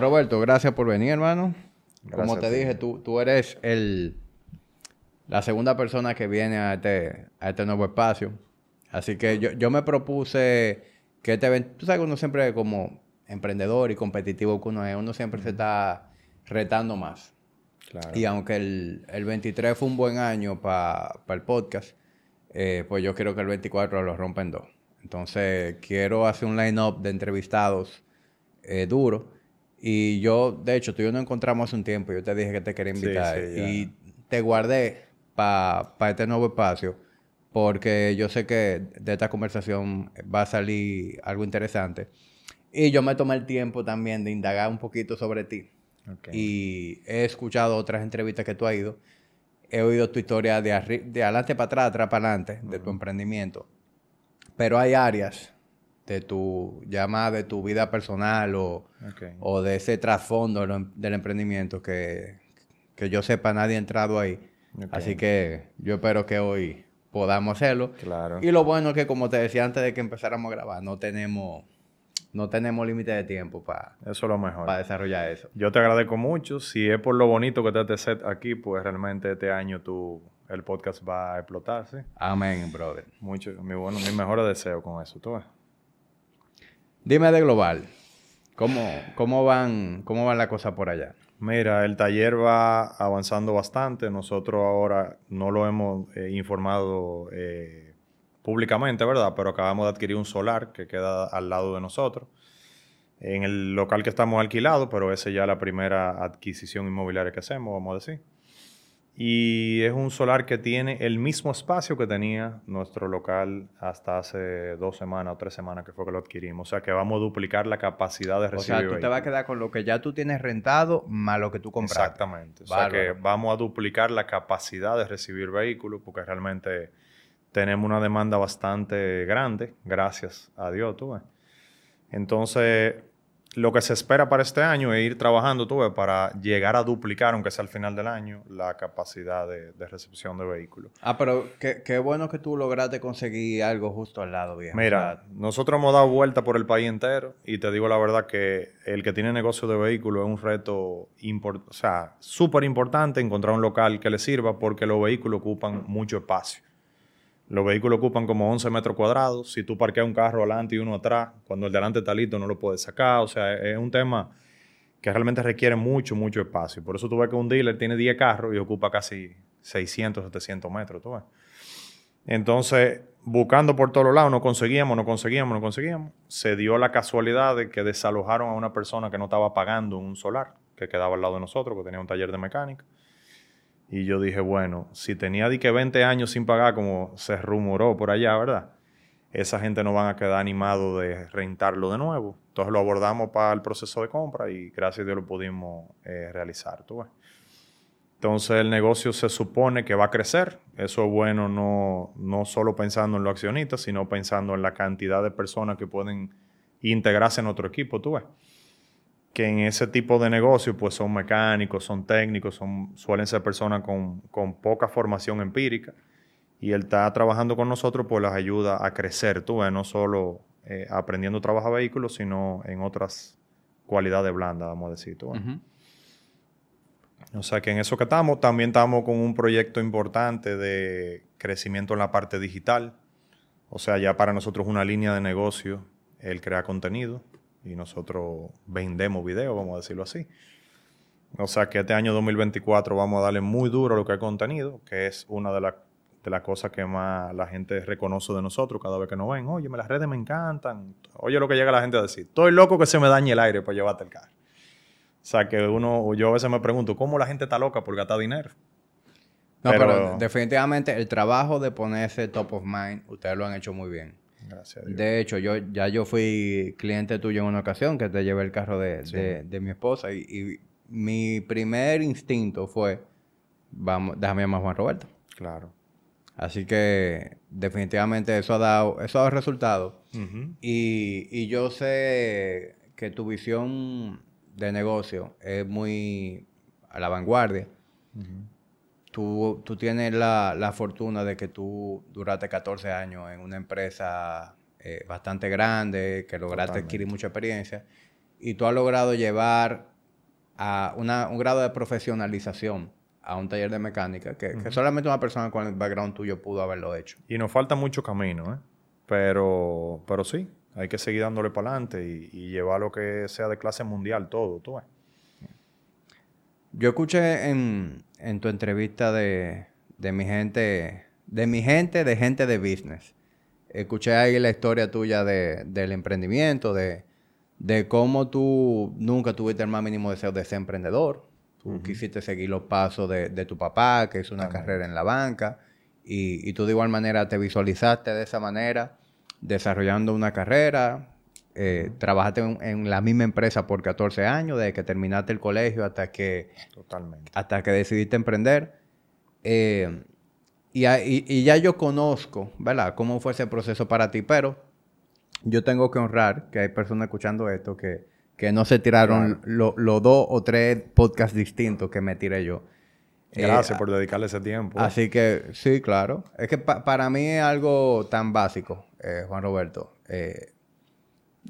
Roberto, gracias por venir, hermano. Como te dije, tú, tú eres el, la segunda persona que viene a este, a este nuevo espacio. Así que yo, yo me propuse que este tú sabes que uno siempre como emprendedor y competitivo que uno es, uno siempre se está retando más. Y aunque el, el 23 fue un buen año para el podcast, eh, pues yo quiero que el 24 lo rompen dos. Entonces, quiero hacer un line-up de entrevistados eh, duro. Y yo, de hecho, tú y yo nos encontramos hace un tiempo. Yo te dije que te quería invitar. y te guardé para este nuevo espacio. Porque yo sé que de esta conversación va a salir algo interesante. Y yo me tomé el tiempo también de indagar un poquito sobre ti. Y he escuchado otras entrevistas que tú has ido. He oído tu historia de, de adelante para atrás, atrás para adelante, de tu emprendimiento. Pero hay áreas de tu, llama de tu vida personal o, o de ese trasfondo del emprendimiento que, que yo sepa nadie ha entrado ahí. Así que yo espero que hoy podamos hacerlo. Claro. Y lo bueno es que, como te decía antes de que empezáramos a grabar, no tenemos no tenemos límite de tiempo para eso lo mejor para desarrollar eso. Yo te agradezco mucho. Si es por lo bonito que te hace set aquí, pues realmente este año tú el podcast va a explotar, ¿sí? Amén, brother. Mucho, mi bueno, mi mejor deseo con eso, tú Dime de global. ¿Cómo, cómo van cómo van la cosa por allá? Mira, el taller va avanzando bastante. Nosotros ahora no lo hemos eh, informado eh, públicamente, ¿verdad? Pero acabamos de adquirir un solar que queda al lado de nosotros. En el local que estamos alquilados, pero esa ya es la primera adquisición inmobiliaria que hacemos, vamos a decir. Y es un solar que tiene el mismo espacio que tenía nuestro local hasta hace dos semanas o tres semanas que fue que lo adquirimos. O sea que vamos a duplicar la capacidad de recibir. O sea, tú te vas a quedar con lo que ya tú tienes rentado más lo que tú compraste. Exactamente. O sea que vamos a duplicar la capacidad de recibir vehículos porque realmente tenemos una demanda bastante grande, gracias a Dios, tú ves. Entonces, lo que se espera para este año es ir trabajando, tú ves, para llegar a duplicar, aunque sea al final del año, la capacidad de, recepción de vehículos. Ah, pero qué, bueno que tú lograste conseguir algo justo al lado, viejo. Mira, nosotros hemos dado vuelta por el país entero y te digo la verdad que el que tiene negocio de vehículos es un reto o sea, súper importante encontrar un local que le sirva porque los vehículos ocupan mucho espacio. Los vehículos ocupan como 11 metros cuadrados. Si tú parqueas un carro adelante y uno atrás, cuando el de adelante está listo no lo puedes sacar. O sea, es un tema que realmente requiere mucho, mucho espacio. Por eso tú ves que un dealer tiene 10 carros y ocupa casi 600, 700 metros. ¿tú ves? Entonces, buscando por todos lados, no conseguíamos, no conseguíamos, no conseguíamos. Se dio la casualidad de que desalojaron a una persona que no estaba pagando un solar, que quedaba al lado de nosotros, que tenía un taller de mecánica. Y yo dije, bueno, si tenía de que 20 años sin pagar, como se rumoró por allá, ¿verdad? Esa gente no van a quedar animados de rentarlo de nuevo. Entonces lo abordamos para el proceso de compra y gracias a Dios lo pudimos eh, realizar. ¿tú Entonces el negocio se supone que va a crecer. Eso es bueno no, no solo pensando en los accionistas, sino pensando en la cantidad de personas que pueden integrarse en otro equipo. ¿tú ves? Que en ese tipo de negocio pues son mecánicos, son técnicos, son, suelen ser personas con, poca formación empírica y él está trabajando con nosotros pues las ayuda a crecer, tú ves, no solo eh, aprendiendo a trabajar vehículos, sino en otras cualidades blandas, vamos a decir, tú O sea que en eso que estamos, también estamos con un proyecto importante de crecimiento en la parte digital. O sea, ya para nosotros una línea de negocio el crear contenido y nosotros vendemos video, vamos a decirlo así. O sea que este año 2024 vamos a darle muy duro a lo que es contenido, que es una de, de las cosas que más la gente reconoce de nosotros cada vez que nos ven. Oye, las redes me encantan. Oye, lo que llega la gente a decir. Estoy loco que se me dañe el aire para llevarte el carro. O sea que uno, yo a veces me pregunto, ¿cómo la gente está loca por gastar dinero? No, pero definitivamente el trabajo de ponerse top of mind, ustedes lo han hecho muy bien. Gracias De hecho, yo ya yo fui cliente tuyo en una ocasión que te llevé el carro de, mi esposa y, mi primer instinto fue, vamos, déjame llamar a Juan Roberto. Claro. Así que definitivamente eso ha dado, eso ha dado resultado. y, yo sé que tu visión de negocio es muy a la vanguardia tú, tú tienes la, la, fortuna de que tú duraste 14 años en una empresa eh, bastante grande, que lograste adquirir mucha experiencia. y tú has logrado llevar a un grado de profesionalización a un taller de mecánica que, solamente una persona con el background tuyo pudo haberlo hecho. Y nos falta mucho camino, ¿eh? Pero, pero sí, hay que seguir dándole para adelante y, llevar lo que sea de clase mundial, todo, tú Yo escuché en, tu entrevista de, de mi gente, de mi gente, de gente de business. Escuché ahí la historia tuya de, del emprendimiento, de, de cómo tú nunca tuviste el más mínimo deseo de ser emprendedor. Tú quisiste seguir los pasos de, tu papá, que hizo una carrera en la banca, y, tú de igual manera te visualizaste de esa manera, desarrollando una carrera, eh, trabajaste en, la misma empresa por 14 años, desde que terminaste el colegio hasta que, Totalmente. Hasta que decidiste emprender. Eh, y, y, ya yo conozco, ¿verdad?, cómo fue ese proceso para ti, pero yo tengo que honrar que hay personas escuchando esto que, que no se tiraron los dos o tres podcasts distintos que me tiré yo. Gracias eh, por dedicarle ese tiempo. Así que sí, claro. Es que para mí es algo tan básico, eh, Juan Roberto. Eh,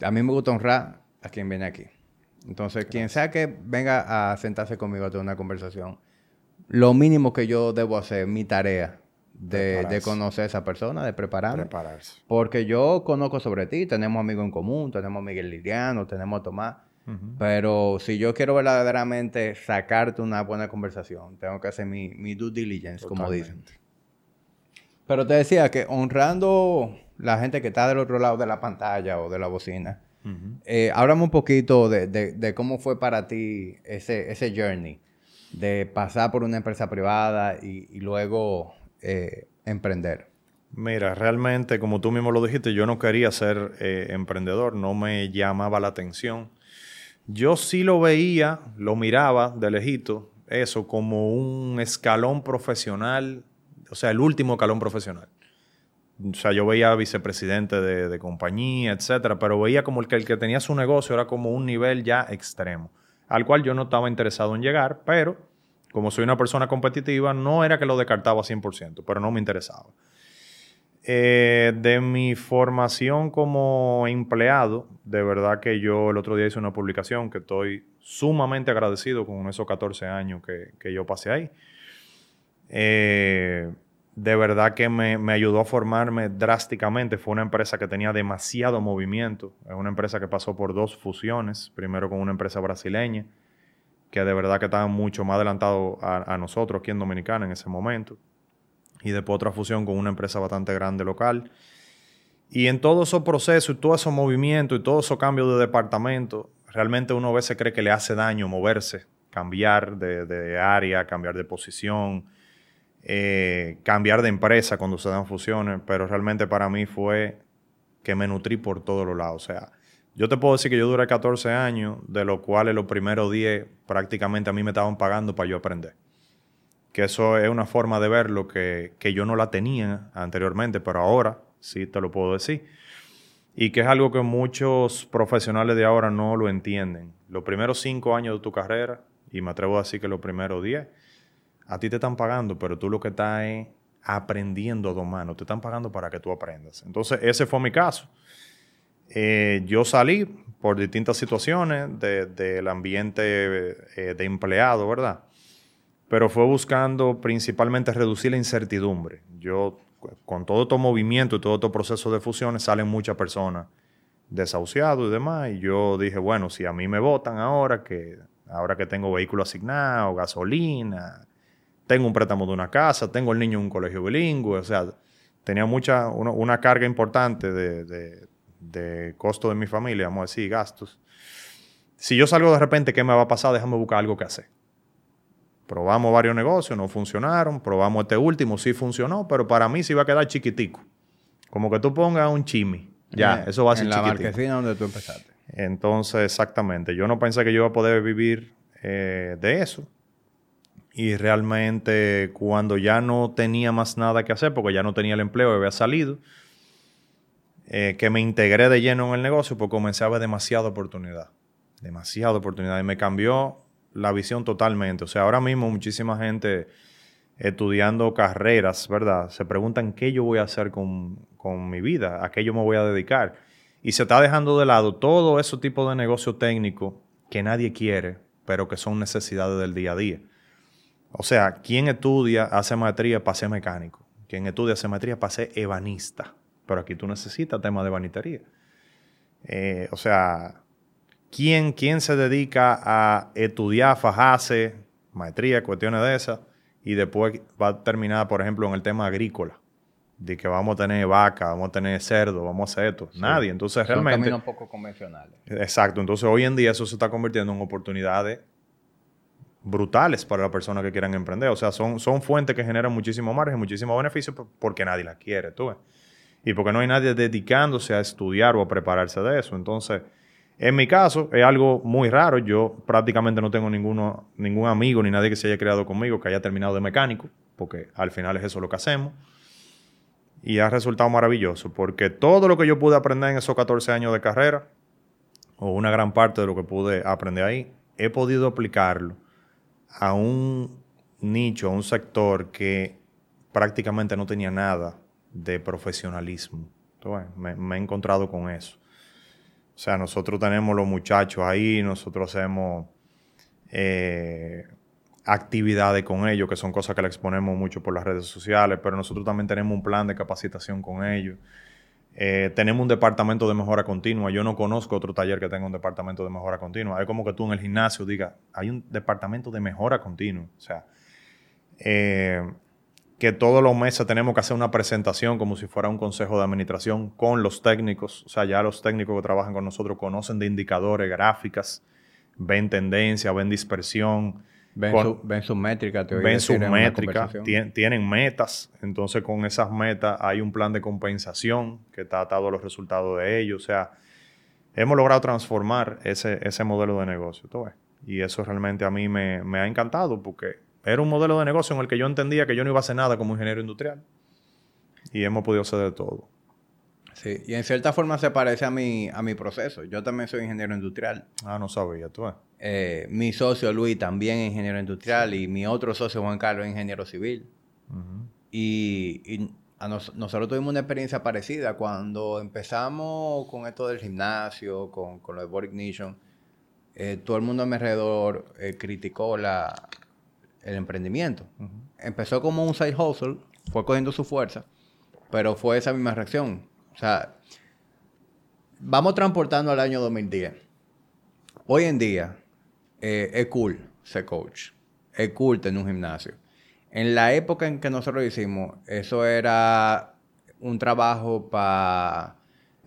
a mí me gusta honrar a quien viene aquí. Entonces, quien sea que venga a sentarse conmigo a tener una conversación, lo mínimo que yo debo hacer, mi tarea, de, conocer a esa persona, de prepararme. Prepararse. Porque yo conozco sobre ti, tenemos amigos en común, tenemos a Miguel Liliano, tenemos a Tomás. Pero si yo quiero verdaderamente sacarte una buena conversación, tengo que hacer mi, mi due diligence, como dicen. Pero te decía que honrando la gente que está del otro lado de la pantalla o de la bocina, eh, háblame un poquito de, de, cómo fue para ti ese, ese journey de pasar por una empresa privada y, y luego eh, emprender? Mira, realmente, como tú mismo lo dijiste, yo no quería ser eh, emprendedor, no me llamaba la atención. Yo sí lo veía, lo miraba de lejito, eso como un escalón profesional, o sea, el último escalón profesional. O sea, yo veía vicepresidente de, compañía, etcétera, pero veía como el que, el que tenía su negocio era como un nivel ya extremo, al cual yo no estaba interesado en llegar, pero como soy una persona competitiva, no era que lo descartaba 100%, pero no me interesaba. Eh, de mi formación como empleado, de verdad que yo el otro día hice una publicación que estoy sumamente agradecido con esos 14 años que, yo pasé ahí. Eh, de verdad que me, me, ayudó a formarme drásticamente. Fue una empresa que tenía demasiado movimiento. Es una empresa que pasó por dos fusiones, primero con una empresa brasileña que de verdad que estaban mucho más adelantados a, nosotros aquí en Dominicana en ese momento. Y después otra fusión con una empresa bastante grande local. Y en todo esos procesos y todo esos movimientos y todos esos cambios de departamento, realmente uno a veces cree que le hace daño moverse, cambiar de, área, cambiar de posición, eh, cambiar de empresa cuando se dan fusiones, pero realmente para mí fue que me nutrí por todos los lados. O sea, yo te puedo decir que yo duré 14 años, de los cuales los primeros 10 prácticamente a mí me estaban pagando para yo aprender. Que eso es una forma de verlo que, que yo no la tenía anteriormente, pero ahora sí te lo puedo decir. Y que es algo que muchos profesionales de ahora no lo entienden. Los primeros 5 años de tu carrera, y me atrevo a decir que los primeros 10, a ti te están pagando, pero tú lo que estás es aprendiendo a dos manos. Te están pagando para que tú aprendas. Entonces, ese fue mi caso. Eh, yo salí por distintas situaciones del ambiente eh, de empleado, ¿verdad? Pero fue buscando principalmente reducir la incertidumbre. Yo, con todo este movimiento y todo este proceso de fusiones, salen muchas personas desahuciados y demás. Y yo dije, bueno, si a mí me votan ahora, que ahora que tengo vehículo asignado, gasolina, tengo un préstamo de una casa, tengo el niño en un colegio bilingüe, o sea, tenía mucha, una, carga importante de de costo de mi familia, vamos a decir, gastos. Si yo salgo de repente, ¿qué me va a pasar? Déjame buscar algo que hacer. Probamos varios negocios, no funcionaron. Probamos este último, sí funcionó, pero para mí sí va a quedar chiquitico. Como que tú pongas un chimi. Ya, eso va a ser en la marquesina donde tú empezaste. Entonces, exactamente. Yo no pensé que yo iba a poder vivir eh, de eso. Y realmente cuando ya no tenía más nada que hacer, porque ya no tenía el empleo, había salido, eh, que me integré de lleno en el negocio, pues comencé a ver demasiada oportunidad. Demasiada oportunidad. Y me cambió la visión totalmente. O sea, ahora mismo muchísima gente estudiando carreras, ¿verdad? Se preguntan qué yo voy a hacer con, mi vida, a qué yo me voy a dedicar. Y se está dejando de lado todo ese tipo de negocio técnico que nadie quiere, pero que son necesidades del día a día. O sea, ¿quién estudia, hace maestría para ser mecánico? ¿Quién estudia, hace maestría para ser ebanista? Pero aquí tú necesitas temas de banitería. Eh, o sea, ¿quién, ¿quién se dedica a estudiar, fajarse, maestría, cuestiones de esas, y después va a terminar, por ejemplo, en el tema agrícola? De que vamos a tener vaca, vamos a tener cerdo, vamos a hacer esto. Nadie. Entonces, Son realmente. caminos poco convencionales. Exacto. Entonces, hoy en día eso se está convirtiendo en oportunidades brutales para las personas que quieran emprender. O sea, son, son fuentes que generan muchísimo margen, muchísimo beneficio por- porque nadie las quiere, tú ves. Y porque no hay nadie dedicándose a estudiar o a prepararse de eso. Entonces, en mi caso, es algo muy raro. Yo prácticamente no tengo ninguno, ningún amigo ni nadie que se haya creado conmigo que haya terminado de mecánico, porque al final es eso lo que hacemos. Y ha resultado maravilloso, porque todo lo que yo pude aprender en esos 14 años de carrera, o una gran parte de lo que pude aprender ahí, he podido aplicarlo a un nicho, a un sector que prácticamente no tenía nada de profesionalismo. Entonces, me, he encontrado con eso. O sea, nosotros tenemos los muchachos ahí, nosotros hacemos eh, actividades con ellos, que son cosas que le exponemos mucho por las redes sociales, pero nosotros también tenemos un plan de capacitación con ellos. Eh, tenemos un departamento de mejora continua. Yo no conozco otro taller que tenga un departamento de mejora continua. Es como que tú en el gimnasio digas, hay un departamento de mejora continua. O sea, eh, que todos los meses tenemos que hacer una presentación como si fuera un consejo de administración con los técnicos. O sea, ya los técnicos que trabajan con nosotros conocen de indicadores, gráficas, ven tendencia, ven dispersión, Ven, Con- su, ven sus métricas, te ven sus métricas, tien- tienen metas, entonces con esas metas hay un plan de compensación que está atado a los resultados de ellos, o sea, hemos logrado transformar ese, ese modelo de negocio, ¿tú ves? Y eso realmente a mí me, me ha encantado porque era un modelo de negocio en el que yo entendía que yo no iba a hacer nada como ingeniero industrial. Y hemos podido hacer de todo. Sí, y en cierta forma se parece a mi, a mi proceso. Yo también soy ingeniero industrial. Ah, no sabía, tú. Eh, mi socio Luis también es ingeniero industrial y mi otro socio Juan Carlos es ingeniero civil. Y, y a nos- nosotros tuvimos una experiencia parecida cuando empezamos con esto del gimnasio, con, con lo de Body Ignition. eh, todo el mundo a mi alrededor eh, criticó la, el emprendimiento. Empezó como un side hustle, fue cogiendo su fuerza, pero fue esa misma reacción. O sea, vamos transportando al año 2010. Hoy en día eh, es cool ser coach, es cool tener un gimnasio. En la época en que nosotros hicimos, eso era un trabajo para...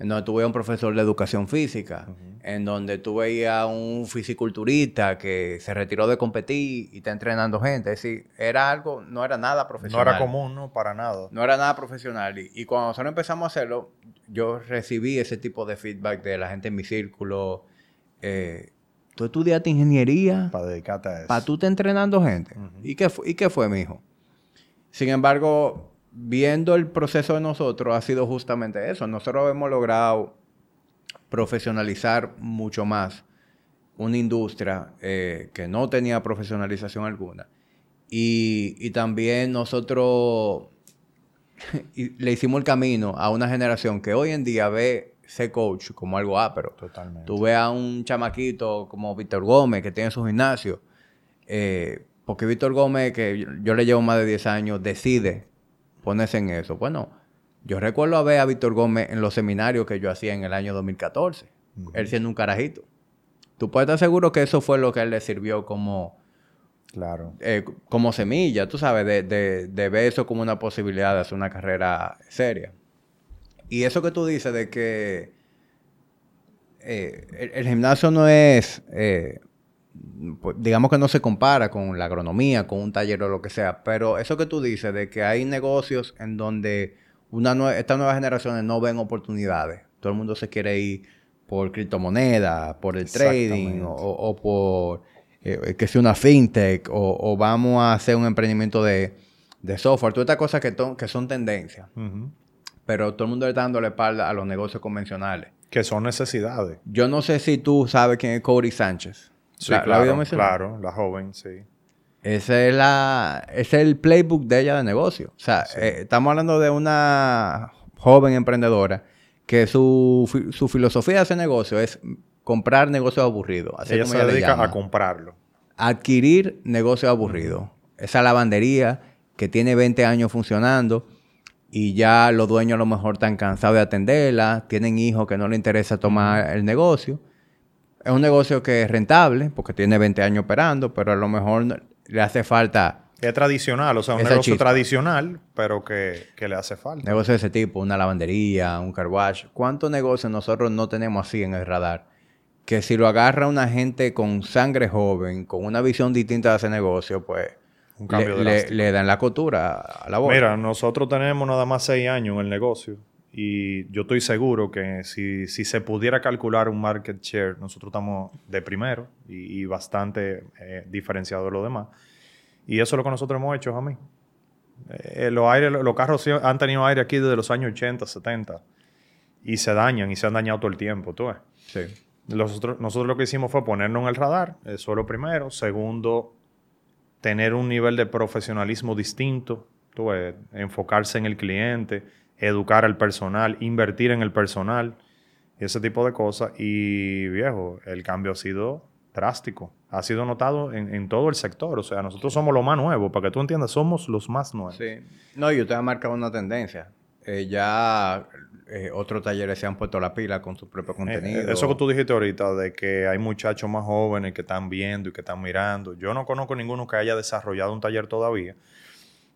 En donde tuve un profesor de educación física, en donde tú veías un fisiculturista que se retiró de competir y está entrenando gente. Es decir, era algo, no era nada No profesional. era común, ¿no? Para nada. No era nada profesional. Y, y cuando nosotros empezamos a hacerlo, yo recibí ese tipo de feedback de la gente en mi círculo. Eh, tú estudiaste ingeniería Para dedicarte a eso. para tú estar entrenando gente. ¿Y, qué ¿Y qué fue, mijo? Sin embargo, viendo el proceso de nosotros, ha sido justamente eso. Nosotros hemos logrado profesionalizar mucho más una industria eh, que no tenía profesionalización alguna. Y, y también nosotros y le hicimos el camino a una generación que hoy en día ve ser coach como algo ápero. Totalmente. Tú ves a un chamaquito como Víctor Gómez que tiene su gimnasio. eh, porque Víctor Gómez, que yo, yo le llevo más de 10 años, decide ponerse en eso. Bueno, yo recuerdo a ver a Víctor Gómez en los seminarios que yo hacía en el año 2014. Él siendo un carajito. Tú puedes estar seguro que eso fue lo que a él le sirvió como, Claro. eh, como semilla, tú sabes, de, de- de ver eso como una posibilidad de hacer una carrera seria. Y eso que tú dices de que eh, el, el gimnasio no es, eh, digamos que no se compara con la agronomía, con un taller o lo que sea, pero eso que tú dices de que hay negocios en donde una nue- estas nuevas generaciones no ven oportunidades. Todo el mundo se quiere ir por criptomonedas, por el trading o, o por eh, que sea una fintech o, o vamos a hacer un emprendimiento de, de software. Todas estas cosas que, que son tendencias. Pero todo el mundo le está dando la espalda a los negocios convencionales. Que son necesidades. Yo no sé si tú sabes quién es Cody Sánchez. Sí, ¿La- la has claro, la joven, sí. Ese es, la, ese es el playbook de ella de negocio. O sea, Sí. eh, estamos hablando de una joven emprendedora que su, su filosofía de hacer negocio es comprar negocios aburridos. ella se dedica a comprarlo. Adquirir negocios aburridos. Esa lavandería que tiene 20 años funcionando y ya los dueños a lo mejor están cansados de atenderla, tienen hijos que no les interesa tomar el negocio. Es un negocio que es rentable porque tiene 20 años operando, pero a lo mejor le hace falta es tradicional, o sea, un negocio tradicional, pero que, le hace falta. Negocio de ese tipo, una lavandería, un car wash. ¿Cuántos negocios nosotros no tenemos así en el radar? Que si lo agarra una gente con sangre joven, con una visión distinta de ese negocio, pues un cambio le, le, dan la costura a la voz. Mira, nosotros tenemos nada más seis años en el negocio y yo estoy seguro que si, se pudiera calcular un market share, nosotros estamos de primero y, bastante eh, diferenciado de los demás. Y eso es lo que nosotros hemos hecho, a Eh, los, aires, los carros han tenido aire aquí desde los años 80, 70. Y se dañan y se han dañado todo el tiempo, tú ves. Sí. Nosotros, nosotros lo que hicimos fue ponernos en el radar, eso es lo primero. Segundo, tener un nivel de profesionalismo distinto, tú ves, enfocarse en el cliente, educar al personal, invertir en el personal, ese tipo de cosas. Y viejo, el cambio ha sido drástico. Ha sido notado en, todo el sector. O sea, nosotros somos lo más nuevo. Para que tú entiendas, somos los más nuevos. Sí. No, y usted ha marcado una tendencia. Eh, ya eh, otros talleres se han puesto la pila con su propio eh, contenido. eso que tú dijiste ahorita, de que hay muchachos más jóvenes que están viendo y que están mirando. Yo no conozco ninguno que haya desarrollado un taller todavía.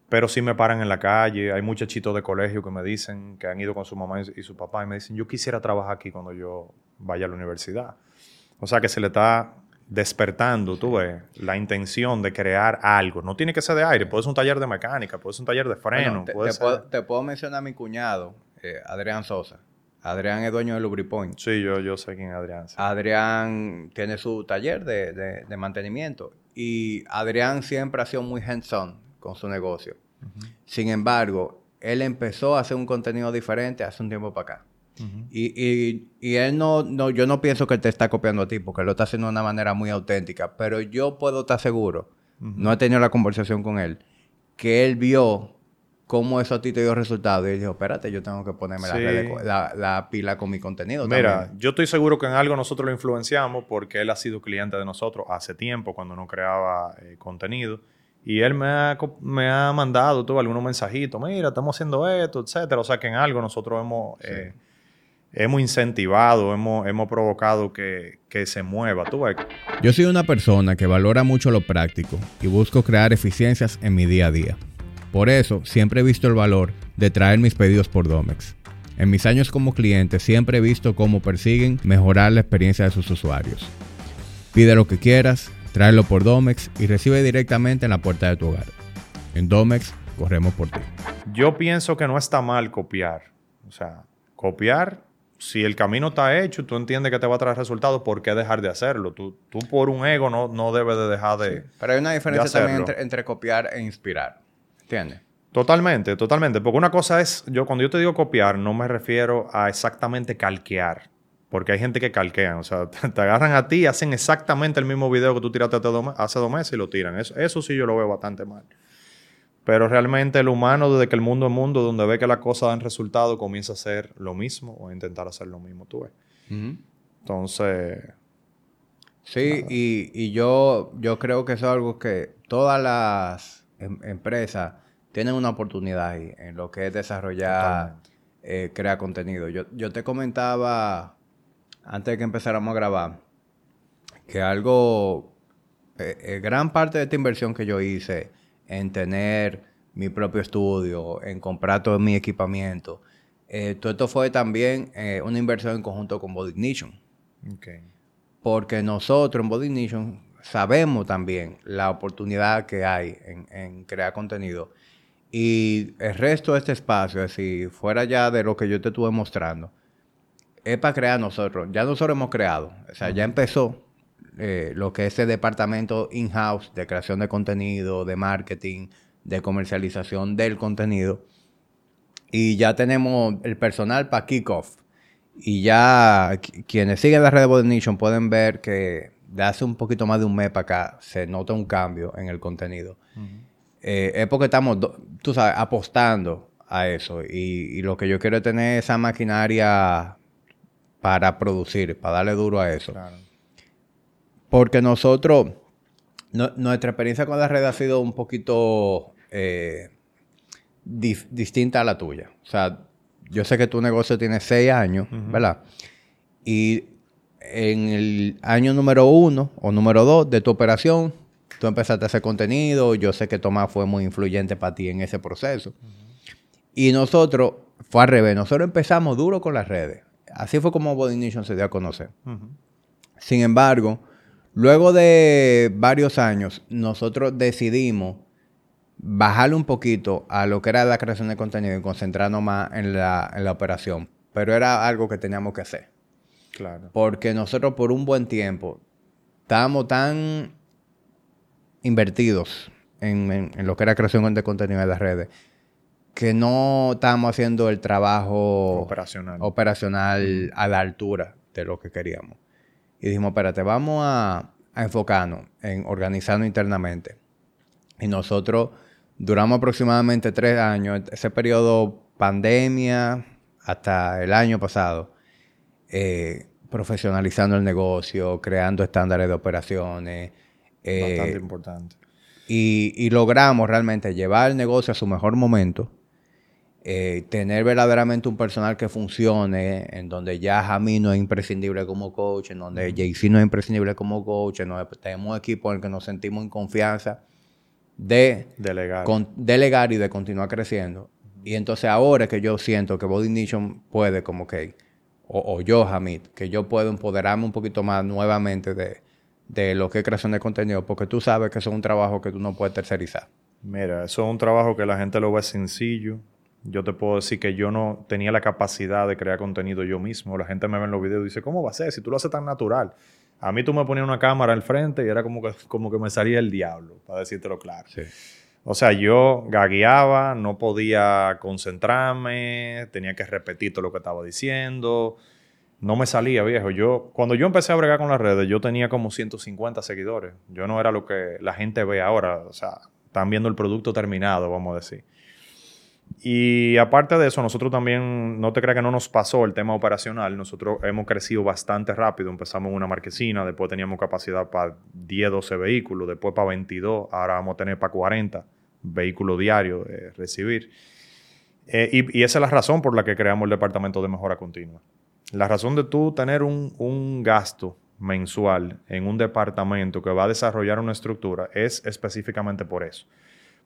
Pero sí me paran en la calle. Hay muchachitos de colegio que me dicen que han ido con su mamá y su papá y me dicen, yo quisiera trabajar aquí cuando yo vaya a la universidad. O sea que se le está despertando, tú ves, la intención de crear algo. No tiene que ser de aire, puede ser un taller de mecánica, puede ser un taller de freno. te, puedo, mencionar a mi cuñado, eh, Adrián Sosa. Adrián es dueño de LubriPoint. Sí, yo, yo sé quién es Adrián. Adrián tiene su taller de, mantenimiento y Adrián siempre ha sido muy hands-on con su negocio. Sin embargo, él empezó a hacer un contenido diferente hace un tiempo para acá y, y, él no, no, yo no pienso que él te está copiando a ti, porque lo está haciendo de una manera muy auténtica, pero yo puedo estar seguro, no he tenido la conversación con él, que él vio cómo eso a ti te dio resultado y él dijo, espérate, yo tengo que ponerme la, pila con mi contenido. Mira, yo estoy seguro que en algo nosotros lo influenciamos porque él ha sido cliente de nosotros hace tiempo, cuando no creaba eh, contenido. Y él me ha, me ha mandado todo algunos mensajitos, mira, estamos haciendo esto, etcétera. O sea que en algo nosotros hemos... Eh, hemos incentivado, hemos, hemos provocado que, se mueva. ¿Tú Yo soy una persona que valora mucho lo práctico y busco crear eficiencias en mi día a día. Por eso siempre he visto el valor de traer mis pedidos por Domex. En mis años como cliente siempre he visto cómo persiguen mejorar la experiencia de sus usuarios. Pide lo que quieras, tráelo por Domex y recibe directamente en la puerta de tu hogar. En Domex corremos por ti. Yo pienso que no está mal copiar. O sea, copiar si el camino está hecho, tú entiendes que te va a traer resultados, ¿por qué dejar de hacerlo? Tú, tú por un ego no, no debes de dejar de. Pero hay una diferencia también entre, copiar e inspirar. ¿Entiendes? Totalmente, totalmente. Porque una cosa es, yo cuando yo te digo copiar, no me refiero a exactamente calquear. Porque hay gente que calquea. O sea, te, agarran a ti y hacen exactamente el mismo video que tú tiraste hace dos meses y lo tiran. Eso, eso sí yo lo veo bastante mal. Pero realmente el humano, desde que el mundo es mundo, donde ve que las cosas dan resultado, comienza a hacer lo mismo o a intentar hacer lo mismo, tú ves. Entonces... Sí, y, yo, yo creo que eso es algo que todas las em, empresas tienen una oportunidad ahí en lo que es desarrollar, eh, crear contenido. Yo, yo te comentaba, antes de que empezáramos a grabar, que algo, eh, eh, gran parte de esta inversión que yo hice en tener mi propio estudio, en comprar todo mi equipamiento. Eh, todo esto fue también una inversión en conjunto con Body Ignition. Porque nosotros en Body Ignition sabemos también la oportunidad que hay en, crear contenido. Y el resto de este espacio, si fuera ya de lo que yo te estuve mostrando, es para crear nosotros. Ya nosotros hemos creado. O sea, ya empezó eh, lo que es el departamento in-house de creación de contenido, de marketing, de comercialización del contenido. Y ya tenemos el personal para kickoff. Y ya quienes siguen la red de Body Nation pueden ver que de hace un poquito más de un mes para acá se nota un cambio en el contenido. Eh, es porque estamos, tú sabes, apostando a eso. Y, lo que yo quiero es tener esa maquinaria para producir, para darle duro a eso. Porque nosotros, nuestra experiencia con la red ha sido un poquito eh, distinta a la tuya. O sea, yo sé que tu negocio tiene seis años, ¿verdad? Y en el año número uno o número dos de tu operación, tú empezaste a hacer contenido. Yo sé que Tomás fue muy influyente para ti en ese proceso. Y nosotros, fue al revés, nosotros empezamos duro con las redes. Así fue como Body Nation se dio a conocer. Sin embargo, luego de varios años, nosotros decidimos bajarle un poquito a lo que era la creación de contenido y concentrarnos más en la, en la operación. Pero era algo que teníamos que hacer. Claro. Porque nosotros por un buen tiempo estábamos tan invertidos en, lo que era creación de contenido en las redes que no estábamos haciendo el trabajo operacional, operacional a la altura de lo que queríamos. Y dijimos, espérate, vamos a, a enfocarnos en organizarnos internamente. Y nosotros duramos aproximadamente tres años, ese periodo pandemia hasta el año pasado, eh, profesionalizando el negocio, creando estándares de operaciones. Eh, Bastante importante. Y, logramos realmente llevar el negocio a su mejor momento, eh, tener verdaderamente un personal que funcione, en donde ya Jamie no es imprescindible como coach, en donde JC no es imprescindible como coach, en donde tenemos un equipo en el que nos sentimos en confianza de delegar, delegar y de continuar creciendo. Y entonces ahora que yo siento que Body Nation puede como que o, yo, Hamid, que yo puedo empoderarme un poquito más nuevamente de, lo que es creación de contenido, porque tú sabes que eso es un trabajo que tú no puedes tercerizar. Mira, eso es un trabajo que la gente lo ve sencillo. Yo te puedo decir que yo no tenía la capacidad de crear contenido yo mismo. La gente me ve en los videos y dice, ¿cómo va a ser? Si tú lo haces tan natural. A mí tú me ponías una cámara al frente y era como que, como que me salía el diablo, para decírtelo claro. Sí. O sea, yo gagueaba, no podía concentrarme, tenía que repetir todo lo que estaba diciendo. No me salía, viejo. Yo, cuando yo empecé a bregar con las redes, yo tenía como 150 seguidores. Yo no era lo que la gente ve ahora. O sea, están viendo el producto terminado, vamos a decir. Y aparte de eso, nosotros también, no te creas que no nos pasó el tema operacional. Nosotros hemos crecido bastante rápido. Empezamos una marquesina, después teníamos capacidad para 10, 12 vehículos, después para 22, ahora vamos a tener para 40 vehículo diario eh, recibir. Eh, y, esa es la razón por la que creamos el departamento de mejora continua. La razón de tú tener un, gasto mensual en un departamento que va a desarrollar una estructura es específicamente por eso.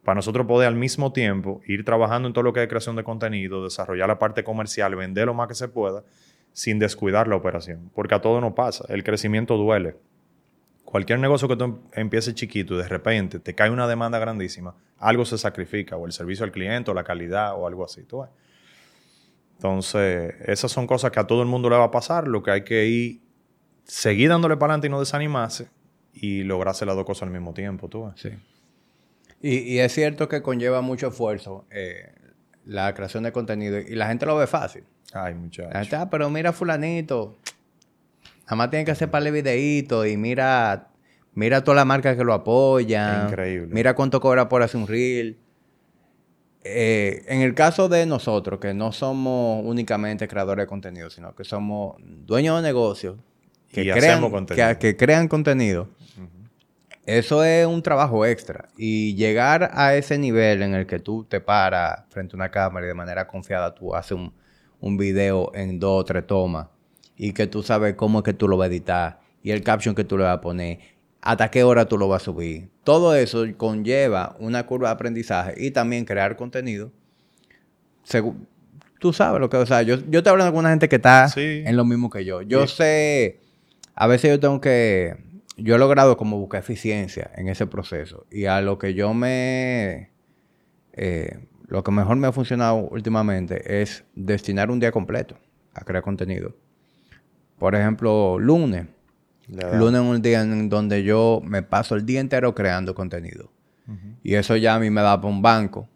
Para nosotros poder al mismo tiempo ir trabajando en todo lo que es creación de contenido, desarrollar la parte comercial, vender lo más que se pueda, sin descuidar la operación. Porque a todo nos pasa. El crecimiento duele. Cualquier negocio que tú empieces chiquito y de repente te cae una demanda grandísima, algo se sacrifica, o el servicio al cliente, o la calidad, o algo así. ¿tú Entonces, esas son cosas que a todo el mundo le va a pasar. Lo que hay que ir, seguir dándole para adelante y no desanimarse y lograrse las dos cosas al mismo tiempo. ¿tú Sí. Y, es cierto que conlleva mucho esfuerzo eh, la creación de contenido y la gente lo ve fácil. Ay, muchachos. La gente, ah, pero mira fulanito, Jamás tiene que hacer para videitos y mira, mira todas las marcas que lo apoyan. Increíble. Mira cuánto cobra por hacer un reel. Eh, en el caso de nosotros, que no somos únicamente creadores de contenido, sino que somos dueños de negocios que, crean, contenido. Que, crean contenido, eso es un trabajo extra. Y llegar a ese nivel en el que tú te paras frente a una cámara y de manera confiada tú haces un, un video en dos o tres tomas y que tú sabes cómo es que tú lo vas a editar y el caption que tú le vas a poner, hasta qué hora tú lo vas a subir. Todo eso conlleva una curva de aprendizaje y también crear contenido. tú sabes lo que, o sea, yo, yo te hablo con una gente que está en lo mismo que yo. Yo sé, a veces yo tengo que, yo he logrado como buscar eficiencia en ese proceso y a lo que yo me, eh, lo que mejor me ha funcionado últimamente es destinar un día completo a crear contenido. Por ejemplo, lunes. Lunes es un día en donde yo me paso el día entero creando contenido. Y eso ya a mí me da para un banco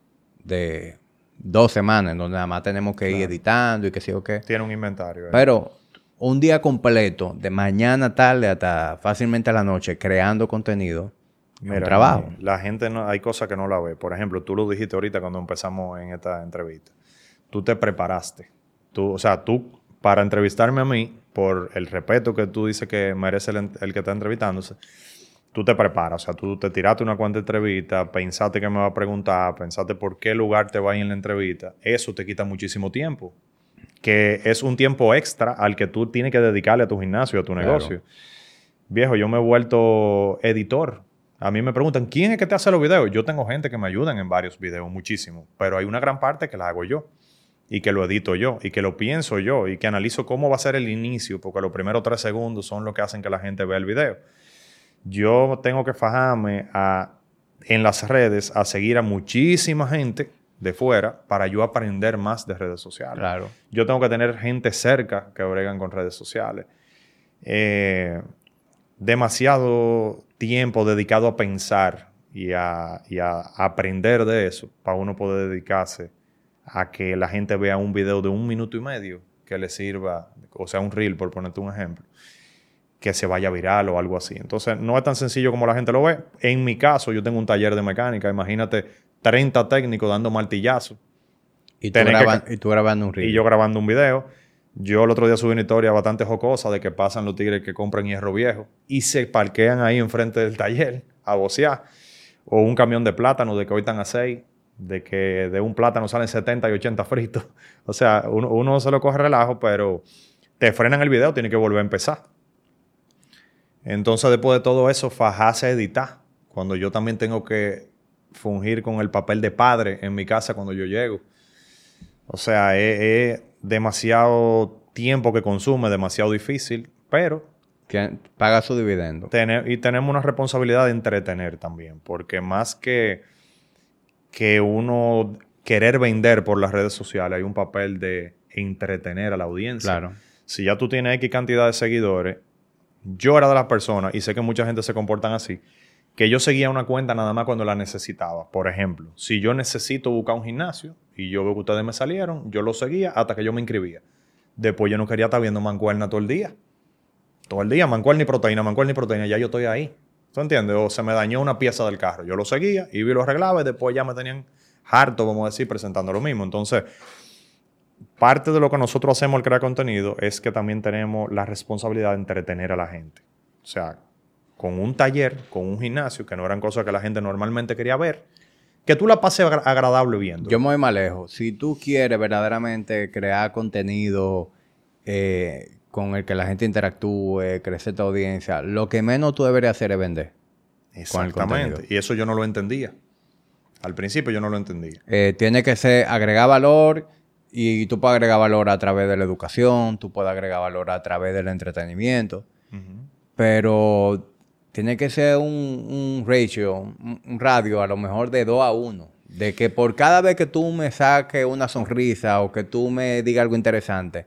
de dos semanas, en donde nada más tenemos que ir editando y qué sé yo qué. Tiene un inventario. Pero un día completo, de mañana tarde hasta fácilmente a la noche, creando contenido, Mira, trabajo. La gente no, hay cosas que no la ve. Por ejemplo, tú lo dijiste ahorita cuando empezamos en esta entrevista. Tú te preparaste. Tú, o sea, tú para entrevistarme a mí, por el respeto que tú dices que merece el, el que está entrevistándose, tú te preparas. O sea, tú te tiraste una cuanta entrevista, pensaste que me va a preguntar, pensaste por qué lugar te va a ir en la entrevista. Eso te quita muchísimo tiempo. Que es un tiempo extra al que tú tienes que dedicarle a tu gimnasio, a tu negocio. Viejo, yo me he vuelto editor. A mí me preguntan, ¿quién es que te hace los videos? Yo tengo gente que me ayudan en varios videos, muchísimo. Pero hay una gran parte que la hago yo. Y que lo edito yo. Y que lo pienso yo. Y que analizo cómo va a ser el inicio. Porque los primeros tres segundos son lo que hacen que la gente vea el video yo tengo que fajarme a, en las redes a seguir a muchísima gente de fuera para yo aprender más de redes sociales. Claro. Yo tengo que tener gente cerca que bregan con redes sociales. Eh, demasiado tiempo dedicado a pensar y a, y a, aprender de eso para uno poder dedicarse a que la gente vea un video de un minuto y medio que le sirva, o sea, un reel, por ponerte un ejemplo que se vaya viral o algo así. Entonces, no es tan sencillo como la gente lo ve. En mi caso, yo tengo un taller de mecánica. Imagínate 30 técnicos dando martillazos. Y tú, y tú grabando un reel. Y yo grabando un video. Yo el otro día subí una historia bastante jocosa de que pasan los tigres que compran hierro viejo y se parquean ahí enfrente del taller a bocear. O un camión de plátano de que hoy están a 6, de que de un plátano salen 70 y 80 fritos. O sea, uno, uno se lo coge relajo, pero te frenan el video, tiene que volver a empezar. Entonces, después de todo eso, fajarse a editar. Cuando yo también tengo que fungir con el papel de padre en mi casa cuando yo llego. O sea, es, demasiado tiempo que consume, demasiado difícil, pero... Que paga su dividendo. y tenemos una responsabilidad de entretener también, porque más que, que uno querer vender por las redes sociales, hay un papel de entretener a la audiencia. Claro. Si ya tú tienes X cantidad de seguidores, yo era de las personas, y sé que mucha gente se comportan así, que yo seguía una cuenta nada más cuando la necesitaba. Por ejemplo, si yo necesito buscar un gimnasio y yo veo que ustedes me salieron, yo lo seguía hasta que yo me inscribía. Después yo no quería estar viendo mancuerna todo el día. Todo el día, mancuerna y proteína, mancuerna y proteína, ya yo estoy ahí. ¿Tú entiendes? O se me dañó una pieza del carro. Yo lo seguía y lo arreglaba y después ya me tenían harto, vamos a decir, presentando lo mismo. Entonces, parte de lo que nosotros hacemos al crear contenido es que también tenemos la responsabilidad de entretener a la gente. O sea, con un taller, con un gimnasio, que no eran cosas que la gente normalmente quería ver, que tú la pases agradable viendo. Yo me voy más lejos. Si tú quieres verdaderamente crear contenido eh, con el que la gente interactúe, crecer tu audiencia, lo que menos tú deberías hacer es vender. Exactamente. y eso yo no lo entendía. Al principio yo no lo entendía. Eh, tiene que ser agregar valor y tú puedes agregar valor a través de la educación, tú puedes agregar valor a través del entretenimiento, pero tiene que ser un, ratio, un, radio a lo mejor de 2 a 1. De que por cada vez que tú me saques una sonrisa o que tú me digas algo interesante,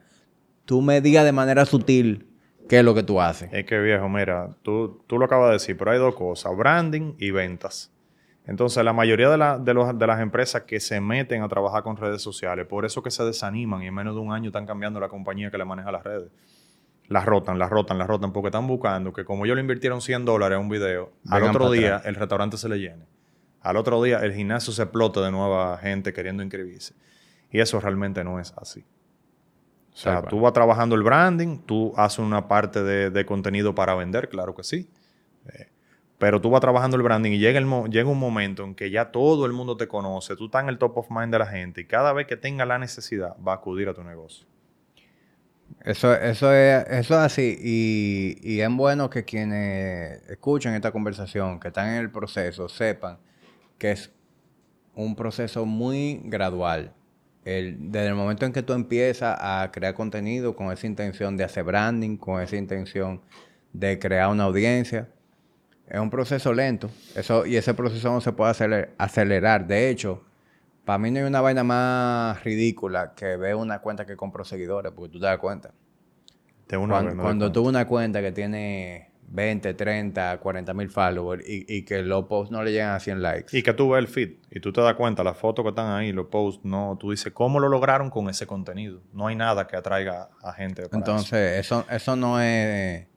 tú me digas de manera sutil qué es lo que tú haces. Es que viejo, mira, tú, tú lo acabas de decir, pero hay dos cosas, branding y ventas. Entonces, la mayoría de, las empresas que se meten a trabajar con redes sociales, por eso que se desaniman y en menos de un año están cambiando la compañía que le maneja las redes. Las rotan, las rotan, las rotan, porque están buscando que como ellos le invirtieron 100 dólares a un video, al otro día el restaurante se le llene. Al otro día el gimnasio se explota de nueva gente queriendo inscribirse. Y eso realmente no es así. O sea, tú vas trabajando el branding, tú haces una parte de, contenido para vender, claro que sí. Eh, pero tú vas trabajando el branding y llega, el llega un momento en que ya todo el mundo te conoce, tú estás en el top of mind de la gente y cada vez que tenga la necesidad va a acudir a tu negocio. Eso, eso, es, eso es así y, y es bueno que quienes escuchen esta conversación, que están en el proceso, sepan que es un proceso muy gradual. El, desde el momento en que tú empiezas a crear contenido con esa intención de hacer branding, con esa intención de crear una audiencia, es un proceso lento. Eso, y ese proceso no se puede acelerar. De hecho, para mí no hay una vaina más ridícula que ver una cuenta que compró seguidores, porque tú te das cuenta. cuando, cuando una cuenta que tiene 20, 30, 40 mil followers y, que los posts no le llegan a 100 likes. Y que tú ves el feed y tú te das cuenta, las fotos que están ahí, los posts, no, tú dices, ¿cómo lo lograron con ese contenido? No hay nada que atraiga a gente. Entonces, eso. eso, no es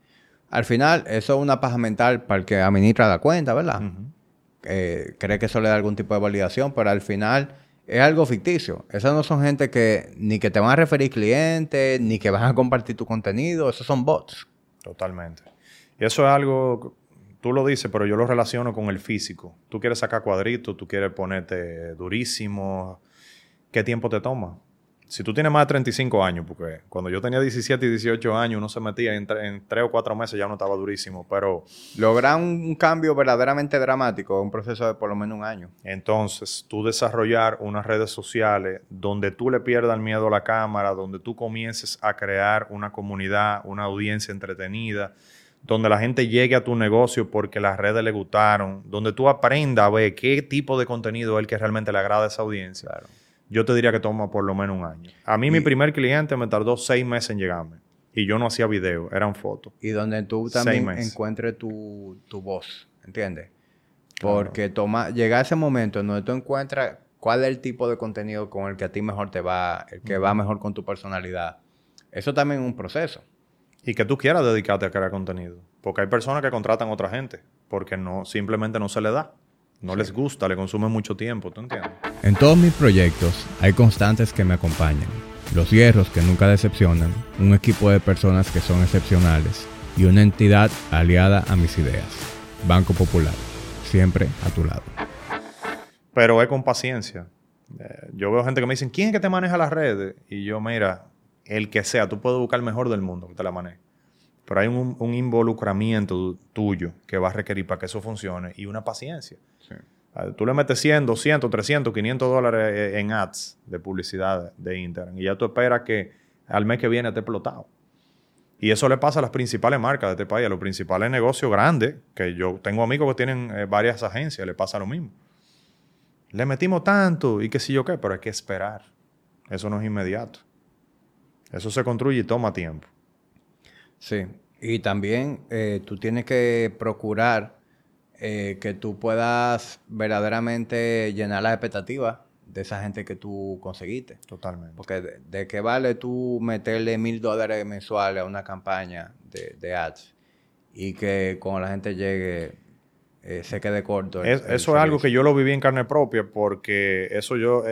al final, eso es una paja mental para el que administra la cuenta, ¿verdad? Eh, cree que eso le da algún tipo de validación, pero al final es algo ficticio. Esas no son gente que ni que te van a referir clientes, ni que van a compartir tu contenido. Esos son bots. Totalmente. Y eso es algo, tú lo dices, pero yo lo relaciono con el físico. Tú quieres sacar cuadritos, tú quieres ponerte durísimo. ¿Qué tiempo te toma? Si tú tienes más de 35 años, porque cuando yo tenía 17 y 18 años, uno se metía en, en 3 o 4 meses ya no estaba durísimo, pero... Lograr un cambio verdaderamente dramático es un proceso de por lo menos un año. Entonces, tú desarrollar unas redes sociales donde tú le pierdas el miedo a la cámara, donde tú comiences a crear una comunidad, una audiencia entretenida, donde la gente llegue a tu negocio porque las redes le gustaron, donde tú aprendas a ver qué tipo de contenido es el que realmente le agrada a esa audiencia. Claro yo te diría que toma por lo menos un año. A mí mi primer cliente me tardó seis meses en llegarme. Y yo no hacía video, eran fotos. Y donde tú también encuentres tu, voz, ¿entiendes? Porque toma, llega ese momento en donde tú encuentras cuál es el tipo de contenido con el que a ti mejor te va, el que va mejor con tu personalidad. Eso también es un proceso. Y que tú quieras dedicarte a crear contenido. Porque hay personas que contratan a otra gente porque no, simplemente no se le da. No les gusta, le consume mucho tiempo, ¿tú entiendes? En todos mis proyectos hay constantes que me acompañan. Los hierros que nunca decepcionan, un equipo de personas que son excepcionales y una entidad aliada a mis ideas. Banco Popular, siempre a tu lado. Pero es con paciencia. Eh, yo veo gente que me dicen, ¿quién es que te maneja las redes? Y yo, mira, el que sea, tú puedes buscar el mejor del mundo que te la maneje. Pero hay un, involucramiento tuyo que va a requerir para que eso funcione y una paciencia. Ah, tú le metes 100, 200, 300, 500 dólares eh, en ads de publicidad de Internet y ya tú esperas que al mes que viene esté explotado. Y eso le pasa a las principales marcas de este país, a los principales negocios grandes, que yo tengo amigos que tienen eh, varias agencias, le pasa lo mismo. Le metimos tanto y qué sé yo qué, pero hay que esperar. Eso no es inmediato. Eso se construye y toma tiempo. Sí, y también eh, tú tienes que procurar eh, que tú puedas verdaderamente llenar las expectativas de esa gente que tú conseguiste. Totalmente. Porque de, qué vale tú meterle mil dólares mensuales a una campaña de, ads y que cuando la gente llegue eh, se quede corto. eso es algo que yo lo viví en carne propia porque eso yo,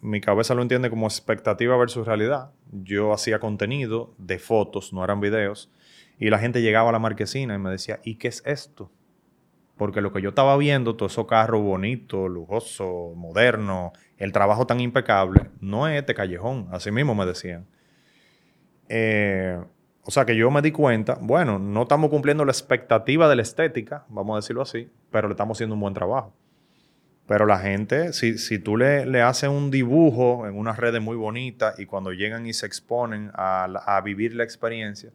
mi cabeza lo entiende como expectativa versus realidad. Yo hacía contenido de fotos, no eran videos, y la gente llegaba a la marquesina y me decía, ¿y qué es esto? Porque lo que yo estaba viendo, todo esos carros bonitos, lujosos, modernos, el trabajo tan impecable, no es este callejón, así mismo me decían. Eh, o sea que yo me di cuenta, bueno, no estamos cumpliendo la expectativa de la estética, vamos a decirlo así, pero le estamos haciendo un buen trabajo. Pero la gente, si, si tú le, le, haces un dibujo en unas redes muy bonitas y cuando llegan y se exponen a, a, vivir la experiencia,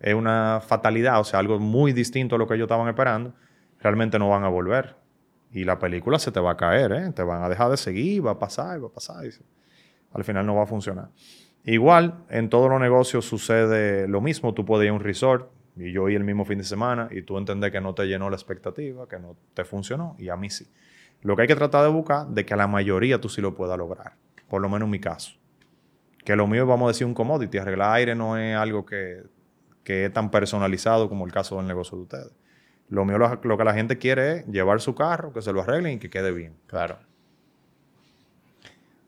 es una fatalidad, o sea, algo muy distinto a lo que ellos estaban esperando, realmente no van a volver. Y la película se te va a caer, ¿eh? te van a dejar de seguir, va a pasar, va a pasar. Y al final no va a funcionar. Igual, en todos los negocios sucede lo mismo. Tú puedes ir a un resort y yo ir el mismo fin de semana y tú entender que no te llenó la expectativa, que no te funcionó y a mí sí. Lo que hay que tratar de buscar de que a la mayoría tú sí lo puedas lograr. Por lo menos en mi caso. Que lo mío, vamos a decir, un commodity. Arreglar aire no es algo que, es tan personalizado como el caso del negocio de ustedes. Lo mío, lo, que la gente quiere es llevar su carro, que se lo arreglen y que quede bien. Claro.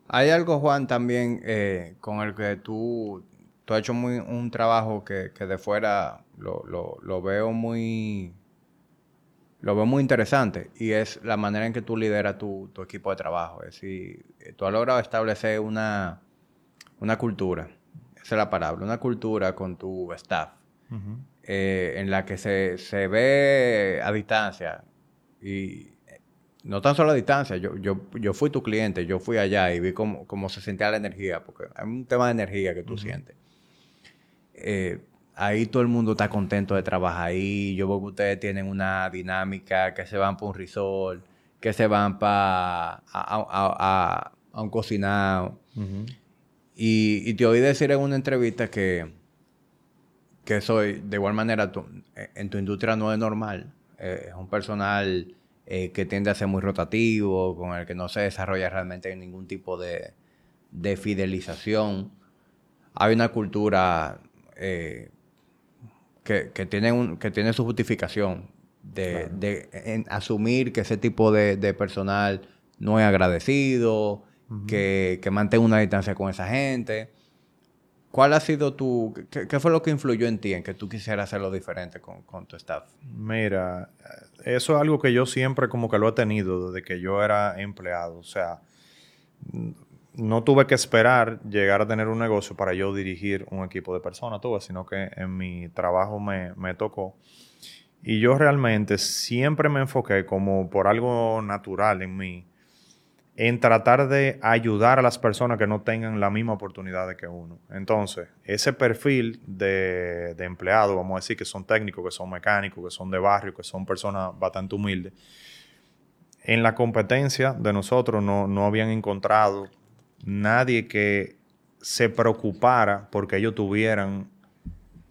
Hay algo, Juan, también eh, con el que tú, tú has hecho muy, un trabajo que, de fuera lo, lo veo muy lo veo muy interesante y es la manera en que tú lideras tu, equipo de trabajo. Es decir, tú has logrado establecer una, una cultura, esa es la palabra, una cultura con tu staff, eh, en la que se, se, ve a distancia y no tan solo a distancia, yo, yo, yo fui tu cliente, yo fui allá y vi cómo, cómo se sentía la energía, porque hay un tema de energía que tú sientes. Eh, ahí todo el mundo está contento de trabajar ahí. Yo veo que ustedes tienen una dinámica, que se van para un resort, que se van para a, un cocinado. y, te oí decir en una entrevista que, que soy, de igual manera, en tu industria no es normal. Eh, es un personal eh, que tiende a ser muy rotativo, con el que no se desarrolla realmente ningún tipo de, de fidelización. Hay una cultura eh, que, que tienen, que tiene su justificación de, asumir que ese tipo de, personal no es agradecido, que, que mantenga una distancia con esa gente. ¿Cuál ha sido tu... Qué, fue lo que influyó en ti en que tú quisieras hacerlo diferente con, con, tu staff? Mira, eso es algo que yo siempre como que lo he tenido desde que yo era empleado. O sea, no tuve que esperar llegar a tener un negocio para yo dirigir un equipo de personas, tuve, sino que en mi trabajo me, me tocó. Y yo realmente siempre me enfoqué como por algo natural en mí en tratar de ayudar a las personas que no tengan la misma oportunidad que uno. Entonces, ese perfil de, de empleado, vamos a decir que son técnicos, que son mecánicos, que son de barrio, que son personas bastante humildes, en la competencia de nosotros no, habían encontrado nadie que se preocupara porque ellos tuvieran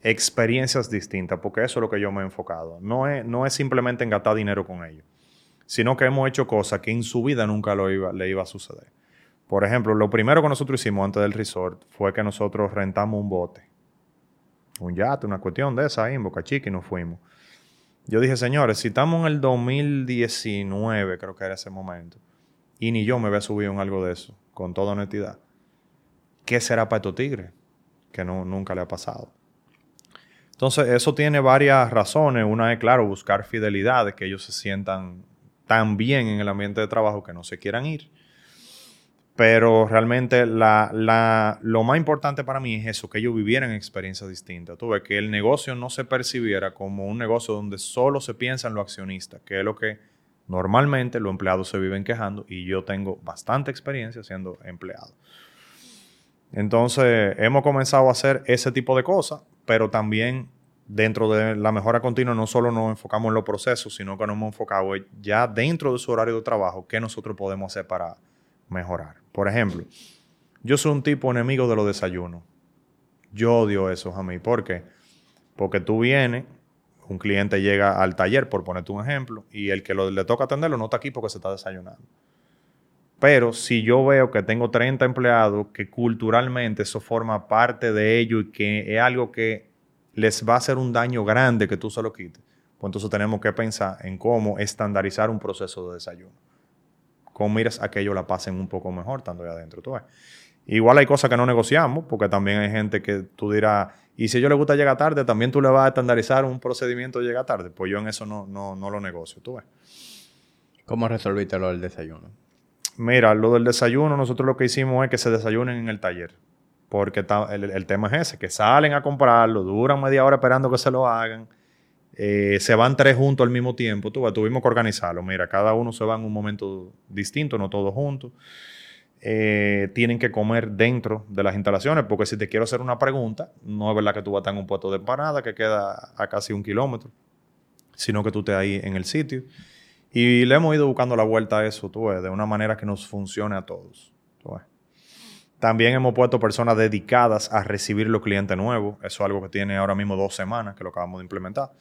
experiencias distintas, porque eso es lo que yo me he enfocado. No es, no es simplemente engatar dinero con ellos sino que hemos hecho cosas que en su vida nunca lo iba, le iba a suceder. Por ejemplo, lo primero que nosotros hicimos antes del resort fue que nosotros rentamos un bote, un yate, una cuestión de esa ahí en Boca Chica y nos fuimos. Yo dije, señores, si estamos en el 2019, creo que era ese momento, y ni yo me había subido en algo de eso, con toda honestidad, ¿qué será para estos tigres? Que no, nunca le ha pasado. Entonces, eso tiene varias razones. Una es, claro, buscar fidelidad, que ellos se sientan también en el ambiente de trabajo que no se quieran ir. Pero realmente la, lo más importante para mí es eso, que ellos vivieran experiencias distintas. Tuve que el negocio no se percibiera como un negocio donde solo se piensa en lo accionista, que es lo que normalmente los empleados se viven quejando y yo tengo bastante experiencia siendo empleado. Entonces hemos comenzado a hacer ese tipo de cosas, pero también dentro de la mejora continua no solo nos enfocamos en los procesos, sino que nos hemos enfocado ya dentro de su horario de trabajo, qué nosotros podemos hacer para mejorar. Por ejemplo, yo soy un tipo enemigo de los desayunos. Yo odio eso a mí. ¿Por qué? Porque tú vienes, un cliente llega al taller, por ponerte un ejemplo, y el que le toca atenderlo no está aquí porque se está desayunando. Pero si yo veo que tengo 30 empleados, que culturalmente eso forma parte de ello y que es algo que les va a hacer un daño grande que tú se lo quites, pues entonces tenemos que pensar en cómo estandarizar un proceso de desayuno. Cómo miras a que ellos la pasen un poco mejor estando ahí adentro. ¿tú ves? Igual hay cosas que no negociamos, porque también hay gente que tú dirás, y si a ellos les gusta llegar tarde, también tú le vas a estandarizar un procedimiento de llegar tarde. Pues yo en eso no, no, no lo negocio, tú ves. ¿Cómo resolviste lo del desayuno? Mira, lo del desayuno, nosotros lo que hicimos es que se desayunen en el taller. Porque el, tema es ese, que salen a comprarlo, duran media hora esperando que se lo hagan, eh, se van tres juntos al mismo tiempo. tuvimos que organizarlo. Mira, cada uno se va en un momento distinto, no todos juntos. Eh, tienen que comer dentro de las instalaciones, porque si te quiero hacer una pregunta, no es verdad que tú vas a estar en un puesto de empanada que queda a casi un kilómetro, sino que tú estés ahí en el sitio. Y le hemos ido buscando la vuelta a eso, tú de una manera que nos funcione a todos. También hemos puesto personas dedicadas a recibir los clientes nuevos. Eso es algo que tiene ahora mismo dos semanas que lo acabamos de implementar.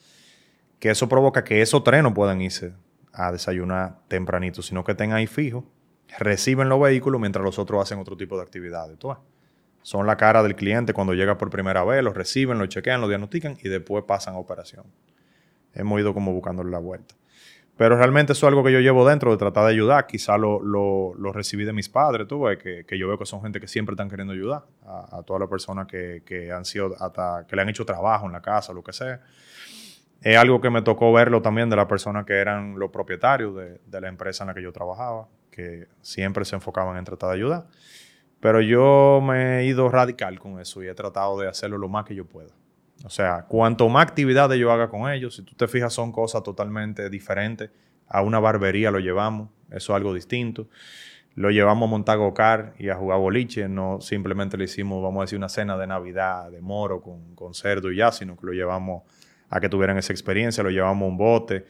Que eso provoca que esos trenes no puedan irse a desayunar tempranito, sino que estén ahí fijos, reciben los vehículos mientras los otros hacen otro tipo de actividades. Son la cara del cliente cuando llega por primera vez, los reciben, los chequean, los diagnostican y después pasan a operación. Hemos ido como buscándole la vuelta. Pero realmente eso es algo que yo llevo dentro de tratar de ayudar. Quizá lo, lo, recibí de mis padres, tú que, que, yo veo que son gente que siempre están queriendo ayudar a, todas las personas que, que, han sido hasta, que le han hecho trabajo en la casa, lo que sea. Es algo que me tocó verlo también de las personas que eran los propietarios de, de la empresa en la que yo trabajaba, que siempre se enfocaban en tratar de ayudar. Pero yo me he ido radical con eso y he tratado de hacerlo lo más que yo pueda. O sea, cuanto más actividades yo haga con ellos, si tú te fijas, son cosas totalmente diferentes. A una barbería lo llevamos, eso es algo distinto. Lo llevamos a montar gocar y a jugar boliche, no simplemente le hicimos, vamos a decir, una cena de Navidad de moro con, con cerdo y ya, sino que lo llevamos a que tuvieran esa experiencia, lo llevamos a un bote.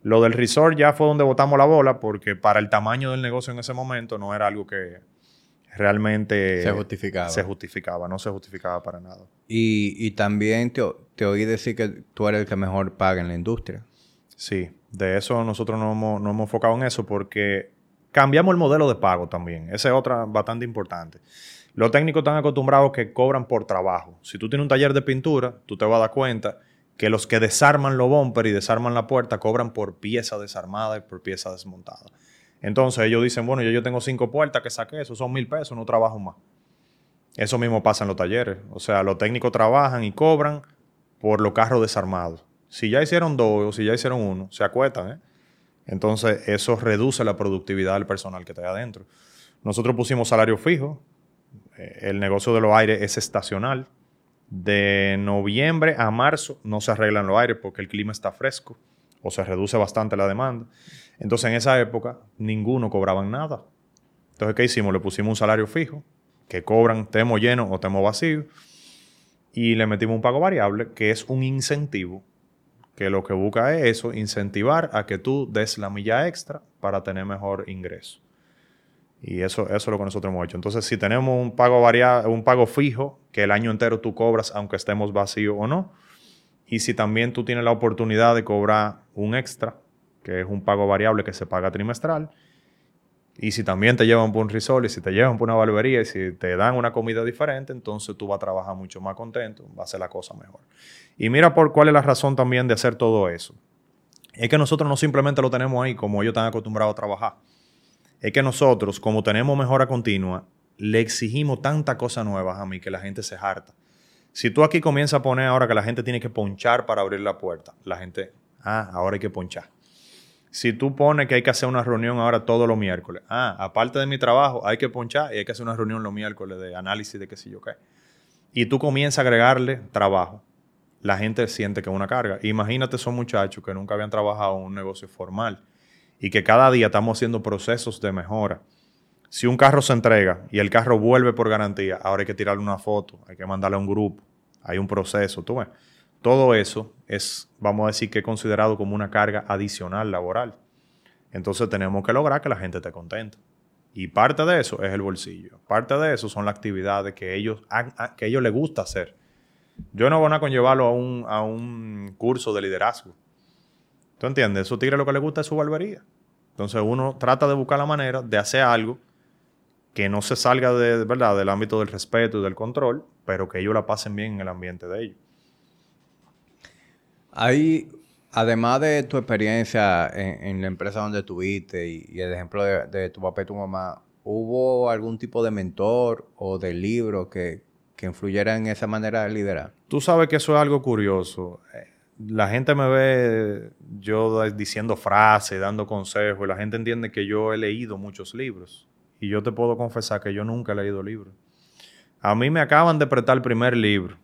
Lo del resort ya fue donde botamos la bola, porque para el tamaño del negocio en ese momento no era algo que, realmente se justificaba. Se justificaba, no se justificaba para nada. Y, también te, te, oí decir que tú eres el que mejor paga en la industria. Sí, de eso nosotros no hemos, no hemos enfocado en eso porque cambiamos el modelo de pago también. Esa es otra bastante importante. Los técnicos están acostumbrados que cobran por trabajo. Si tú tienes un taller de pintura, tú te vas a dar cuenta que los que desarman los bumper y desarman la puerta cobran por pieza desarmada y por pieza desmontada. Entonces ellos dicen, bueno, yo, yo tengo cinco puertas que saqué, eso son mil pesos, no trabajo más. Eso mismo pasa en los talleres. O sea, los técnicos trabajan y cobran por los carros desarmados. Si ya hicieron dos o si ya hicieron uno, se acuestan. ¿eh? Entonces eso reduce la productividad del personal que está adentro. Nosotros pusimos salario fijo. Eh, el negocio de los aires es estacional de noviembre a marzo no se arreglan los aires porque el clima está fresco o se reduce bastante la demanda. Entonces en esa época ninguno cobraban nada. Entonces, ¿qué hicimos? Le pusimos un salario fijo, que cobran temo lleno o temo vacío, y le metimos un pago variable, que es un incentivo, que lo que busca es eso, incentivar a que tú des la milla extra para tener mejor ingreso. Y eso, eso es lo que nosotros hemos hecho. Entonces, si tenemos un pago, variable, un pago fijo, que el año entero tú cobras aunque estemos vacíos o no, y si también tú tienes la oportunidad de cobrar un extra, que es un pago variable que se paga trimestral, y si también te llevan por un risol, y si te llevan por una barbería, y si te dan una comida diferente, entonces tú vas a trabajar mucho más contento, va a ser la cosa mejor. Y mira por cuál es la razón también de hacer todo eso. Es que nosotros no simplemente lo tenemos ahí como ellos están acostumbrados a trabajar es que nosotros, como tenemos mejora continua, le exigimos tanta cosa nuevas a mí que la gente se harta. Si tú aquí comienzas a poner ahora que la gente tiene que ponchar para abrir la puerta, la gente, ah, ahora hay que ponchar. Si tú pones que hay que hacer una reunión ahora todos los miércoles, ah, aparte de mi trabajo, hay que ponchar y hay que hacer una reunión los miércoles de análisis de qué sé yo qué. Y tú comienzas a agregarle trabajo. La gente siente que es una carga. Imagínate esos muchachos que nunca habían trabajado en un negocio formal y que cada día estamos haciendo procesos de mejora. Si un carro se entrega y el carro vuelve por garantía, ahora hay que tirarle una foto, hay que mandarle a un grupo, hay un proceso, tú ves. Todo eso es, vamos a decir, que considerado como una carga adicional laboral. Entonces tenemos que lograr que la gente esté contenta. Y parte de eso es el bolsillo. Parte de eso son las actividades que ellos, que ellos les gusta hacer. Yo no voy a conllevarlo a un, a un curso de liderazgo. ¿Tú entiendes? Eso tigre lo que le gusta es su barbería. Entonces uno trata de buscar la manera de hacer algo que no se salga de, ¿verdad? del ámbito del respeto y del control, pero que ellos la pasen bien en el ambiente de ellos. Además de tu experiencia en, la empresa donde estuviste y, el ejemplo de, tu papá y tu mamá, ¿hubo algún tipo de mentor o de libro que, que influyera en esa manera de liderar? Tú sabes que eso es algo curioso. Eh, la gente me ve yo diciendo frases, dando consejos, y la gente entiende que yo he leído muchos libros. Y yo te puedo confesar que yo nunca he leído libros. A mí me acaban de prestar el primer libro,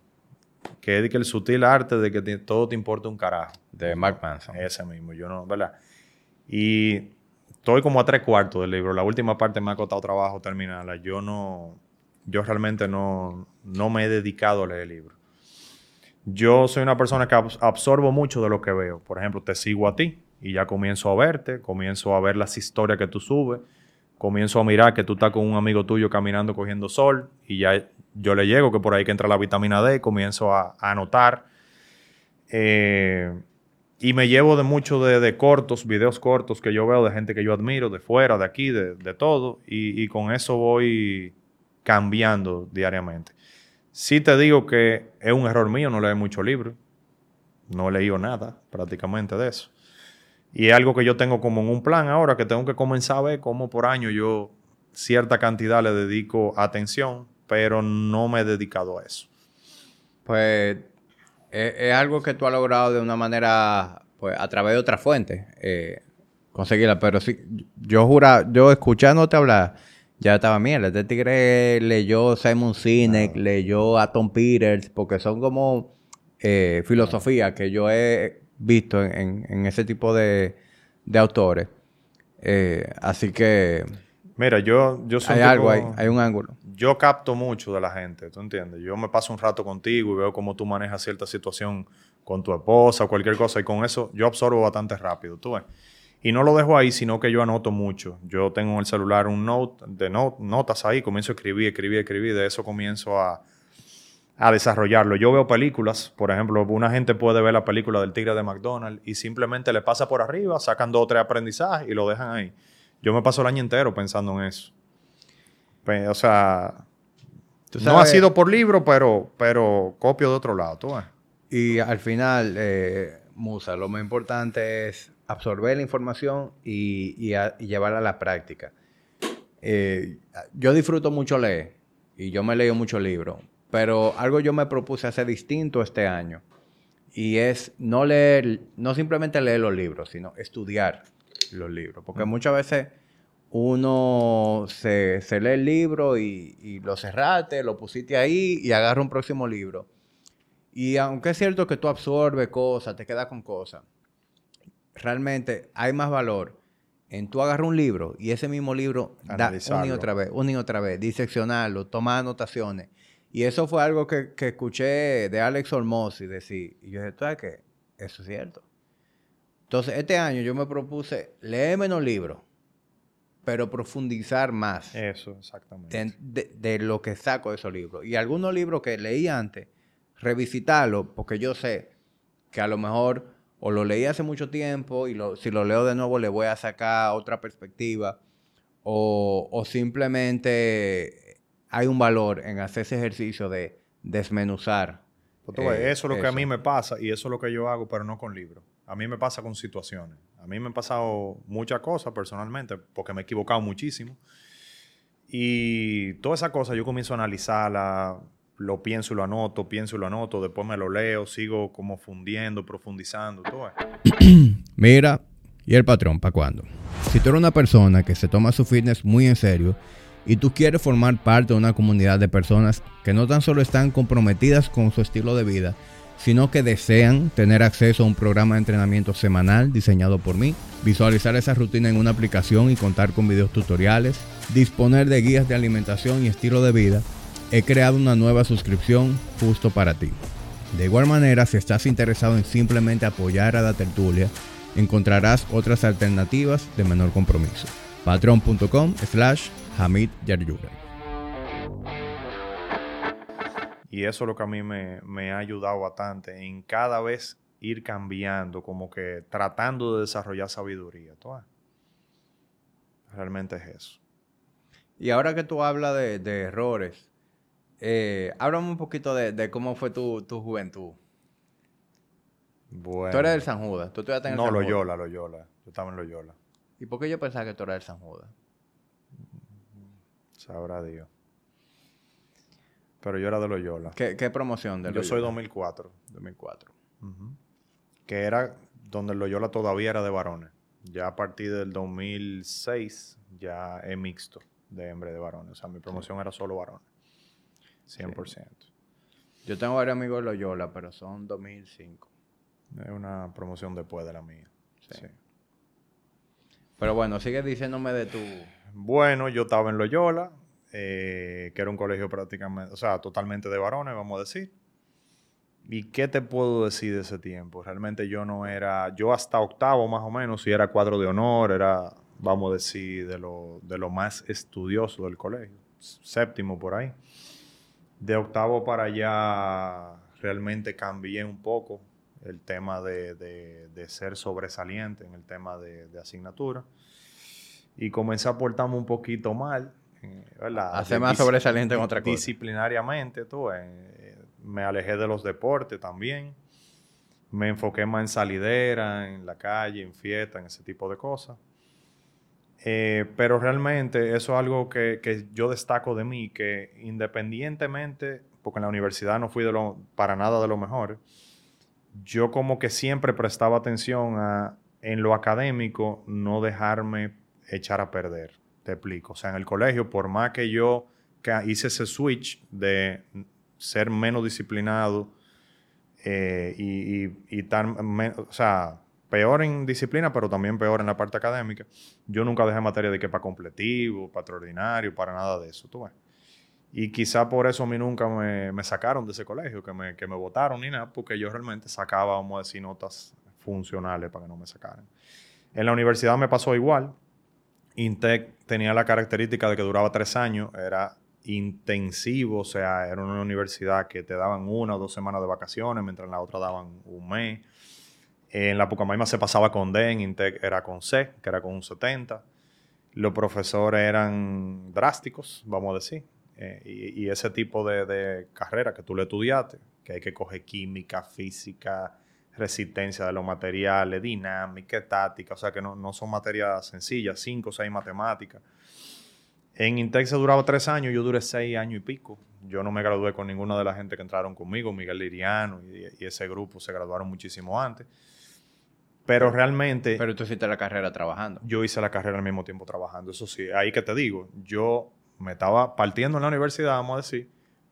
que es el sutil arte de que todo te importa un carajo. De Mark Manson. Ese mismo, yo no, ¿verdad? Y estoy como a tres cuartos del libro. La última parte me ha costado trabajo terminarla. Yo no, yo realmente no, no me he dedicado a leer el libro. Yo soy una persona que absorbo mucho de lo que veo. Por ejemplo, te sigo a ti y ya comienzo a verte, comienzo a ver las historias que tú subes, comienzo a mirar que tú estás con un amigo tuyo caminando cogiendo sol y ya yo le llego que por ahí que entra la vitamina D, comienzo a, anotar. Eh, y me llevo de mucho de, cortos, videos cortos que yo veo de gente que yo admiro, de fuera, de aquí, de, todo, y, y con eso voy cambiando diariamente. Sí te digo que es un error mío no leer mucho libro. No he leído nada prácticamente de eso. Y es algo que yo tengo como en un plan ahora, que tengo que comenzar a ver cómo por año yo cierta cantidad le dedico atención, pero no me he dedicado a eso. Pues es, algo que tú has logrado de una manera, pues a través de otra fuente, eh, conseguirla. Pero sí, yo jura, yo escuchándote hablar, ya estaba mierda. Este tigre leyó Simon Sinek, leyó a Tom Peters, porque son como eh, filosofías que yo he visto en, ese tipo de, autores. Eh, así que. Mira, yo, yo soy. Hay algo ahí, hay un ángulo. Yo capto mucho de la gente, ¿tú entiendes? Yo me paso un rato contigo y veo cómo tú manejas cierta situación con tu esposa o cualquier cosa, y con eso yo absorbo bastante rápido, ¿tú ves? Y no lo dejo ahí, sino que yo anoto mucho. Yo tengo en el celular un note de notas ahí, comienzo a escribir, escribir, escribir, de eso comienzo a, a desarrollarlo. Yo veo películas, por ejemplo, una gente puede ver la película del tigre de McDonald's y simplemente le pasa por arriba, sacan dos o tres aprendizajes y lo dejan ahí. Yo me paso el año entero pensando en eso. O sea, no ha sido por libro, pero, pero copio de otro lado. ¿tú Y al final, eh, Musa, lo más importante es absorber la información y, llevarla a la práctica. Eh, yo disfruto mucho leer y yo me leo muchos libros, pero algo yo me propuse hacer distinto este año y es no leer, no simplemente leer los libros, sino estudiar los libros, porque muchas veces uno se, lee el libro y, y, lo cerraste, lo pusiste ahí y agarra un próximo libro. Y aunque es cierto que tú absorbes cosas, te quedas con cosas, realmente hay más valor en tú agarrar un libro y ese mismo libro da una y otra vez, una y otra vez, diseccionarlo, tomar anotaciones. Y eso fue algo que, escuché de Alex y decir. Y yo dije, ¿tú sabes qué? Eso es cierto. Entonces, este año yo me propuse leer menos libros, pero profundizar más. Eso, exactamente. De, de, lo que saco de esos libros. Y algunos libros que leí antes, revisitarlos, porque yo sé que a lo mejor o lo leí hace mucho tiempo y si lo leo de nuevo le voy a sacar otra perspectiva, o, simplemente hay un valor en hacer ese ejercicio de desmenuzar. Pues eso es lo que a mí me pasa y eso es lo que yo hago, pero no con libros. A mí me pasa con situaciones. Mí me han pasado muchas cosas personalmente porque me he equivocado muchísimo. Y todas esas cosas yo comienzo a analizarla lo pienso y lo anoto, pienso y lo anoto, después me lo leo, sigo como fundiendo, profundizando, todo Mira, ¿y el patrón para cuándo? Si tú eres una persona que se toma su fitness muy en serio y tú quieres formar parte de una comunidad de personas que no tan solo están comprometidas con su estilo de vida, sino que desean tener acceso a un programa de entrenamiento semanal diseñado por mí, visualizar esa rutina en una aplicación y contar con videos tutoriales, disponer de guías de alimentación y estilo de vida, he creado una nueva suscripción justo para ti. De igual manera, si estás interesado en simplemente apoyar a la tertulia, encontrarás otras alternativas de menor compromiso. patreon.com slash Hamid Y eso es lo que a mí me, ha ayudado bastante en cada vez ir cambiando, como que tratando de desarrollar sabiduría. Realmente es eso. Y ahora que tú hablas de errores, eh, háblame un poquito de, cómo fue tu, juventud. Bueno. Tú eres del San Judas. ¿Tú en no, Loyola, Loyola. Yo estaba en Loyola. ¿Y por qué yo pensaba que tú eras del San Judas? Sabrá Dios. Pero yo era de Loyola. ¿Qué, qué promoción de Loyola? Yo soy 2004. 2004. Que era donde Loyola todavía era de varones. Ya a partir del 2006 ya es mixto de hembra de varones. O sea, mi promoción era solo varones. 100%. Yo tengo varios amigos de Loyola, pero son 2005. Es una promoción después de la mía. Sí. Pero bueno, sigue diciéndome de tu... Bueno, yo estaba en Loyola, eh, que era un colegio prácticamente, o sea, totalmente de varones, vamos a decir. ¿Y qué te puedo decir de ese tiempo? Realmente yo no era, yo hasta octavo más o menos, si era cuadro de honor, era, vamos a decir, de lo, de lo más estudioso del colegio, séptimo por ahí. De octavo para allá realmente cambié un poco el tema de, ser sobresaliente en el tema de, asignatura. Y comencé a portarme un poquito mal. Eh, Hacer más sobresaliente en otra cosa. Disciplinariamente, tú. Eh, me alejé de los deportes también. Me enfoqué más en salidera, en la calle, en fiesta, en ese tipo de cosas. Eh, pero realmente eso es algo que, yo destaco de mí, que independientemente, porque en la universidad no fui de lo, para nada de lo mejor, yo como que siempre prestaba atención a, en lo académico, no dejarme echar a perder. Te explico. O sea, en el colegio, por más que yo hice ese switch de ser menos disciplinado eh, y, y, y tan, o sea, peor en disciplina, pero también peor en la parte académica. Yo nunca dejé materia de que para completivo, para extraordinario, para nada de eso, tú ves. Y quizá por eso a mí nunca me, sacaron de ese colegio, que me, que me votaron ni nada, porque yo realmente sacaba, vamos a decir, notas funcionales para que no me sacaran. En la universidad me pasó igual. Intec tenía la característica de que duraba tres años, era intensivo, o sea, era una universidad que te daban una o dos semanas de vacaciones, mientras en la otra daban un mes. En la Pucamaima se pasaba con D, en Intec era con C, que era con un 70. Los profesores eran drásticos, vamos a decir. Eh, y, ese tipo de, carrera que tú le estudiaste, que hay que coger química, física, resistencia de los materiales, dinámica, estática, o sea que no, no son materias sencillas, cinco o seis matemáticas. En Intec se duraba tres años, yo duré seis años y pico. Yo no me gradué con ninguna de la gente que entraron conmigo, Miguel Liriano y, ese grupo se graduaron muchísimo antes. Pero realmente... Pero tú hiciste la carrera trabajando. Yo hice la carrera al mismo tiempo trabajando, eso sí. Ahí que te digo, yo me estaba partiendo en la universidad, vamos a decir,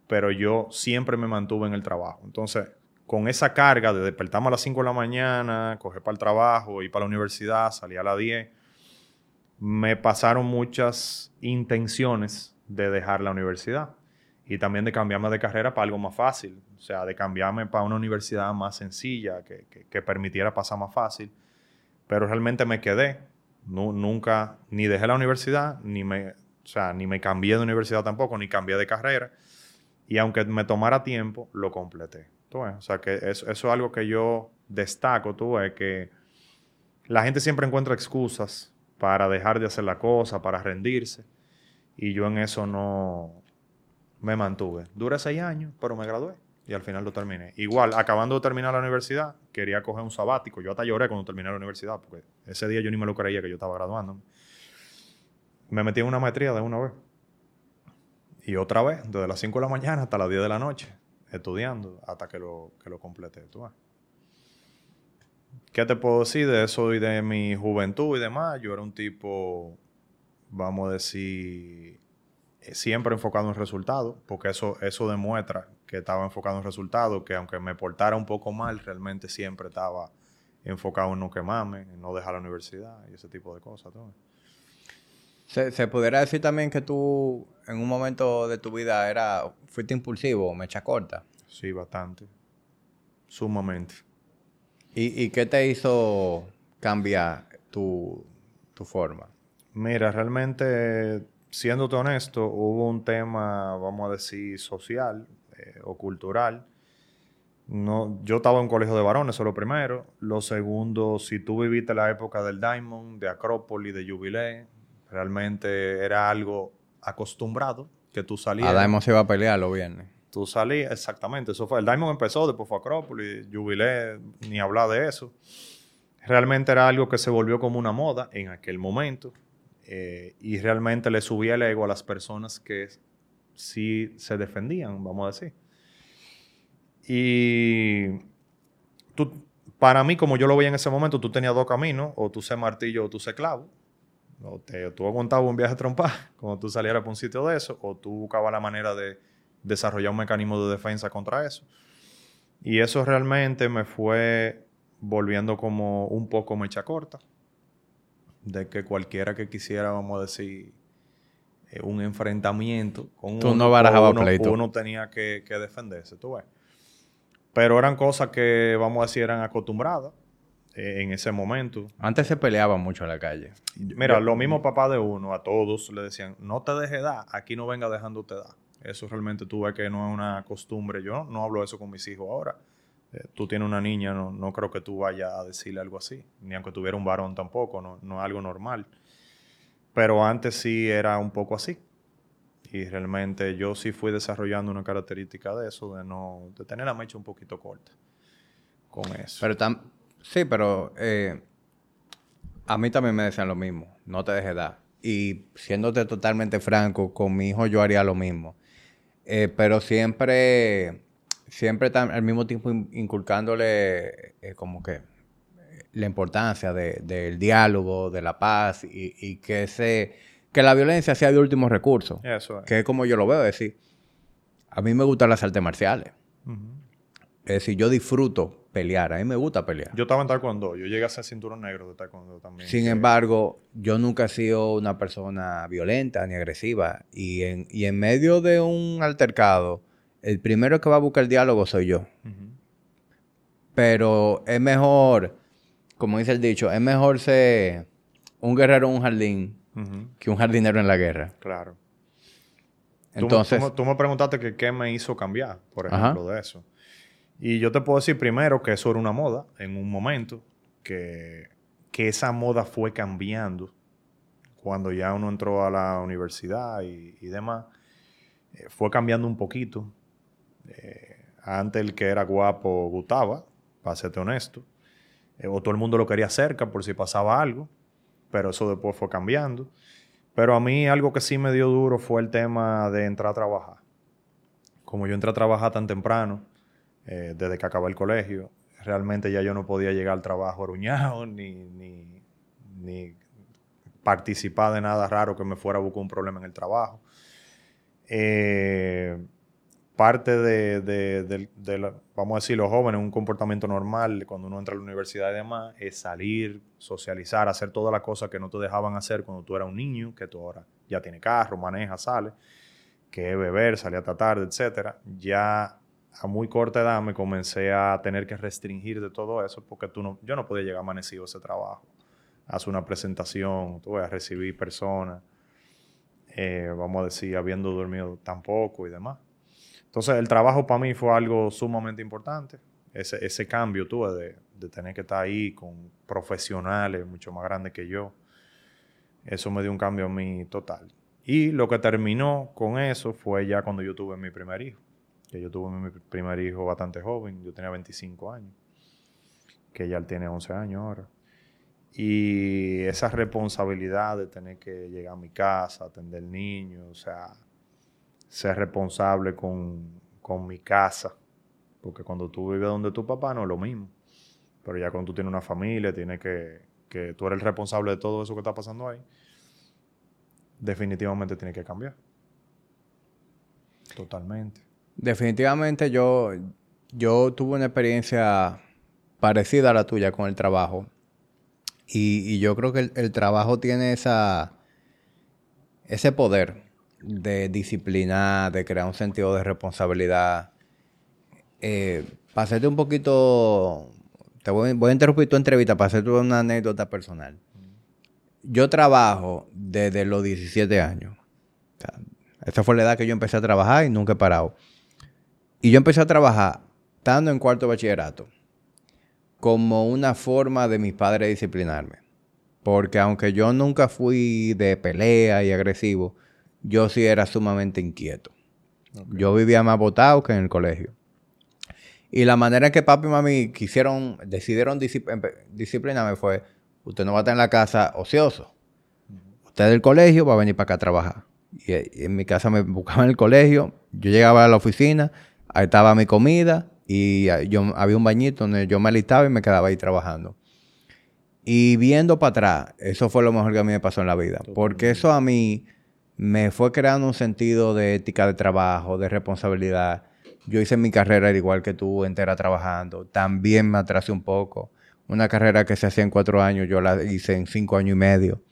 pero yo siempre me mantuve en el trabajo. Entonces, con esa carga de despertarme a las 5 de la mañana, coger para el trabajo, ir para la universidad, salir a las 10, me pasaron muchas intenciones de dejar la universidad y también de cambiarme de carrera para algo más fácil, o sea, de cambiarme para una universidad más sencilla, que, que, permitiera pasar más fácil. Pero realmente me quedé, nunca, ni dejé la universidad, ni me, o sea, ni me cambié de universidad tampoco, ni cambié de carrera. Y aunque me tomara tiempo, lo completé. O sea, que eso, es algo que yo destaco, tú ves, que la gente siempre encuentra excusas para dejar de hacer la cosa, para rendirse. Y yo en eso no me mantuve. Duré seis años, pero me gradué y al final lo terminé. Igual, acabando de terminar la universidad, quería coger un sabático. Yo hasta lloré cuando terminé la universidad, porque ese día yo ni me lo creía que yo estaba graduando. Me metí en una maestría de una vez. Y otra vez, desde las 5 de la mañana hasta las 10 de la noche, estudiando, hasta que lo, que lo completé. ¿tú ¿Qué te puedo decir de eso y de mi juventud y demás? Yo era un tipo, vamos a decir, eh, siempre enfocado en resultados, porque eso, eso demuestra que estaba enfocado en resultados, que aunque me portara un poco mal, realmente siempre estaba enfocado en no quemarme, en no dejar la universidad y ese tipo de cosas. ¿Se, ¿Se, pudiera decir también que tú en un momento de tu vida era, fuiste impulsivo, mecha corta? Sí, bastante. Sumamente. ¿Y, qué te hizo cambiar tu, forma? Mira, realmente, siéndote honesto, hubo un tema, vamos a decir, social eh, o cultural. No, yo estaba en un colegio de varones, eso es lo primero. Lo segundo, si tú viviste la época del Diamond, de Acrópolis, de Jubilee, realmente era algo acostumbrado que tú salías. A Diamond se iba a pelear los viernes. Tú salías, exactamente, eso fue. El Diamond empezó, después fue Acrópolis, Jubilé, ni hablar de eso. Realmente era algo que se volvió como una moda en aquel momento. Eh, y realmente le subía el ego a las personas que sí se defendían, vamos a decir. Y tú, para mí, como yo lo veía en ese momento, tú tenías dos caminos, o tú sé martillo o tú sé clavo. O te, tú aguantabas un viaje trompa cuando tú salieras para un sitio de eso, o tú buscabas la manera de desarrollar un mecanismo de defensa contra eso. Y eso realmente me fue volviendo como un poco mecha corta. De que cualquiera que quisiera, vamos a decir, eh, un enfrentamiento con Tú uno, no pleito. uno tenía que, defenderse, tú ves. Pero eran cosas que, vamos a decir, eran acostumbradas eh, en ese momento. Antes se peleaba mucho en la calle. Mira, lo mismo papá de uno, a todos le decían, no te dejes dar, aquí no venga dejándote dar. Eso realmente tú ves que no es una costumbre. Yo no hablo eso con mis hijos ahora. Eh, tú tienes una niña, no, no, creo que tú vayas a decirle algo así. Ni aunque tuviera un varón tampoco, no, no es algo normal. Pero antes sí era un poco así. Y realmente yo sí fui desarrollando una característica de eso, de no, de tener la mecha un poquito corta con eso. Pero sí, pero eh, a mí también me decían lo mismo, no te dejes dar. Y siéndote totalmente franco, con mi hijo yo haría lo mismo. Eh, pero siempre, siempre al mismo tiempo inculcándole eh, como que la importancia del diálogo, de la paz y, que ese, que la violencia sea de último recurso. Eso Que es como yo lo veo, es decir, a mí me gustan las artes marciales. Es decir, yo disfruto pelear, a mí me gusta pelear. Yo estaba en taekwondo, yo llegué a ser cinturón negro de taekwondo también. Sin embargo, yo nunca he sido una persona violenta ni agresiva y en, y en medio de un altercado, el primero que va a buscar el diálogo soy yo. Pero es mejor, como dice el dicho, es mejor ser un guerrero en un jardín que un jardinero en la guerra. Claro. Entonces, tú, me preguntaste que qué me hizo cambiar, por ejemplo, de eso. Y yo te puedo decir primero que eso era una moda en un momento, que, esa moda fue cambiando cuando ya uno entró a la universidad y, demás. Eh, fue cambiando un poquito. Eh, antes el que era guapo gustaba, para serte honesto. Eh, o todo el mundo lo quería cerca por si pasaba algo, pero eso después fue cambiando. Pero a mí algo que sí me dio duro fue el tema de entrar a trabajar. Como yo entré a trabajar tan temprano, eh, desde que acabé el colegio, realmente ya yo no podía llegar al trabajo aruñado ni, ni, participar de nada raro que me fuera a buscar un problema en el trabajo. Eh, parte de, vamos a decir, los jóvenes, un comportamiento normal cuando uno entra a la universidad y demás, es salir, socializar, hacer todas las cosas que no te dejaban hacer cuando tú eras un niño, que tú ahora ya tienes carro, maneja, sale, que es beber, salir hasta tarde, etcétera. Ya a muy corta edad me comencé a tener que restringir de todo eso porque tú no, yo no podía llegar amanecido a ese trabajo. Hacer una presentación, tú vas a recibir personas, eh, vamos a decir, habiendo dormido tan poco y demás. Entonces, el trabajo para mí fue algo sumamente importante. Ese, ese cambio tuve de, de, tener que estar ahí con profesionales mucho más grandes que yo. Eso me dio un cambio a mí total. Y lo que terminó con eso fue ya cuando yo tuve mi primer hijo. Yo tuve mi primer hijo bastante joven, yo tenía 25 años. Que ya él tiene 11 años ahora. Y esa responsabilidad de tener que llegar a mi casa, atender niños, o sea, ser responsable con, mi casa. Porque cuando tú vives donde tu papá no es lo mismo. Pero ya cuando tú tienes una familia, tienes que, que tú eres el responsable de todo eso que está pasando ahí, definitivamente tiene que cambiar. Totalmente. Definitivamente yo, yo tuve una experiencia parecida a la tuya con el trabajo. Y, yo creo que el, trabajo tiene esa, ese poder de disciplina, de crear un sentido de responsabilidad. Eh, para un poquito, te voy, a interrumpir tu entrevista para hacerte una anécdota personal. Yo trabajo desde los 17 años. esa fue la edad que yo empecé a trabajar y nunca he parado. Y yo empecé a trabajar estando en cuarto bachillerato como una forma de mis padres disciplinarme. Porque aunque yo nunca fui de pelea y agresivo, yo sí era sumamente inquieto. Yo vivía más botado que en el colegio. Y la manera en que papi y mami quisieron, decidieron disciplinarme fue, usted no va a estar en la casa ocioso. Usted del colegio va a venir para acá a trabajar. Y, en mi casa me buscaban en el colegio, yo llegaba a la oficina, ahí estaba mi comida y yo, había un bañito donde yo me alistaba y me quedaba ahí trabajando. Y viendo para atrás, eso fue lo mejor que a mí me pasó en la vida. Porque eso a mí me fue creando un sentido de ética de trabajo, de responsabilidad. Yo hice mi carrera igual que tú, entera trabajando. También me atrasé un poco. Una carrera que se hacía en cuatro años, yo la hice en cinco años y medio.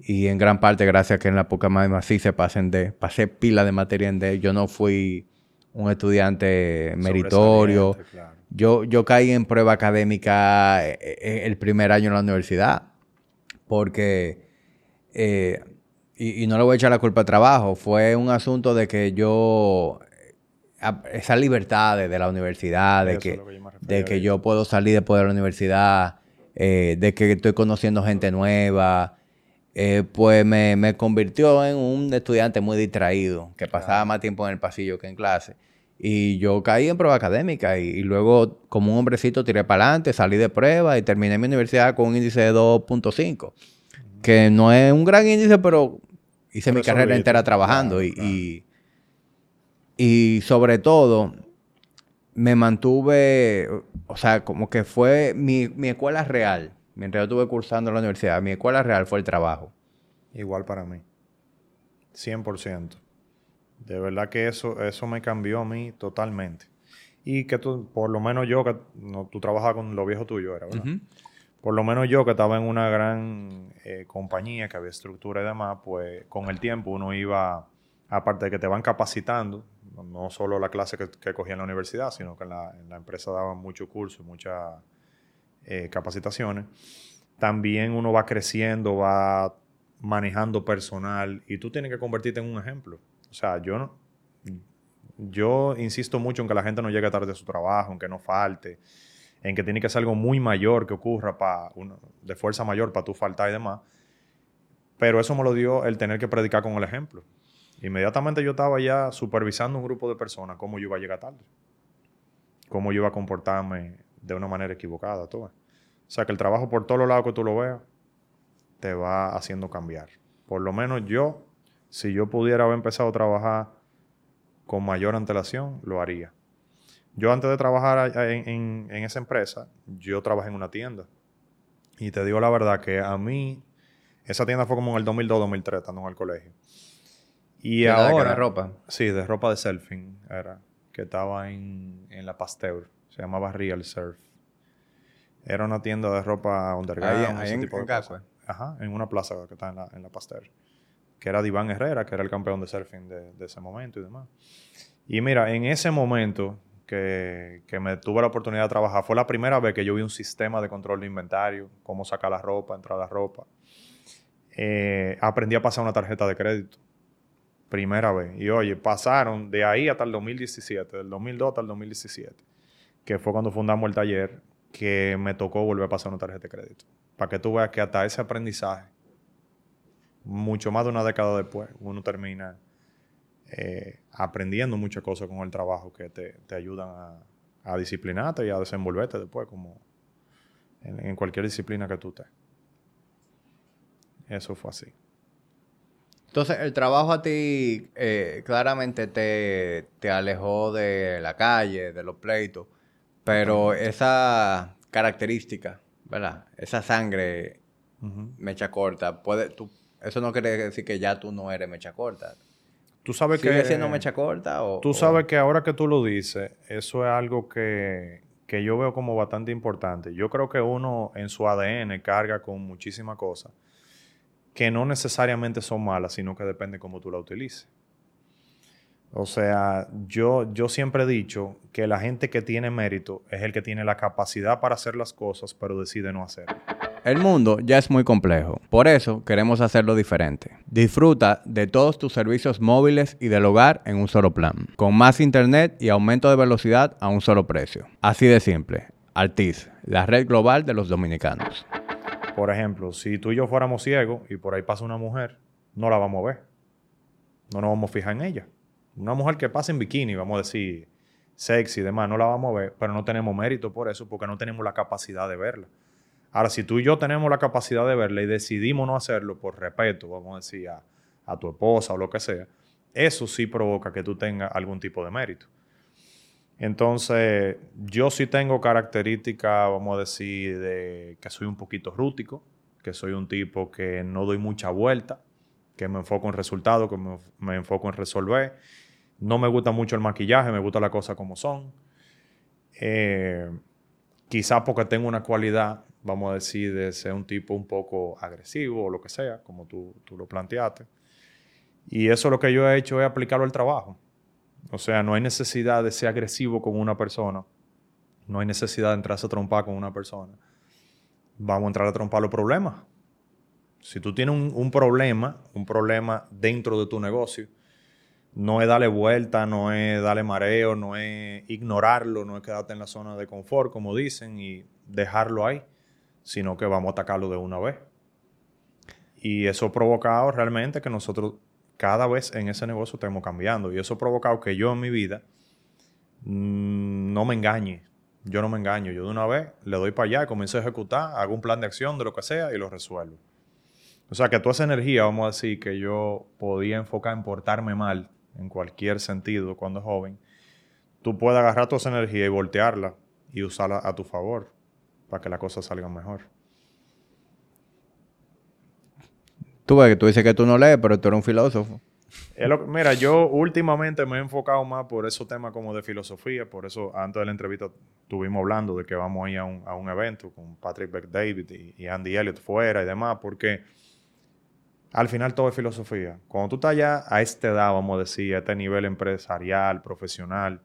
Y en gran parte gracias a que en la poca más sí se pasen de, pasé pila de materia en D. Yo no fui un estudiante meritorio. Yo, yo caí en prueba académica eh, eh, el primer año en la universidad. Porque eh, y, no le voy a echar la culpa al trabajo, fue un asunto de que yo, esa libertad de, la universidad, de, que, de que yo puedo salir después de la universidad, eh, de que estoy conociendo gente nueva, eh, pues me, convirtió en un estudiante muy distraído, que pasaba más tiempo en el pasillo que en clase. Y yo caí en prueba académica y, y luego, como un hombrecito, tiré para adelante, salí de prueba y terminé mi universidad con un índice de 2.5 que no es un gran índice, pero hice mi carrera entera trabajando y, y, sobre todo me mantuve, o sea, como que fue mi, escuela real, mientras yo estuve cursando en la universidad, mi escuela real fue el trabajo. Igual para mí, 100%. De verdad que eso, eso me cambió a mí totalmente. Y que tú, por lo menos yo, que no, tú trabajabas con lo viejo tuyo, era, ¿verdad? por lo menos yo que estaba en una gran eh, compañía que había estructura y demás, pues con el tiempo uno iba, aparte de que te van capacitando, no solo la clase que, cogía en la universidad, sino que en la, empresa daban muchos cursos, muchas eh, capacitaciones, también uno va creciendo, va manejando personal y tú tienes que convertirte en un ejemplo. O sea, yo no, yo insisto mucho en que la gente no llegue tarde a su trabajo, en que no falte en que tiene que ser algo muy mayor que ocurra para de fuerza mayor para tu faltar y demás. Pero eso me lo dio el tener que predicar con el ejemplo. Inmediatamente yo estaba ya supervisando un grupo de personas cómo yo iba a llegar tarde. cómo yo iba a comportarme de una manera equivocada, tú ves. O sea, que el trabajo por todos los lados que tú lo veas, te va haciendo cambiar. Por lo menos yo, si yo pudiera haber empezado a trabajar con mayor antelación, lo haría. Yo antes de trabajar en, en, esa empresa, yo trabajé en una tienda. Y te digo la verdad que a mí, esa tienda fue como en el 2002-2003, estando en el colegio. Y ahora... De ropa? Sí, de ropa de surfing era. Que estaba en, en la Pasteur. Se llamaba Real Surf. Era una tienda de ropa underground. Ahí, en, tipo de Ajá, en una plaza que está en la, en la Pasteur. Que era Iván Herrera, que era el campeón de surfing de, de ese momento y demás. Y mira, en ese momento que, que, me tuve la oportunidad de trabajar, fue la primera vez que yo vi un sistema de control de inventario, cómo sacar la ropa, entrar la ropa. Eh, aprendí a pasar una tarjeta de crédito. Primera vez. Y oye, pasaron de ahí hasta el 2017, del 2002 hasta el 2017, que fue cuando fundamos el taller, que me tocó volver a pasar una tarjeta de crédito. Para que tú veas que hasta ese aprendizaje, mucho más de una década después, uno termina eh, aprendiendo muchas cosas con el trabajo que te, ayudan a, disciplinarte y a desenvolverte después, como en, cualquier disciplina que tú estés. Eso fue así. Entonces, el trabajo a ti eh, claramente te, te, alejó de la calle, de los pleitos, pero esa característica, ¿verdad? Esa sangre mecha corta, puede, tú, eso no quiere decir que ya tú no eres mecha corta. Tú sabes ¿Sigue que... siendo mecha corta o...? Tú sabes que ahora que tú lo dices, eso es algo que, que yo veo como bastante importante. Yo creo que uno en su ADN carga con muchísimas cosas que no necesariamente son malas, sino que depende cómo tú la utilices. O sea, yo, yo siempre he dicho que la gente que tiene mérito es el que tiene la capacidad para hacer las cosas, pero decide no hacerlo. El mundo ya es muy complejo, por eso queremos hacerlo diferente. Disfruta de todos tus servicios móviles y del hogar en un solo plan, con más internet y aumento de velocidad a un solo precio. Así de simple. Altiz, la red global de los dominicanos. Por ejemplo, si tú y yo fuéramos ciegos y por ahí pasa una mujer, no la vamos a ver. No nos vamos a fijar en ella. Una mujer que pasa en bikini, vamos a decir, sexy y demás, no la vamos a ver, pero no tenemos mérito por eso, porque no tenemos la capacidad de verla. Ahora, si tú y yo tenemos la capacidad de verla y decidimos no hacerlo por respeto, vamos a decir, a, tu esposa o lo que sea, eso sí provoca que tú tengas algún tipo de mérito. Entonces, yo sí tengo características, vamos a decir, de que soy un poquito rútico, que soy un tipo que no doy mucha vuelta, que me enfoco en resultados, que me, enfoco en resolver. No me gusta mucho el maquillaje, me gusta las cosas como son. Eh, quizás porque tengo una cualidad vamos a decir, de ser un tipo un poco agresivo o lo que sea, como tú, tú lo planteaste. Y eso lo que yo he hecho es aplicarlo al trabajo. O sea, no hay necesidad de ser agresivo con una persona. No hay necesidad de entrarse a trompar con una persona. Vamos a entrar a trompar los problemas. Si tú tienes un, un problema, un problema dentro de tu negocio, no es darle vuelta, no es darle mareo, no es ignorarlo, no es quedarte en la zona de confort, como dicen, y dejarlo ahí sino que vamos a atacarlo de una vez. Y eso ha provocado realmente que nosotros cada vez en ese negocio estemos cambiando. Y eso ha provocado que yo en mi vida mm, no me engañe. Yo no me engaño. Yo de una vez le doy para allá, comienzo a ejecutar, hago un plan de acción de lo que sea y lo resuelvo. O sea que toda esa energía, vamos a decir, que yo podía enfocar en portarme mal en cualquier sentido cuando joven, tú puedes agarrar toda esa energía y voltearla y usarla a tu favor para que las cosas salgan mejor. Tú ves que tú dices que tú no lees, pero tú eres un filósofo. mira, yo últimamente me he enfocado más por esos temas como de filosofía, por eso antes de la entrevista estuvimos hablando de que vamos a ir a un, evento con Patrick Beck David y, y, Andy Elliott fuera y demás, porque al final todo es filosofía. Cuando tú estás ya a esta edad, vamos a decir, a este nivel empresarial, profesional,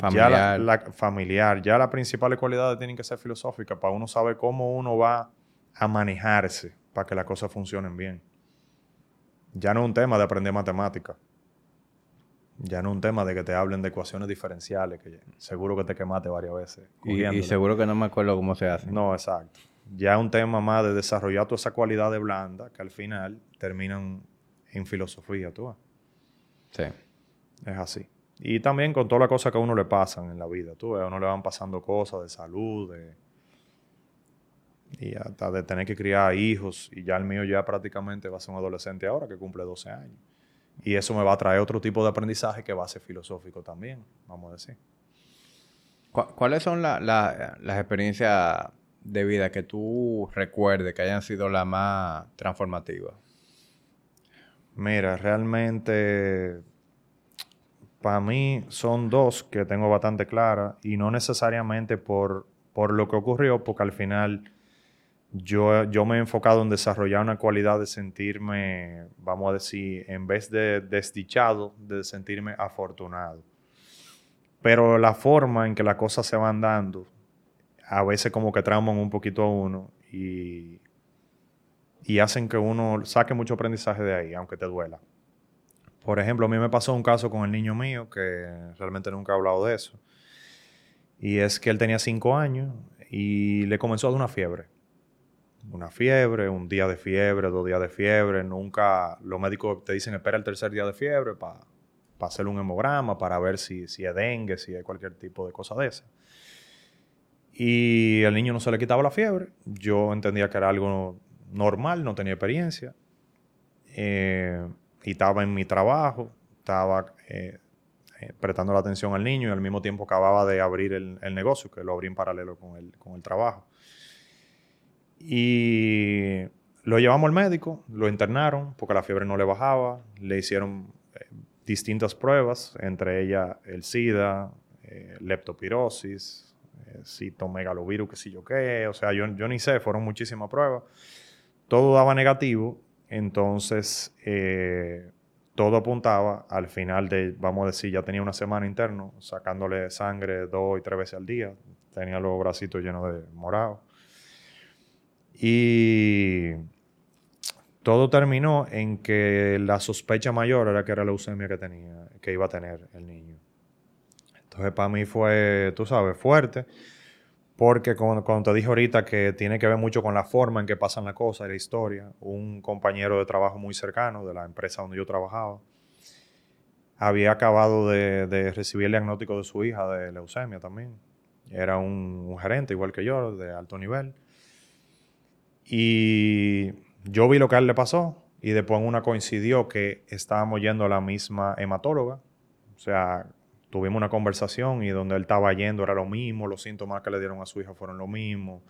Familiar. Ya la, familiar. Ya las principales cualidades tienen que ser filosóficas para uno saber cómo uno va a manejarse para que las cosas funcionen bien. Ya no es un tema de aprender matemáticas. Ya no es un tema de que te hablen de ecuaciones diferenciales, que seguro que te quemaste varias veces. Y, y, seguro que no me acuerdo cómo se hace. No, exacto. Ya es un tema más de desarrollar toda esa cualidad de blanda que al final terminan en filosofía, tú. Sí. Es así. Y también con todas las cosas que a uno le pasan en la vida. Tú a uno le van pasando cosas de salud, de, y hasta de tener que criar hijos. Y ya el mío ya prácticamente va a ser un adolescente ahora que cumple 12 años. Y eso me va a traer otro tipo de aprendizaje que va a ser filosófico también, vamos a decir. ¿Cuáles son las experiencias de vida que tú recuerdes que hayan sido las más transformativas? Mira, realmente para mí son dos que tengo bastante claras y no necesariamente por, por lo que ocurrió, porque al final yo, yo me he enfocado en desarrollar una cualidad de sentirme, vamos a decir, en vez de desdichado, de sentirme afortunado. Pero la forma en que las cosas se van dando, a veces como que trauman un poquito a uno y, y hacen que uno saque mucho aprendizaje de ahí, aunque te duela. Por ejemplo, a mí me pasó un caso con el niño mío, que realmente nunca he hablado de eso. Y es que él tenía cinco años y le comenzó a dar una fiebre una fiebre, un día de fiebre, dos días de fiebre. Nunca los médicos te dicen espera el tercer día de fiebre para hacer un hemograma, para ver si, si es dengue, si hay cualquier tipo de cosa de esa. Y el niño no se le quitaba la fiebre. Yo entendía que era algo normal, no tenía experiencia. Eh, y estaba en mi trabajo, estaba eh, eh, prestando la atención al niño y al mismo tiempo acababa de abrir el, negocio, que lo abrí en paralelo con el, con el trabajo. Y lo llevamos al médico, lo internaron porque la fiebre no le bajaba, le hicieron distintas pruebas, entre ellas el SIDA, eh, leptopirosis, citomegalovirus, qué sé yo qué, o sea, yo, yo ni sé, fueron muchísimas pruebas. Todo daba negativo, entonces todo apuntaba al final de, vamos a decir, ya tenía una semana interno, sacándole sangre dos y tres veces al día, tenía los bracitos llenos de morado. Y todo terminó en que la sospecha mayor era que era la leucemia que tenía, que iba a tener el niño. Entonces para mí fue, tú sabes, fuerte, porque cuando, te dije ahorita que tiene que ver mucho con la forma en que pasan las cosas la historia, un compañero de trabajo muy cercano de la empresa donde yo trabajaba, había acabado de, recibir el diagnóstico de su hija de leucemia también. Era un gerente igual que yo, de alto nivel. Y yo vi lo que a él le pasó y después una coincidió que estábamos yendo a la misma hematóloga. O sea, tuvimos una conversación y donde él estaba yendo era lo mismo, los síntomas que le dieron a su hija fueron lo mismo,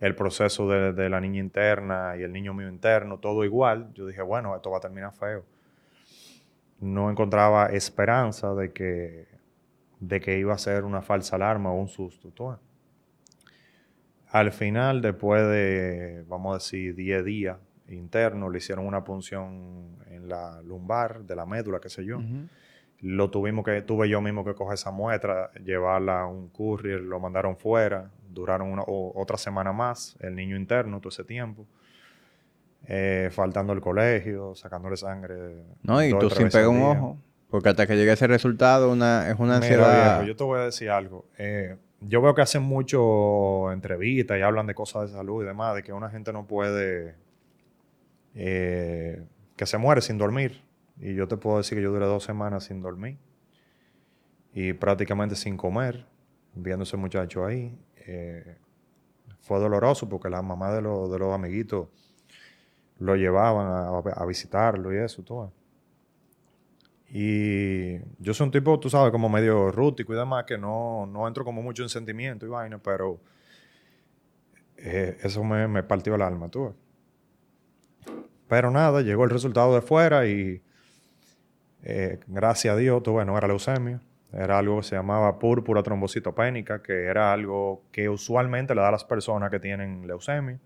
el proceso de, la niña interna y el niño mío interno, todo igual. Yo dije, bueno, esto va a terminar feo. No encontraba esperanza de que, de que iba a ser una falsa alarma o un susto. Al final, después de, vamos a decir, 10 días internos, le hicieron una punción en la lumbar de la médula, qué sé yo. Lo tuvimos que, tuve yo mismo que coger esa muestra, llevarla a un courier, lo mandaron fuera, duraron una, otra semana más, el niño interno todo ese tiempo. Eh, faltando el colegio, sacándole sangre. No, y tú sin pegar un ojo. Porque hasta que llegue ese resultado una, es una ansiedad. yo te voy a decir algo. Eh, yo veo que hacen mucho entrevistas y hablan de cosas de salud y demás, de que una gente no puede, eh, que se muere sin dormir. Y yo te puedo decir que yo duré dos semanas sin dormir y prácticamente sin comer, viendo ese muchacho ahí. Eh, fue doloroso porque la mamá de, los, de los amiguitos lo llevaban a, a visitarlo y eso, todo. Y yo soy un tipo, tú sabes, como medio rústico y demás, que no, no entro como mucho en sentimiento y vaina, pero eh, eso me, me, partió el alma, tú. Pero nada, llegó el resultado de fuera y eh, gracias a Dios, bueno, no era leucemia, era algo que se llamaba púrpura trombocitopénica, que era algo que usualmente le da a las personas que tienen leucemia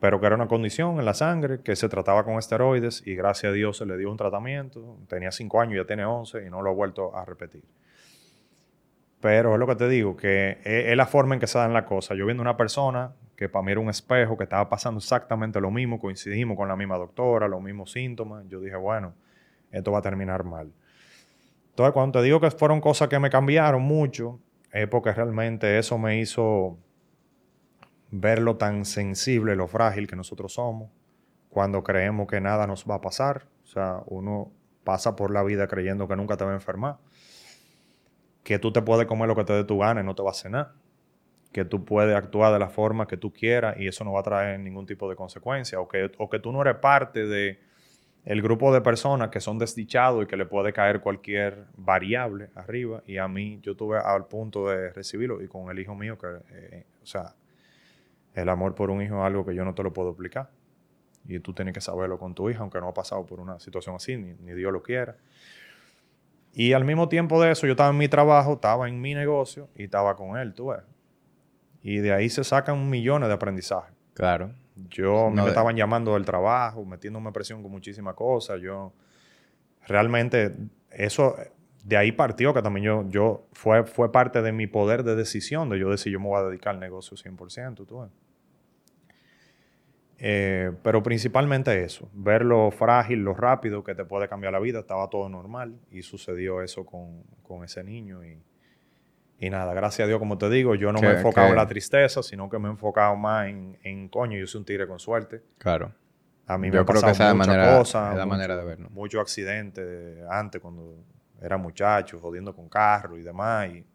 pero que era una condición en la sangre, que se trataba con esteroides y gracias a Dios se le dio un tratamiento. Tenía 5 años, ya tiene 11 y no lo ha vuelto a repetir. Pero es lo que te digo, que es, la forma en que se dan las cosas. Yo viendo una persona que para mí era un espejo, que estaba pasando exactamente lo mismo, coincidimos con la misma doctora, los mismos síntomas, yo dije, bueno, esto va a terminar mal. Entonces, cuando te digo que fueron cosas que me cambiaron mucho, es porque realmente eso me hizo ver lo tan sensible, lo frágil que nosotros somos, cuando creemos que nada nos va a pasar. O sea, uno pasa por la vida creyendo que nunca te va a enfermar. que tú te puedes comer lo que te dé tu gana y no te va a nada. Que tú puedes actuar de la forma que tú quieras y eso no va a traer ningún tipo de consecuencia. O que, o que tú no eres parte de el grupo de personas que son desdichados y que le puede caer cualquier variable arriba. Y a mí, yo tuve al punto de recibirlo y con el hijo mío, que, eh, o sea, el amor por un hijo es algo que yo no te lo puedo explicar. Y tú tienes que saberlo con tu hija, aunque no ha pasado por una situación así, ni, ni Dios lo quiera. Y al mismo tiempo de eso, yo estaba en mi trabajo, estaba en mi negocio y estaba con él, tú ves. Y de ahí se sacan millones de aprendizaje. Claro. Yo me estaban llamando del trabajo, metiéndome presión con muchísimas cosas. Yo realmente eso de ahí partió que también yo, yo fue, fue parte de mi poder de decisión de yo decir yo me voy a dedicar al negocio 100%. ¿tú ves? Eh, pero principalmente eso, ver lo frágil, lo rápido que te puede cambiar la vida, estaba todo normal y sucedió eso con, con ese niño y, y, nada, gracias a Dios, como te digo, yo no me he enfocado en la tristeza, sino que me he enfocado más en, en coño, yo soy un tigre con suerte. Claro. A mí me ha pasado muchas cosas, la manera de verlo. Muchos accidentes antes cuando era muchacho, jodiendo con carro y demás, y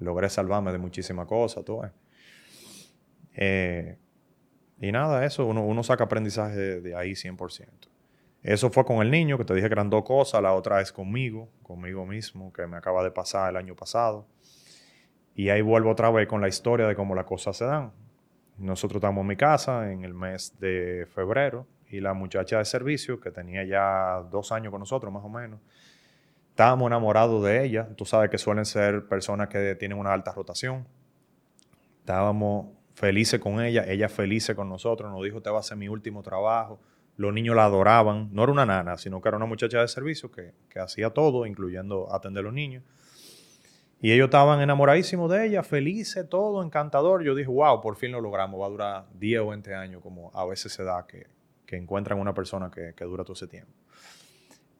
logré salvarme de muchísimas cosas, todo. Eh, y nada, eso, uno, saca aprendizaje de, ahí 100%. Eso fue con el niño, que te dije que eran dos cosas. La otra es conmigo, conmigo mismo, que me acaba de pasar el año pasado. Y ahí vuelvo otra vez con la historia de cómo las cosas se dan. Nosotros estamos en mi casa en el mes de febrero y la muchacha de servicio, que tenía ya dos años con nosotros más o menos, estábamos enamorados de ella. Tú sabes que suelen ser personas que tienen una alta rotación. Estábamos felices con ella, ella feliz con nosotros, nos dijo, te va a ser mi último trabajo. Los niños la adoraban, no era una nana, sino que era una muchacha de servicio que, hacía todo, incluyendo atender a los niños. Y ellos estaban enamoradísimos de ella, felices, todo, encantador. Yo dije, wow, por fin lo logramos, va a durar 10 o 20 años, como a veces se da que, que encuentran una persona que, que dura todo ese tiempo.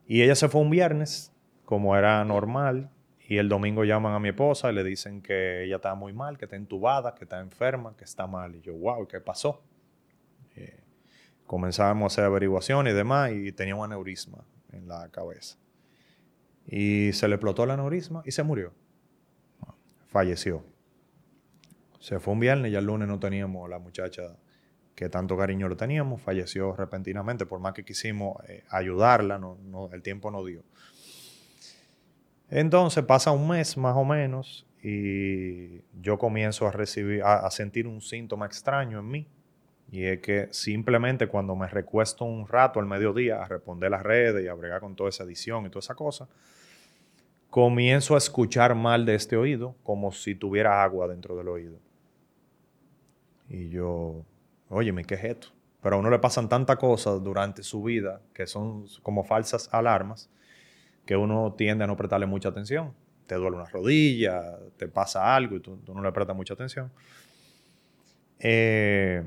Y ella se fue un viernes, como era normal, y el domingo llaman a mi esposa y le dicen que ella está muy mal, que está entubada, que está enferma, que está mal. Y yo, wow, ¿qué pasó? Comenzamos a hacer averiguaciones y demás y tenía un aneurisma en la cabeza. Y se le explotó el aneurisma y se murió. Falleció. Se fue un viernes y el lunes no teníamos la muchacha que tanto cariño lo teníamos. Falleció repentinamente. Por más que quisimos eh, ayudarla, no, no, el tiempo no dio. Entonces pasa un mes más o menos y yo comienzo a recibir, a, sentir un síntoma extraño en mí. Y es que simplemente cuando me recuesto un rato al mediodía a responder las redes y a bregar con toda esa edición y toda esa cosa, comienzo a escuchar mal de este oído, como si tuviera agua dentro del oído. Y yo, oye, ¿qué es esto? Pero a uno le pasan tantas cosas durante su vida que son como falsas alarmas que uno tiende a no prestarle mucha atención. Te duele una rodilla, te pasa algo y tú, no le prestas mucha atención. Eh,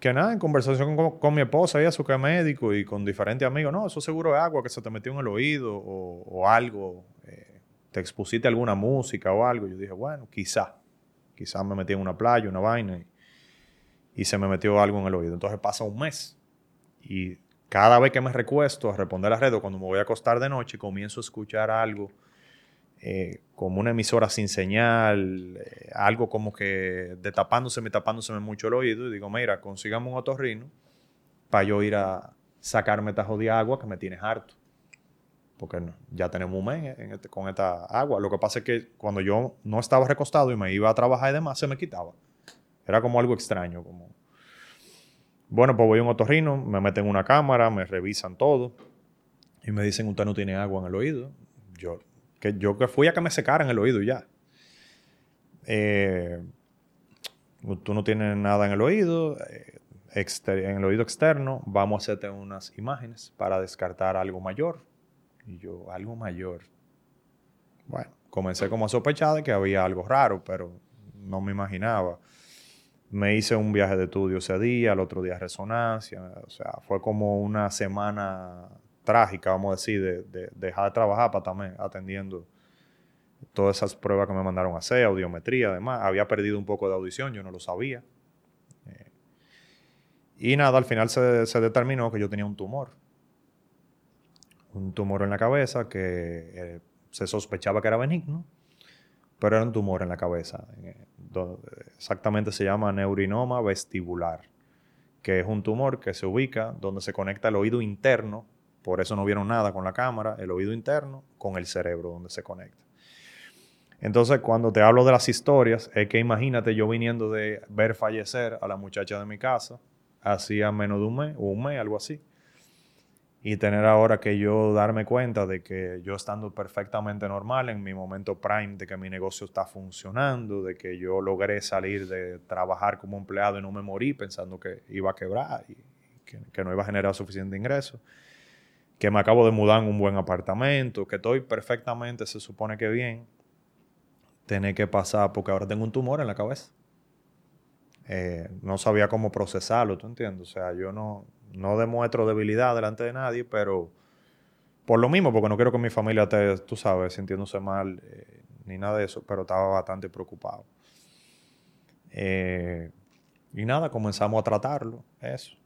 que nada, en conversación con, mi esposa, ella su que médico y con diferentes amigos, no, eso seguro es agua que se te metió en el oído o, algo, eh, te expusiste alguna música o algo. Yo dije, bueno, quizá, quizá me metí en una playa, una vaina y, y se me metió algo en el oído. Entonces pasa un mes y cada vez que me recuesto a responder a red o cuando me voy a acostar de noche, comienzo a escuchar algo eh, como una emisora sin señal, eh, algo como que de tapándose, tapándose mucho el oído. Y digo, mira, consigamos un otorrino para yo ir a sacarme tajo de agua que me tienes harto. Porque ya tenemos un mes este, con esta agua. Lo que pasa es que cuando yo no estaba recostado y me iba a trabajar y demás, se me quitaba. Era como algo extraño, bueno, pues voy a un otorrino, me meten una cámara, me revisan todo y me dicen, usted no tiene agua en el oído. Yo que, yo que fui a que me secaran el oído ya. Eh, tú no tienes nada en el oído, eh, en el oído externo, vamos a hacerte unas imágenes para descartar algo mayor. Y yo, algo mayor. Bueno, comencé como a sospechar de que había algo raro, pero no me imaginaba me hice un viaje de estudio ese día, el otro día resonancia, o sea, fue como una semana trágica, vamos a decir, de, dejar de trabajar para estarme atendiendo todas esas pruebas que me mandaron a hacer, audiometría, además, había perdido un poco de audición, yo no lo sabía. Eh, y nada, al final se, determinó que yo tenía un tumor. Un tumor en la cabeza que eh, se sospechaba que era benigno, pero era un tumor en la cabeza. Exactamente se llama neurinoma vestibular, que es un tumor que se ubica donde se conecta el oído interno, por eso no vieron nada con la cámara, el oído interno con el cerebro donde se conecta. Entonces, cuando te hablo de las historias, es que imagínate yo viniendo de ver fallecer a la muchacha de mi casa, hacía menos de un mes, o un mes, algo así. Y tener ahora que yo darme cuenta de que yo estando perfectamente normal en mi momento prime, de que mi negocio está funcionando, de que yo logré salir de trabajar como empleado y no me morí pensando que iba a quebrar y que, no iba a generar suficiente ingreso, que me acabo de mudar en un buen apartamento, que estoy perfectamente, se supone que bien, tener que pasar porque ahora tengo un tumor en la cabeza. Eh, no sabía cómo procesarlo, ¿tú entiendes? O sea, yo no, no demuestro debilidad delante de nadie, pero por lo mismo, porque no quiero que mi familia esté, tú sabes, sintiéndose mal, eh, ni nada de eso, pero estaba bastante preocupado. Eh, y nada, comenzamos a tratarlo, eso.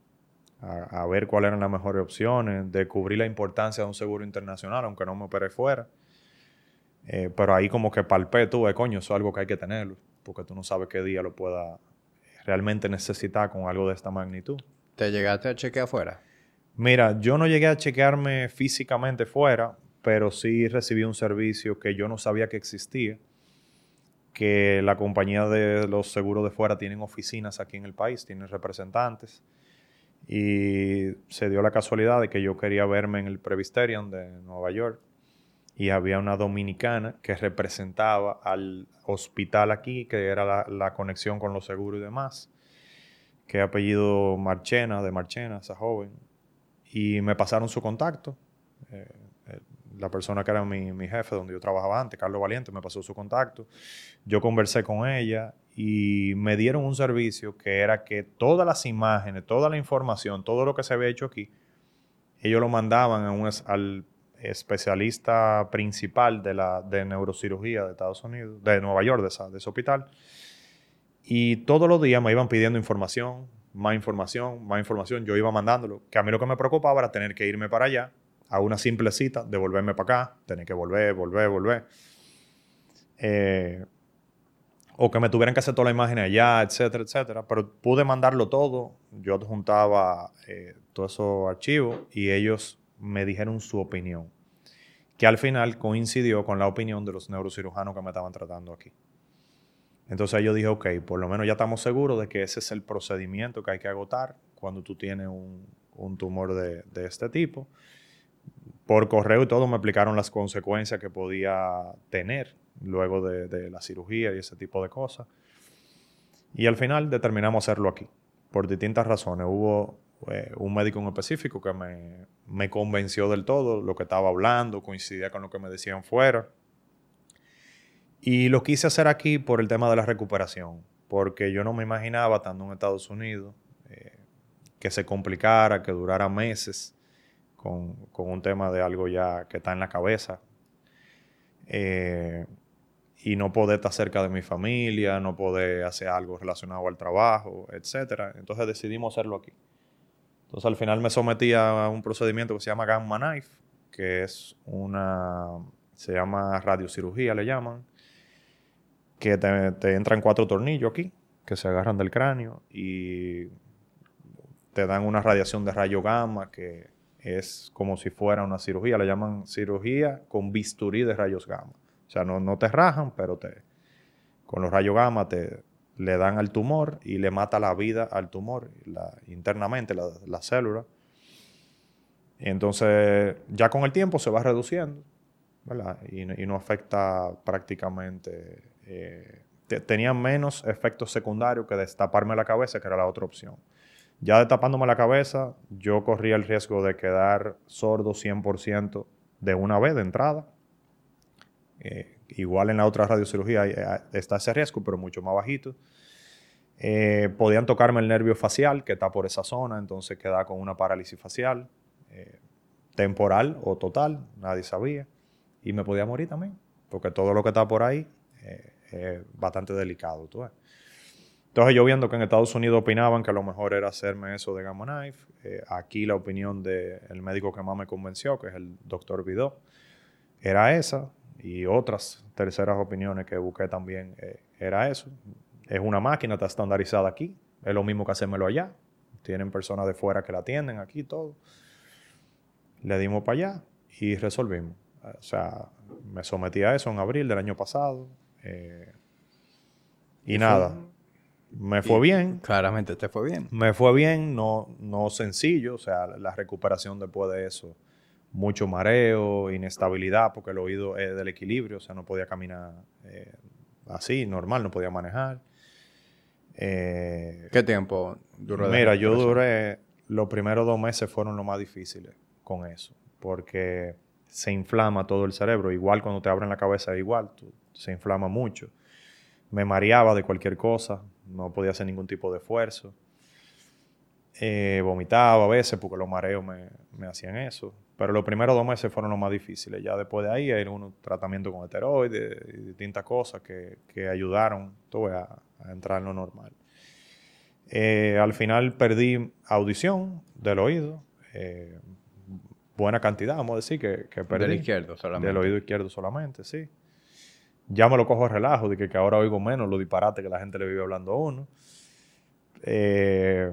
A, ver cuáles eran las mejores opciones, descubrí la importancia de un seguro internacional, aunque no me operé fuera. Eh, pero ahí como que palpé, tuve, coño, eso es algo que hay que tenerlo, porque tú no sabes qué día lo pueda realmente necesitar con algo de esta magnitud. ¿Te llegaste a chequear afuera? Mira, yo no llegué a chequearme físicamente fuera, pero sí recibí un servicio que yo no sabía que existía, que la compañía de los seguros de fuera tienen oficinas aquí en el país, tienen representantes. Y se dio la casualidad de que yo quería verme en el Presbyterian de Nueva York y había una dominicana que representaba al hospital aquí, que era la, la conexión con los seguros y demás que apellido Marchena, de Marchena, esa joven. Y me pasaron su contacto. Eh, eh, la persona que era mi, mi, jefe, donde yo trabajaba antes, Carlos Valiente, me pasó su contacto. Yo conversé con ella y me dieron un servicio que era que todas las imágenes, toda la información, todo lo que se había hecho aquí, ellos lo mandaban a un, al especialista principal de, la, de neurocirugía de Estados Unidos, de Nueva York, de, de ese hospital y todos los días me iban pidiendo información, más información, más información. Yo iba mandándolo. Que a mí lo que me preocupaba era tener que irme para allá a una simple cita, devolverme para acá, tener que volver, volver, volver. Eh, o que me tuvieran que hacer toda la imagen allá, etcétera, etcétera. Pero pude mandarlo todo. Yo juntaba eh, todos esos archivos y ellos me dijeron su opinión. Que al final coincidió con la opinión de los neurocirujanos que me estaban tratando aquí. Entonces yo dije, ok, por lo menos ya estamos seguros de que ese es el procedimiento que hay que agotar cuando tú tienes un, tumor de, este tipo. Por correo y todo me explicaron las consecuencias que podía tener luego de, la cirugía y ese tipo de cosas. Y al final determinamos hacerlo aquí, por distintas razones. Hubo eh, un médico en específico que me, convenció del todo, lo que estaba hablando, coincidía con lo que me decían fuera. Y lo quise hacer aquí por el tema de la recuperación, porque yo no me imaginaba, estando en Estados Unidos, eh, que se complicara, que durara meses con, un tema de algo ya que está en la cabeza. Eh, y no poder estar cerca de mi familia, no poder hacer algo relacionado al trabajo, etc. Entonces decidimos hacerlo aquí. Entonces al final me sometí a un procedimiento que se llama Gamma Knife, que es una, se llama radiocirugía, le llaman, que te, entran cuatro tornillos aquí, que se agarran del cráneo y te dan una radiación de rayo gamma que es como si fuera una cirugía, le llaman cirugía con bisturí de rayos gamma. O sea, no, no te rajan, pero te, con los rayos gamma te le dan al tumor y le mata la vida al tumor internamente, la, la célula. Y entonces, ya con el tiempo se va reduciendo, ¿verdad? Y, y no afecta prácticamente eh, tenía menos efectos secundarios que destaparme la cabeza, que era la otra opción. Ya destapándome la cabeza, yo corría el riesgo de quedar sordo 100% de una vez de entrada. Eh, igual en la otra radiocirugía eh, está ese riesgo, pero mucho más bajito. podían tocarme el nervio facial, que está por esa zona, entonces quedaba con una parálisis facial, temporal o total, nadie sabía. Y me podía morir también, porque todo lo que está por ahí bastante delicado. ¿tú Entonces yo viendo que en Estados Unidos opinaban que lo mejor era hacerme eso de Gamma Knife, eh, aquí la opinión del médico que más me convenció, que es el doctor Vidó, era esa. Y otras terceras opiniones que busqué también eh, era eso. Es una máquina, está estandarizada aquí, es lo mismo que hacérmelo allá. Tienen personas de fuera que la atienden aquí, todo. Le dimos para allá y resolvimos. O sea, me sometí a eso en abril del año pasado. Eh, y nada, me fue bien. Claramente te fue bien. Me fue bien, no, no sencillo. O sea, la recuperación después de eso, mucho mareo, inestabilidad, porque el oído es del equilibrio. O sea, no podía caminar eh, así, normal, no podía manejar. Eh, ¿Qué tiempo duró? Mira, yo duré, los primeros dos meses fueron los más difíciles con eso, porque se inflama todo el cerebro, igual cuando te abren la cabeza, igual, se inflama mucho. Me mareaba de cualquier cosa, no podía hacer ningún tipo de esfuerzo. Eh, vomitaba a veces porque los mareos me, hacían eso. Pero los primeros dos meses fueron los más difíciles. Ya después de ahí hay un tratamiento con esteroides y distintas cosas que, ayudaron a, a, entrar en lo normal. Eh, al final perdí audición del oído. Eh, buena cantidad, vamos a decir, que, que perdí. Del izquierdo solamente. Del oído izquierdo solamente, sí. Ya me lo cojo relajo de que, que ahora oigo menos los disparates que la gente le vive hablando a uno. Eh,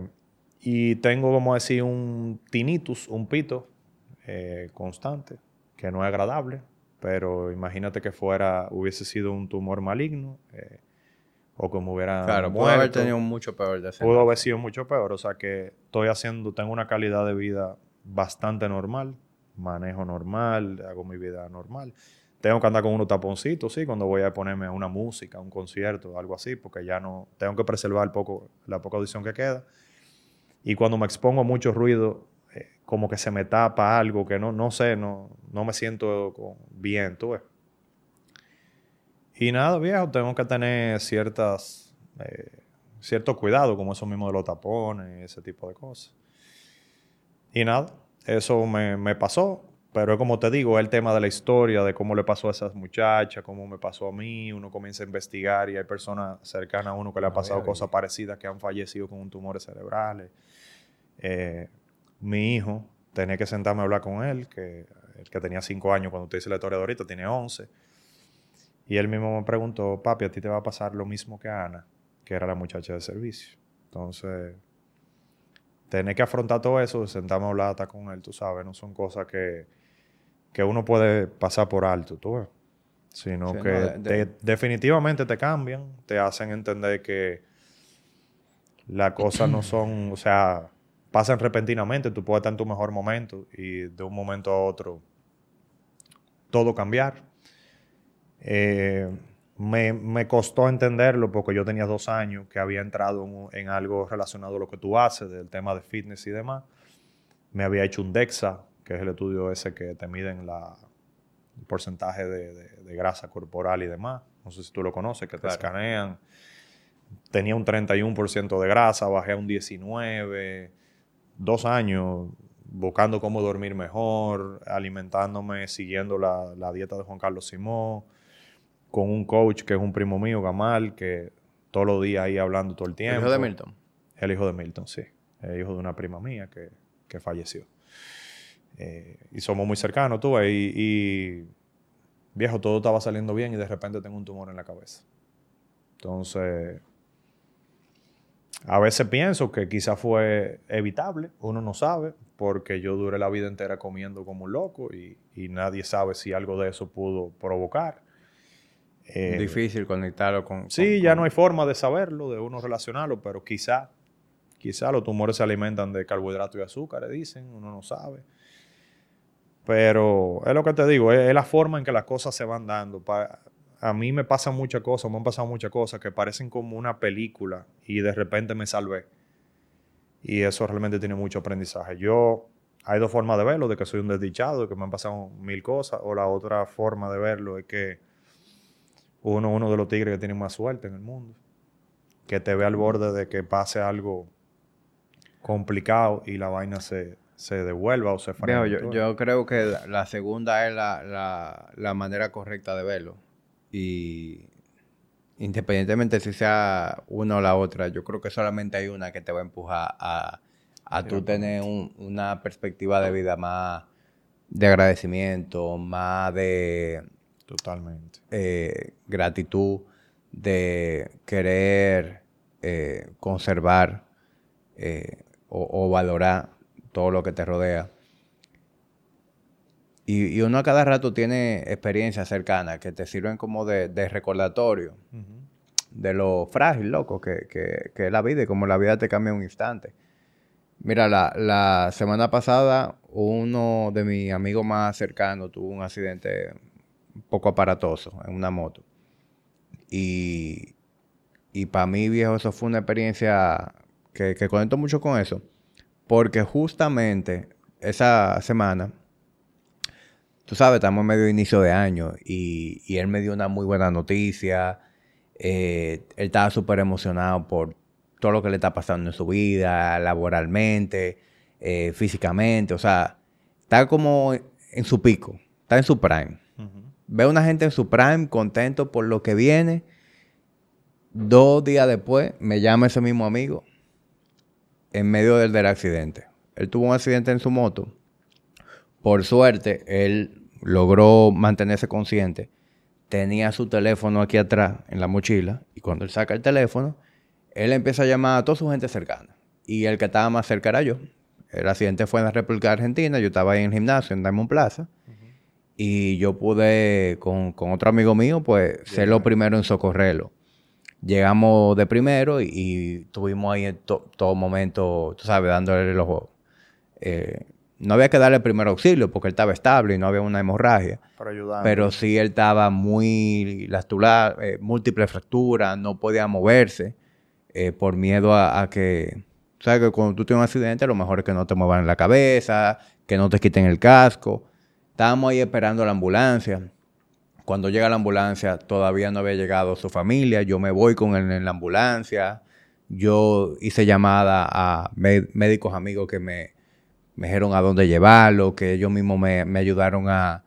y tengo, como decir, un tinnitus, un pito eh, constante, que no es agradable, pero imagínate que fuera, hubiese sido un tumor maligno, eh, o como hubiera. Claro, pudo haber tenido mucho peor de Pudo haber sido mucho peor, o sea que estoy haciendo, tengo una calidad de vida bastante normal, manejo normal, hago mi vida normal. Tengo que andar con unos taponcitos, sí, cuando voy a ponerme una música, un concierto, algo así, porque ya no, tengo que preservar poco, la poca audición que queda. Y cuando me expongo a mucho ruido, eh, como que se me tapa algo que no, no sé, no, no me siento bien, tú ves. Y nada, viejo, tengo que tener ciertas, eh, cierto cuidado, como eso mismo de los tapones, ese tipo de cosas. Y nada, eso me, me pasó. Pero es como te digo, el tema de la historia, de cómo le pasó a esas muchachas, cómo me pasó a mí, uno comienza a investigar y hay personas cercanas a uno que le ha pasado cosas parecidas, que han fallecido con tumores cerebrales. Eh, mi hijo, tenía que sentarme a hablar con él, que el que tenía cinco años cuando te dice la historia de ahorita, tiene 11. Y él mismo me preguntó, papi, a ti te va a pasar lo mismo que a Ana, que era la muchacha de servicio. Entonces, tener que afrontar todo eso, sentarme a hablar hasta con él, tú sabes, no son cosas que que uno puede pasar por alto, tú ves. Sino que definitivamente te cambian, te hacen entender que las cosas no son, o sea, pasan repentinamente, tú puedes estar en tu mejor momento y de un momento a otro todo cambiar. Eh, me, costó entenderlo porque yo tenía dos años que había entrado en, en, algo relacionado a lo que tú haces, del tema de fitness y demás. Me había hecho un DEXA, que es el estudio ese que te miden la, el porcentaje de, grasa corporal y demás. No sé si tú lo conoces, que te escanean. Tenía un 31% de grasa, bajé a un 19%, dos años buscando cómo dormir mejor, alimentándome, siguiendo la, la dieta de Juan Carlos Simón, con un coach que es un primo mío, Gamal, que todos los días ahí hablando todo el tiempo. ¿El hijo de Milton? El hijo de Milton, sí. El hijo de una prima mía que, que falleció. Eh, y somos muy cercanos, tú, y, y, viejo, todo estaba saliendo bien y de repente tengo un tumor en la cabeza. Entonces, a veces pienso que quizás fue evitable, uno no sabe, porque yo duré la vida entera comiendo como un loco y, nadie sabe si algo de eso pudo provocar. Eh, Difícil conectarlo con... Sí, ya no hay forma de saberlo, de uno relacionarlo, pero quizá, quizá los tumores se alimentan de carbohidratos y azúcar, dicen, uno no sabe. Pero es lo que te digo, es, la forma en que las cosas se van dando. a mí me pasan muchas cosas, me han pasado muchas cosas que parecen como una película y de repente me salvé. Y eso realmente tiene mucho aprendizaje. Yo, hay dos formas de verlo, de que soy un desdichado, de que me han pasado mil cosas, o la otra forma de verlo es que uno uno de los tigres que tiene más suerte en el mundo, que te ve al borde de que pase algo complicado y la vaina se, se devuelva o se frene. Yo, yo, creo que la segunda es la, manera correcta de verlo. Y independientemente si sea una o la otra, yo creo que solamente hay una que te va a empujar a, a tú tener una perspectiva de vida más de agradecimiento, más de... Totalmente. Eh, gratitud de querer eh, conservar eh, o, valorar todo lo que te rodea. Y, uno a cada rato tiene experiencias cercanas que te sirven como de, recordatorio de lo frágil, loco, que, que, es la vida y como la vida te cambia en un instante. Mira, la, la semana pasada uno de mis amigos más cercanos tuvo un accidente un poco aparatoso en una moto. Y, y para mí, viejo, eso fue una experiencia que, que conecto mucho con eso. Porque justamente esa semana tú sabes, estamos en medio de inicio de año y, él me dio una muy buena noticia. Eh, él estaba súper emocionado por todo lo que le está pasando en su vida, laboralmente, eh, físicamente. O sea, está como en su pico, está en su prime. Ve a una gente en su prime contento por lo que viene. Dos días después me llama ese mismo amigo en medio del, del accidente. Él tuvo un accidente en su moto. Por suerte, él logró mantenerse consciente, tenía su teléfono aquí atrás en la mochila y cuando él saca el teléfono, él empieza a llamar a toda su gente cercana. Y el que estaba más cerca era yo. El accidente fue en la República Argentina, yo estaba ahí en el gimnasio, en Diamond Plaza, y yo pude, con, otro amigo mío, pues ser lo primero en socorrerlo. Llegamos de primero y, estuvimos ahí en todo momento, tú sabes, dándole los... Eh, no había que darle el primer auxilio porque él estaba estable y no había una hemorragia. Para. Pero sí él estaba muy lasturado, eh, múltiples fracturas, no podía moverse eh, por miedo a, que... ¿Sabes que cuando tú tienes un accidente lo mejor es que no te muevan la cabeza, que no te quiten el casco? Estábamos ahí esperando la ambulancia. Cuando llega la ambulancia todavía no había llegado su familia. Yo me voy con él en la ambulancia. Yo hice llamada a médicos amigos que me me dijeron a dónde llevarlo, que ellos mismos me, ayudaron a,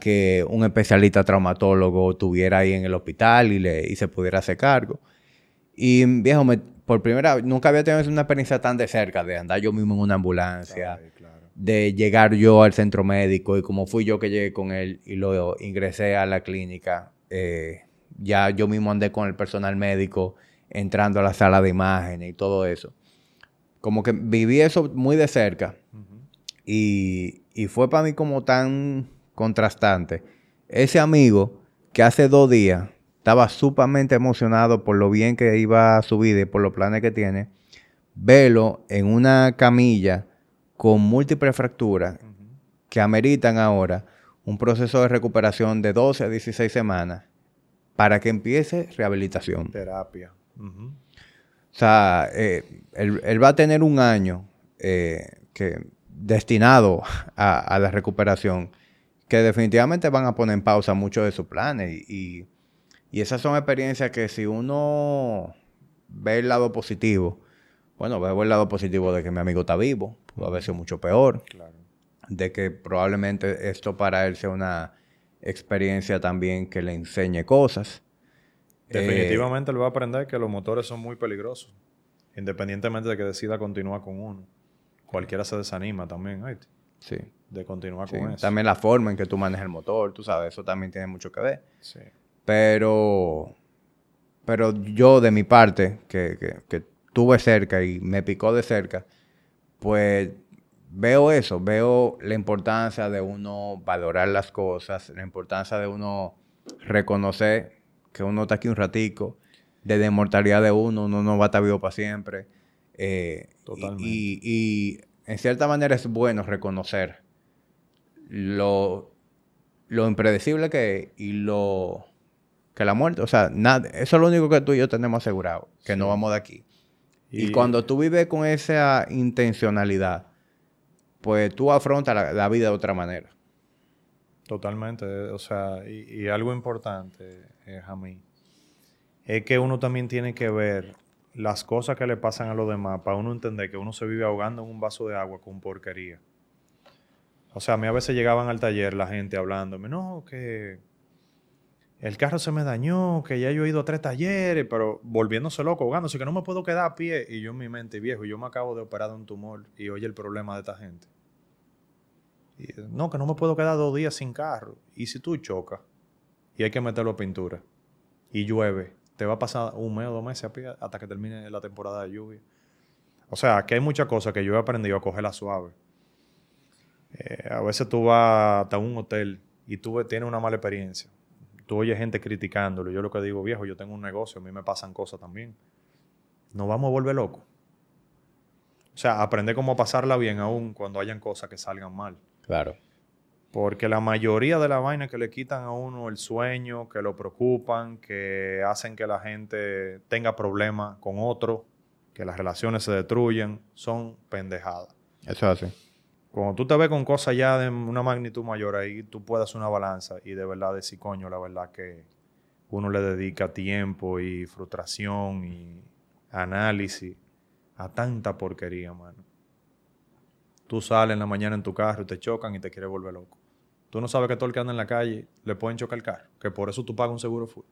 que un especialista traumatólogo estuviera ahí en el hospital y, le, y se pudiera hacer cargo. Y viejo, por primera vez, nunca había tenido una experiencia tan de cerca, de andar yo mismo en una ambulancia, de llegar yo al centro médico y como fui yo que llegué con él y lo ingresé a la clínica, eh, ya yo mismo andé con el personal médico entrando a la sala de imágenes y todo eso como que viví eso muy de cerca. y, fue para mí como tan contrastante. Ese amigo que hace dos días estaba sumamente emocionado por lo bien que iba a su vida y por los planes que tiene, verlo en una camilla con múltiples fracturas que ameritan ahora un proceso de recuperación de 12 a 16 semanas para que empiece rehabilitación. Terapia. O sea, eh, él, va a tener un año eh, que, destinado a, la recuperación que definitivamente van a poner en pausa muchos de sus planes. Y, esas son experiencias que si uno ve el lado positivo, bueno, veo el lado positivo de que mi amigo está vivo, pudo haber sido mucho peor. De que probablemente esto para él sea una experiencia también que le enseñe cosas. Definitivamente él va a aprender que los motores son muy peligrosos, independientemente de que decida continuar con uno. Cualquiera se desanima también, ¿sí? Sí. De continuar con eso. También la forma en que tú manejas el motor, tú sabes, eso también tiene mucho que ver. Sí. Pero, pero yo de mi parte, que, que, que tuve cerca y me picó de cerca, pues veo eso, veo la importancia de uno valorar las cosas, la importancia de uno reconocer que uno está aquí un ratico, de la inmortalidad de uno, uno no va a estar vivo para siempre. Eh, Totalmente. Y, en cierta manera es bueno reconocer lo, lo impredecible que y lo que la muerte, o sea, nada, eso es lo único que tú y yo tenemos asegurado, que no vamos de aquí. Y, cuando tú vives con esa intencionalidad, pues tú afrontas la, vida de otra manera. Totalmente, o sea, y, y algo importante, es a mí, es que uno también tiene que ver las cosas que le pasan a los demás para uno entender que uno se vive ahogando en un vaso de agua con porquería. O sea, a mí a veces llegaban al taller la gente hablándome, no, que el carro se me dañó, que ya yo he ido a tres talleres, pero volviéndose loco, ahogándose, que no me puedo quedar a pie. Y yo en mi mente, viejo, yo me acabo de operar de un tumor y oye el problema de esta gente. no, que no me puedo quedar dos días sin carro. ¿Y si tú chocas? y hay que meterlo a pintura y llueve, te va a pasar un mes o dos meses hasta que termine la temporada de lluvia. O sea, que hay muchas cosas que yo he aprendido a cogerla suave. Eh, a veces tú vas hasta un hotel y tú tienes una mala experiencia. Tú oyes gente criticándolo. Yo lo que digo, viejo, yo tengo un negocio, a mí me pasan cosas también. Nos vamos a volver locos. O sea, aprender cómo pasarla bien aún cuando hayan cosas que salgan mal. Claro. Porque la mayoría de las vainas que le quitan a uno el sueño, que lo preocupan, que hacen que la gente tenga problemas con otro, que las relaciones se destruyen, son pendejadas. Eso es así. Cuando tú te ves con cosas ya de una magnitud mayor, ahí tú puedes hacer una balanza y de verdad decir, coño, la verdad que uno le dedica tiempo y frustración y análisis a tanta porquería, mano. Tú sales en la mañana en tu carro y te chocan y te quieres volver loco. Tú no sabes que todo el que anda en la calle le pueden chocar el carro, que por eso tú pagas un seguro full.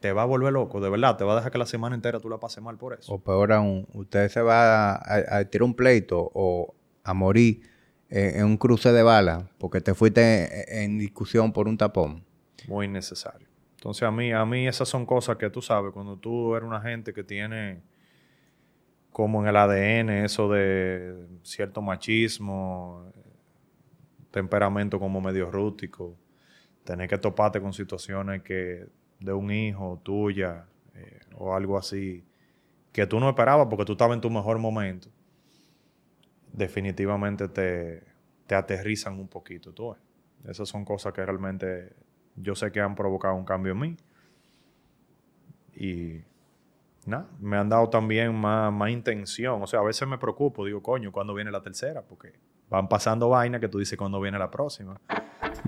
Te va a volver loco, de verdad, te va a dejar que la semana entera tú la pases mal por eso. O peor aún, usted se va a, tirar un pleito o a morir en, un cruce de balas porque te fuiste en, discusión por un tapón. Muy necesario. Entonces a mí, a mí esas son cosas que tú sabes, cuando tú eres una gente que tiene como en el ADN eso de cierto machismo, temperamento como medio rústico, tener que toparte con situaciones que de un hijo tuya eh, o algo así que tú no esperabas porque tú estabas en tu mejor momento, definitivamente te, te aterrizan un poquito. Tú. Esas son cosas que realmente yo sé que han provocado un cambio en mí. Y nada, me han dado también más, más intención. O sea, a veces me preocupo, digo, coño, ¿cuándo viene la tercera? Porque van pasando vainas que tú dices cuándo viene la próxima.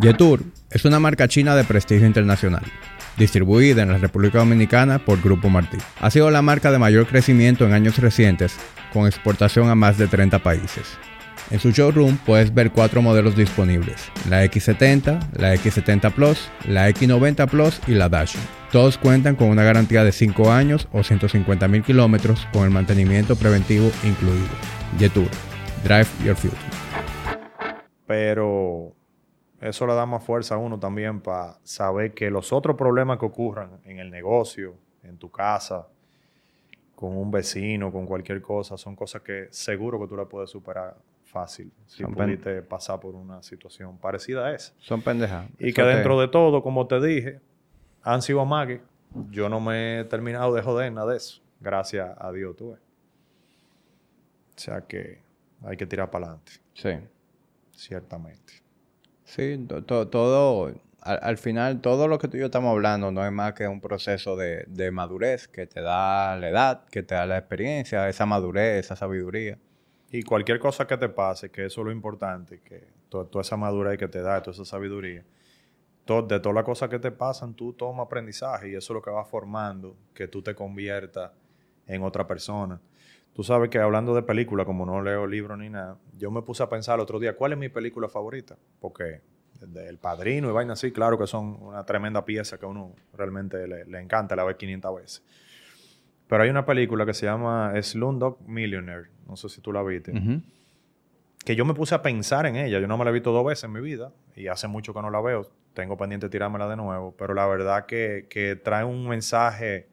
Jetour es una marca china de prestigio internacional, distribuida en la República Dominicana por Grupo Martí. Ha sido la marca de mayor crecimiento en años recientes, con exportación a más de 30 países. En su showroom puedes ver cuatro modelos disponibles, la X70, la X70 Plus, la X90 Plus y la Dash. Todos cuentan con una garantía de 5 años o 150 mil kilómetros con el mantenimiento preventivo incluido. Jetour, drive your future. Pero eso le da más fuerza a uno también para saber que los otros problemas que ocurran en el negocio, en tu casa, con un vecino, con cualquier cosa, son cosas que seguro que tú la puedes superar fácil si pudiste pasar por una situación parecida a esa. Son pendejas. Y que dentro de todo, como te dije, han sido amagues. Yo no me he terminado de joder nada de eso. Gracias a Dios, tú ves. O sea que hay que tirar para adelante. Sí. Ciertamente. Sí, todo, al, final, todo lo que tú y yo estamos hablando no es más que un proceso de, de madurez que te da la edad, que te da la experiencia, esa madurez, esa sabiduría. Y cualquier cosa que te pase, que eso es lo importante, que toda, esa madurez que te da, toda esa sabiduría, de todas las cosas que te pasan, tú tomas aprendizaje y eso es lo que va formando que tú te conviertas en otra persona. Tú sabes que hablando de película, como no leo libros ni nada, yo me puse a pensar el otro día, ¿cuál es mi película favorita? Porque El Padrino y vaina así, claro que son una tremenda pieza que a uno realmente le, le encanta, la ve 500 veces. Pero hay una película que se llama Slumdog Millionaire. No sé si tú la viste. Que yo me puse a pensar en ella. Yo no me la he visto dos veces en mi vida. Y hace mucho que no la veo. Tengo pendiente de tirármela de nuevo. Pero la verdad que, que trae un mensaje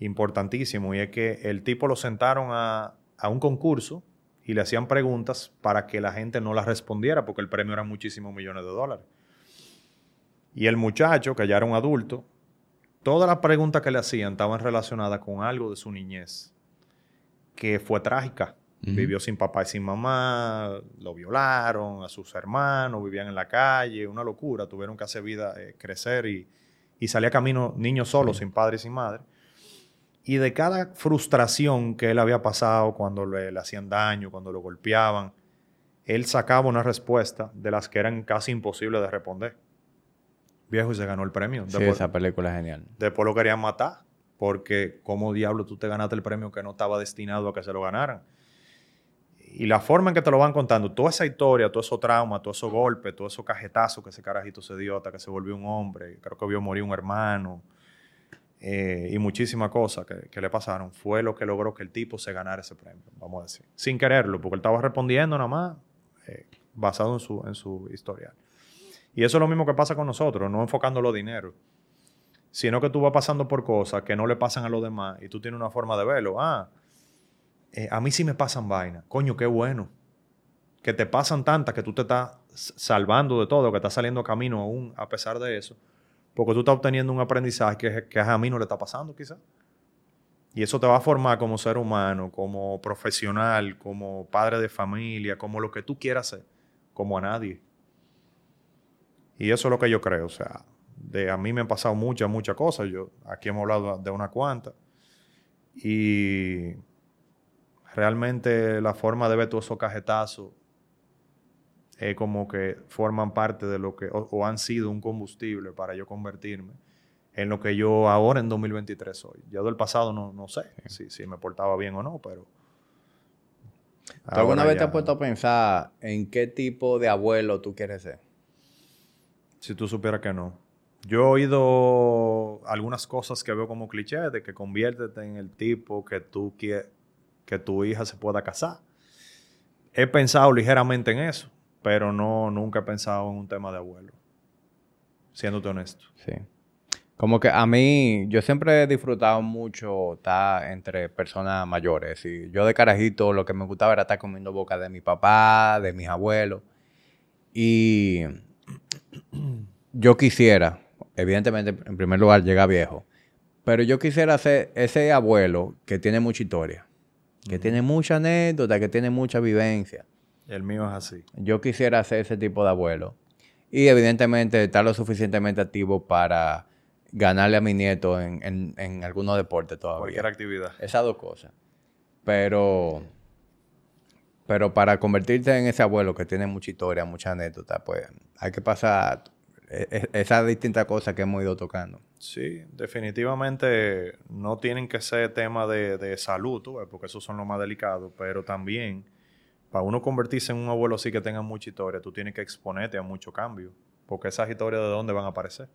importantísimo. Y es que el tipo lo sentaron a, a un concurso y le hacían preguntas para que la gente no las respondiera. Porque el premio era muchísimos millones de dólares. Y el muchacho, que ya era un adulto, todas las preguntas que le hacían estaban relacionadas con algo de su niñez, que fue trágica. Vivió sin papá y sin mamá, lo violaron, a sus hermanos, vivían en la calle, una locura, tuvieron que hacer vida, eh, crecer y, y salía camino niños solos, sin padre y sin madre. Y de cada frustración que él había pasado cuando le, le hacían daño, cuando lo golpeaban, él sacaba una respuesta de las que eran casi imposibles de responder viejo y se ganó el premio. sí, esa película es genial. Después lo querían matar, porque ¿cómo diablo tú te ganaste el premio que no estaba destinado a que se lo ganaran? Y la forma en que te lo van contando, toda esa historia, todo eso trauma, todo esos golpes, todo eso cajetazo que ese carajito se dio hasta que se volvió un hombre, creo que vio morir un hermano, eh, y muchísimas cosas que, le pasaron, fue lo que logró que el tipo se ganara ese premio, vamos a decir. Sin quererlo, porque él estaba respondiendo nada más, eh, basado en su, en su historial. Y eso es lo mismo que pasa con nosotros, no enfocando los dinero, sino que tú vas pasando por cosas que no le pasan a los demás y tú tienes una forma de verlo. Ah, eh, a mí sí me pasan vainas. Coño, qué bueno. Que te pasan tantas que tú te estás salvando de todo, que estás saliendo camino aún a pesar de eso. Porque tú estás obteniendo un aprendizaje que, a mí no le está pasando quizás. Y eso te va a formar como ser humano, como profesional, como padre de familia, como lo que tú quieras ser, como a nadie. Y eso es lo que yo creo. O sea, de a mí me han pasado muchas, muchas cosas. Yo, aquí hemos hablado de una cuanta. Y realmente la forma de ver todos esos cajetazos es como que forman parte de lo que, o, han sido un combustible para yo convertirme en lo que yo ahora en 2023 soy. Ya del pasado no, no sé si, si, me portaba bien o no, pero... ¿Tú alguna vez te has puesto a pensar en qué tipo de abuelo tú quieres ser? Si tú supieras que no. Yo he oído algunas cosas que veo como cliché de que conviértete en el tipo que tú quieres que tu hija se pueda casar. He pensado ligeramente en eso, pero no, nunca he pensado en un tema de abuelo. Siéndote honesto. Sí. Como que a mí, yo siempre he disfrutado mucho estar entre personas mayores. Y yo de carajito lo que me gustaba era estar comiendo boca de mi papá, de mis abuelos. Y yo quisiera, evidentemente, en primer lugar, llegar viejo. Pero yo quisiera ser ese abuelo que tiene mucha historia que tiene mucha anécdota, que tiene mucha vivencia. El mío es así. Yo quisiera ser ese tipo de abuelo. Y evidentemente estar lo suficientemente activo para ganarle a mi nieto en, en, algunos deportes todavía. Cualquier actividad. Esas dos cosas. Pero, pero para convertirte en ese abuelo que tiene mucha historia, mucha anécdota, pues hay que pasar e, e, esas distintas cosas que hemos ido tocando. Sí, definitivamente no tienen que ser temas de, salud, porque esos son los más delicados, pero también para uno convertirse en un abuelo así que tenga mucha historia, tú tienes que exponerte a mucho cambio, porque esas historias de dónde van a aparecer.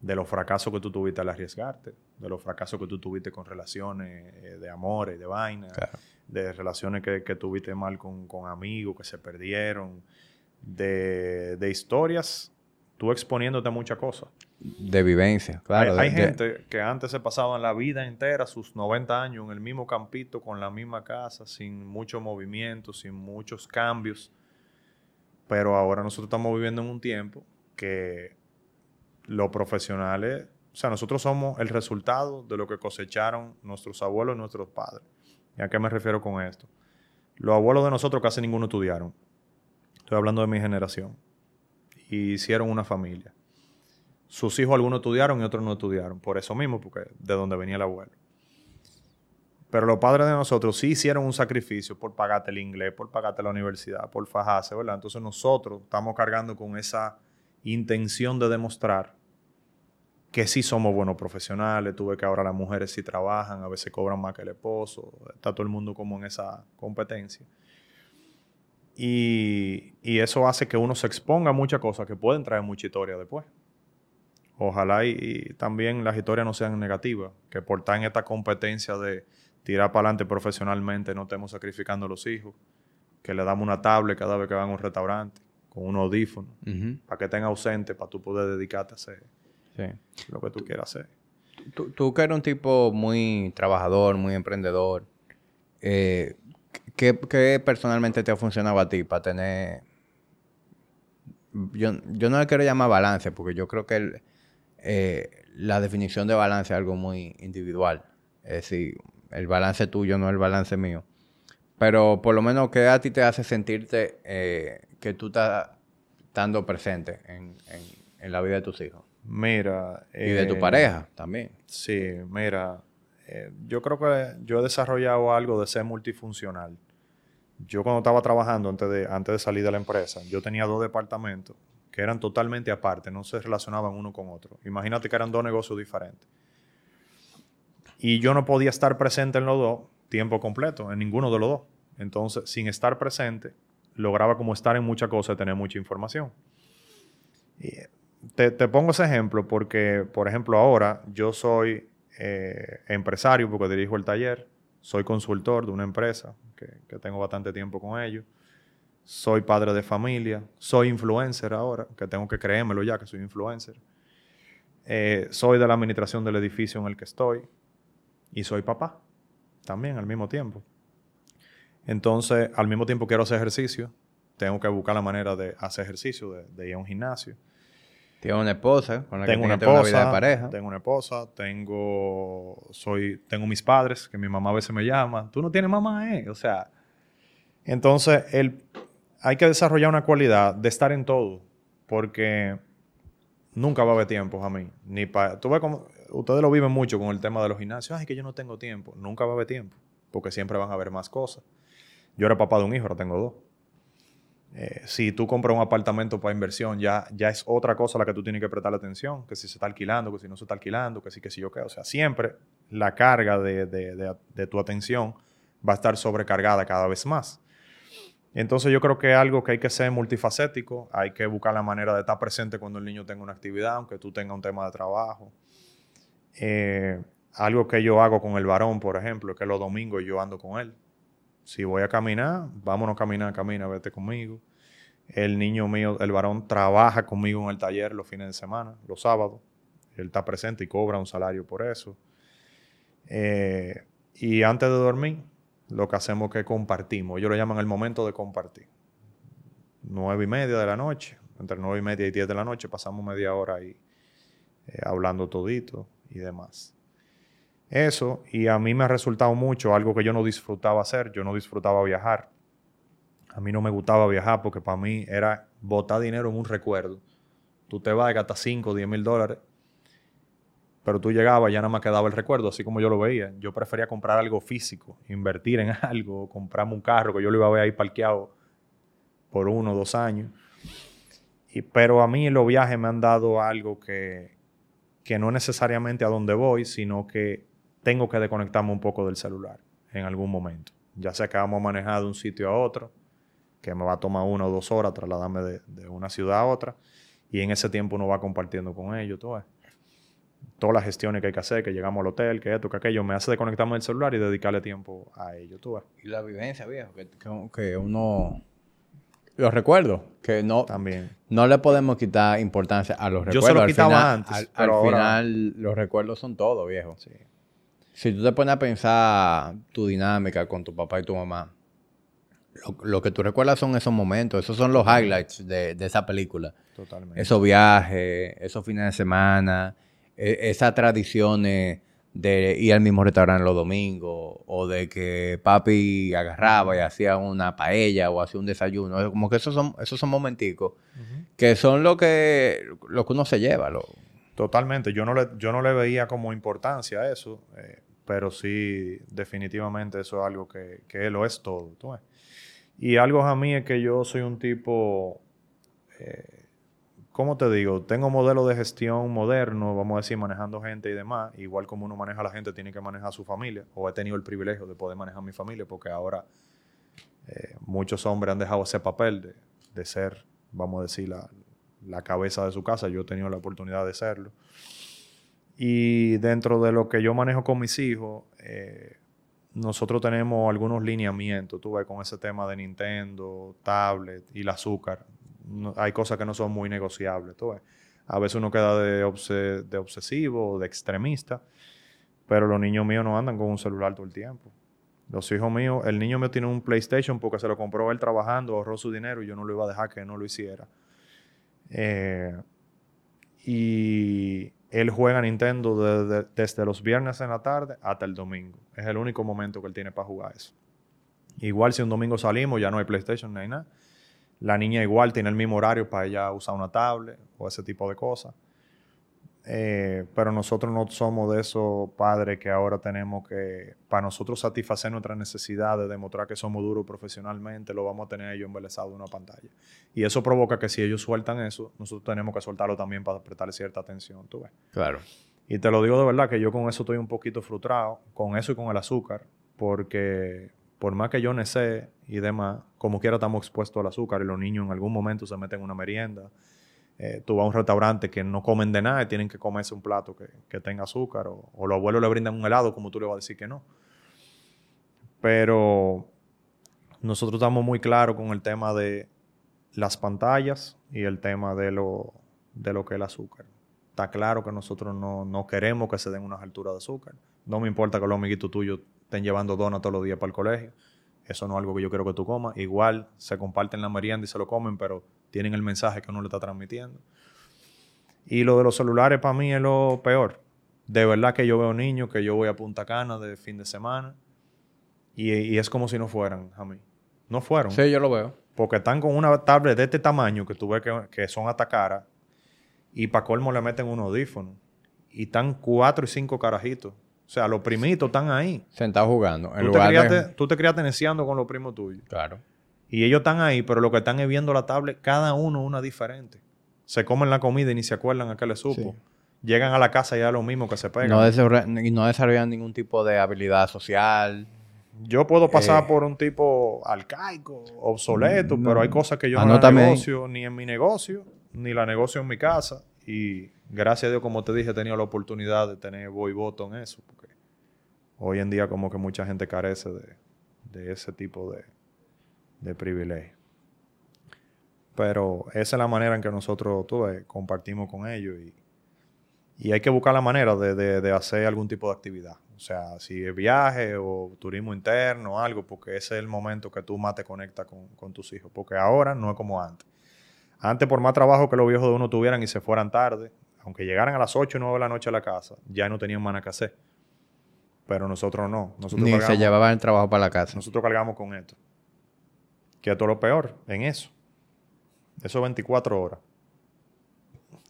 De los fracasos que tú tuviste al arriesgarte, de los fracasos que tú tuviste con relaciones eh, de amores, de vainas, de relaciones que, tuviste mal con, amigos que se perdieron, de, de historias tú exponiéndote a muchas cosas. De vivencia, claro. Hay, gente que antes se pasaban la vida entera, sus 90 años, en el mismo campito, con la misma casa, sin mucho movimiento, sin muchos cambios. Pero ahora nosotros estamos viviendo en un tiempo que los profesionales, o sea, nosotros somos el resultado de lo que cosecharon nuestros abuelos y nuestros padres. ¿Y a qué me refiero con esto? Los abuelos de nosotros casi ninguno estudiaron. Estoy hablando de mi generación y hicieron una familia. Sus hijos algunos estudiaron y otros no estudiaron, por eso mismo, porque de donde venía el abuelo. Pero los padres de nosotros sí hicieron un sacrificio por pagarte el inglés, por pagarte la universidad, por fajarse, ¿verdad? Entonces nosotros estamos cargando con esa intención de demostrar que sí somos buenos profesionales. Tuve que ahora las mujeres sí trabajan, a veces cobran más que el esposo. Está todo el mundo como en esa competencia. Y, eso hace que uno se exponga a muchas cosas que pueden traer mucha historia después. Ojalá y, también las historias no sean negativas, que por estar en esta competencia de tirar para adelante profesionalmente no estemos sacrificando a los hijos, que le damos una tablet cada vez que van a un restaurante, con un audífono, para que estén ausentes, para tú poder dedicarte a hacer lo que tú quieras hacer. Tú, tú, que eres un tipo muy trabajador, muy emprendedor, eh, ¿Qué, personalmente te ha funcionado a ti para tener... Yo, no le quiero llamar balance, porque yo creo que eh, la definición de balance es algo muy individual. Es decir, el balance tuyo no es el balance mío. Pero por lo menos, ¿qué a ti te hace sentirte eh, que tú estás estando presente en, la vida de tus hijos? Mira. y de tu eh, pareja también. Sí, mira. Yo creo que yo he desarrollado algo de ser multifuncional. Yo cuando estaba trabajando antes de, antes de salir de la empresa, yo tenía dos departamentos que eran totalmente aparte, no se relacionaban uno con otro. Imagínate que eran dos negocios diferentes. Y yo no podía estar presente en los dos tiempo completo, en ninguno de los dos. Entonces, sin estar presente, lograba como estar en muchas cosas y tener mucha información. te, te pongo ese ejemplo porque, por ejemplo, ahora yo soy eh, empresario porque dirijo el taller, soy consultor de una empresa que, tengo bastante tiempo con ellos. Soy padre de familia, soy influencer ahora, que tengo que creérmelo ya que soy influencer. Eh, soy de la administración del edificio en el que estoy y soy papá también al mismo tiempo. Entonces, al mismo tiempo quiero hacer ejercicio, tengo que buscar la manera de hacer ejercicio, de, ir a un gimnasio. Tengo una esposa con la tengo que una esposa, una vida de pareja. Tengo una esposa, tengo, soy, tengo mis padres, que mi mamá a veces me llama. Tú no tienes mamá, ¿eh? O sea, entonces el, hay que desarrollar una cualidad de estar en todo, porque nunca va a haber tiempo a mí. Ni para, ustedes lo viven mucho con el tema de los gimnasios. Ay, que yo no tengo tiempo. Nunca va a haber tiempo, porque siempre van a haber más cosas. Yo era papá de un hijo, ahora tengo dos. Eh, si tú compras un apartamento para inversión, ya, ya es otra cosa a la que tú tienes que prestar atención, que si se está alquilando, que si no se está alquilando, que si que si yo qué. O sea, siempre la carga de, de, tu atención va a estar sobrecargada cada vez más. Entonces yo creo que es algo que hay que ser multifacético, hay que buscar la manera de estar presente cuando el niño tenga una actividad, aunque tú tengas un tema de trabajo. Eh, algo que yo hago con el varón, por ejemplo, es que los domingos yo ando con él. Si voy a caminar, vámonos a caminar, camina, vete conmigo. El niño mío, el varón, trabaja conmigo en el taller los fines de semana, los sábados. Él está presente y cobra un salario por eso. Eh, y antes de dormir, lo que hacemos es que compartimos. Ellos lo llaman el momento de compartir. Nueve y media de la noche, entre nueve y media y diez de la noche, pasamos media hora ahí eh, hablando todito y demás. Eso, y a mí me ha resultado mucho algo que yo no disfrutaba hacer, yo no disfrutaba viajar. A mí no me gustaba viajar porque para mí era botar dinero en un recuerdo. Tú te vas gastas 5 o 10 mil dólares, pero tú llegabas y ya nada más quedaba el recuerdo, así como yo lo veía. Yo prefería comprar algo físico, invertir en algo, comprarme un carro que yo lo iba a ver ahí parqueado por uno o dos años. Y, pero a mí los viajes me han dado algo que, que no necesariamente a donde voy, sino que tengo que desconectarme un poco del celular en algún momento. Ya sea que vamos a manejar de un sitio a otro, que me va a tomar una o dos horas trasladarme de, una ciudad a otra, y en ese tiempo uno va compartiendo con ellos, todo Todas las gestiones que hay que hacer, que llegamos al hotel, que esto, que aquello, me hace desconectarme del celular y dedicarle tiempo a ellos, tú Y la vivencia, viejo, que, uno los recuerdos, que no, También. no le podemos quitar importancia a los recuerdos. Yo se lo quitaba antes. Al, final, los recuerdos son todo, viejo. Sí. Si tú te pones a pensar tu dinámica con tu papá y tu mamá, lo, que tú recuerdas son esos momentos, esos son los highlights de, esa película. Totalmente. Esos viajes, esos fines de semana, esas tradiciones de ir al mismo restaurante los domingos, o de que papi agarraba y hacía una paella o hacía un desayuno. Como que esos son, esos son momenticos que son lo que, lo que uno se lleva. Lo... Totalmente. Yo no, le, yo no le veía como importancia a eso. Eh, pero sí, definitivamente eso es algo que, que lo es todo. Y algo a mí es que yo soy un tipo, eh, ¿cómo te digo? Tengo modelo de gestión moderno, vamos a decir, manejando gente y demás. Igual como uno maneja a la gente, tiene que manejar a su familia. O he tenido el privilegio de poder manejar a mi familia, porque ahora eh, muchos hombres han dejado ese papel de, de ser, vamos a decir, la, la cabeza de su casa. Yo he tenido la oportunidad de serlo. Y dentro de lo que yo manejo con mis hijos, eh, nosotros tenemos algunos lineamientos, tú ves, con ese tema de Nintendo, tablet y el azúcar. Hay cosas que no son muy negociables, tú ves. A veces uno queda de, obsesivo, de extremista, pero los niños míos no andan con un celular todo el tiempo. Los hijos míos, el niño mío tiene un PlayStation porque se lo compró él trabajando, ahorró su dinero y yo no lo iba a dejar que no lo hiciera. Eh, y él juega Nintendo desde los viernes en la tarde hasta el domingo. Es el único momento que él tiene para jugar eso. Igual si un domingo salimos, ya no hay PlayStation ni nada. La niña igual tiene el mismo horario para ella usar una tablet o ese tipo de cosas. Eh, pero nosotros no somos de esos padres que ahora tenemos que, para nosotros satisfacer nuestras necesidades, demostrar que somos duros profesionalmente, lo vamos a tener ellos embelesados en una pantalla. Y eso provoca que si ellos sueltan eso, nosotros tenemos que soltarlo también para prestarle cierta atención, ¿tú ves? Claro. Y te lo digo de verdad que yo con eso estoy un poquito frustrado, con eso y con el azúcar, porque por más que yo sé y demás, como quiera estamos expuestos al azúcar y los niños en algún momento se meten en una merienda eh, tú vas a un restaurante que no comen de nada y tienen que comerse un plato que, tenga azúcar, o, los abuelos le brindan un helado, como tú le vas a decir que no. Pero nosotros estamos muy claros con el tema de las pantallas y el tema de lo, de lo que es el azúcar. Está claro que nosotros no, no queremos que se den unas alturas de azúcar. No me importa que los amiguitos tuyos estén llevando donas todos los días para el colegio. Eso no es algo que yo quiero que tú comas. Igual se comparten la merienda y se lo comen, pero tienen el mensaje que uno le está transmitiendo. Y lo de los celulares para mí es lo peor. De verdad que yo veo niños que yo voy a Punta Cana de fin de semana y, y es como si no fueran a mí. No fueron. Sí, yo lo veo. Porque están con una tablet de este tamaño que tú ves que, que son hasta cara y para colmo le meten un audífono. Y están cuatro y cinco carajitos. O sea, los primitos están ahí. Sentados jugando. En Tú te, lugar de- criaste, tú te criaste neciando con los primos tuyos. Claro. Y ellos están ahí, pero lo que están es viendo la tablet, cada uno una diferente. Se comen la comida y ni se acuerdan a qué le supo. Sí. Llegan a la casa y ya lo mismo que se pegan. No, desarrolla- y no desarrollan ningún tipo de habilidad social. Yo puedo pasar Eh, por un tipo arcaico, obsoleto, no. pero hay cosas que yo no Anótame la ahí. negocio ni en mi negocio, ni la negocio en mi casa. Y gracias a Dios, como te dije, he tenido la oportunidad de tener voz y voto en eso. Porque hoy en día como que mucha gente carece de, de ese tipo de, de privilegio. Pero esa es la manera en que nosotros tú compartimos con ellos y, y hay que buscar la manera de, de- de hacer algún tipo de actividad. O sea, si es viaje o turismo interno o algo, porque ese es el momento que tú más te conectas con, con tus hijos. Porque ahora no es como antes. Antes, por más trabajo que los viejos de uno tuvieran y se fueran tarde, aunque llegaran a las 8 o 9 de la noche a la casa, ya no tenían nada que hacer. Pero nosotros no. Nosotros Ni se llevaban el trabajo para la casa. nosotros cargamos con esto. Que es todo lo peor en eso. Eso 24 horas.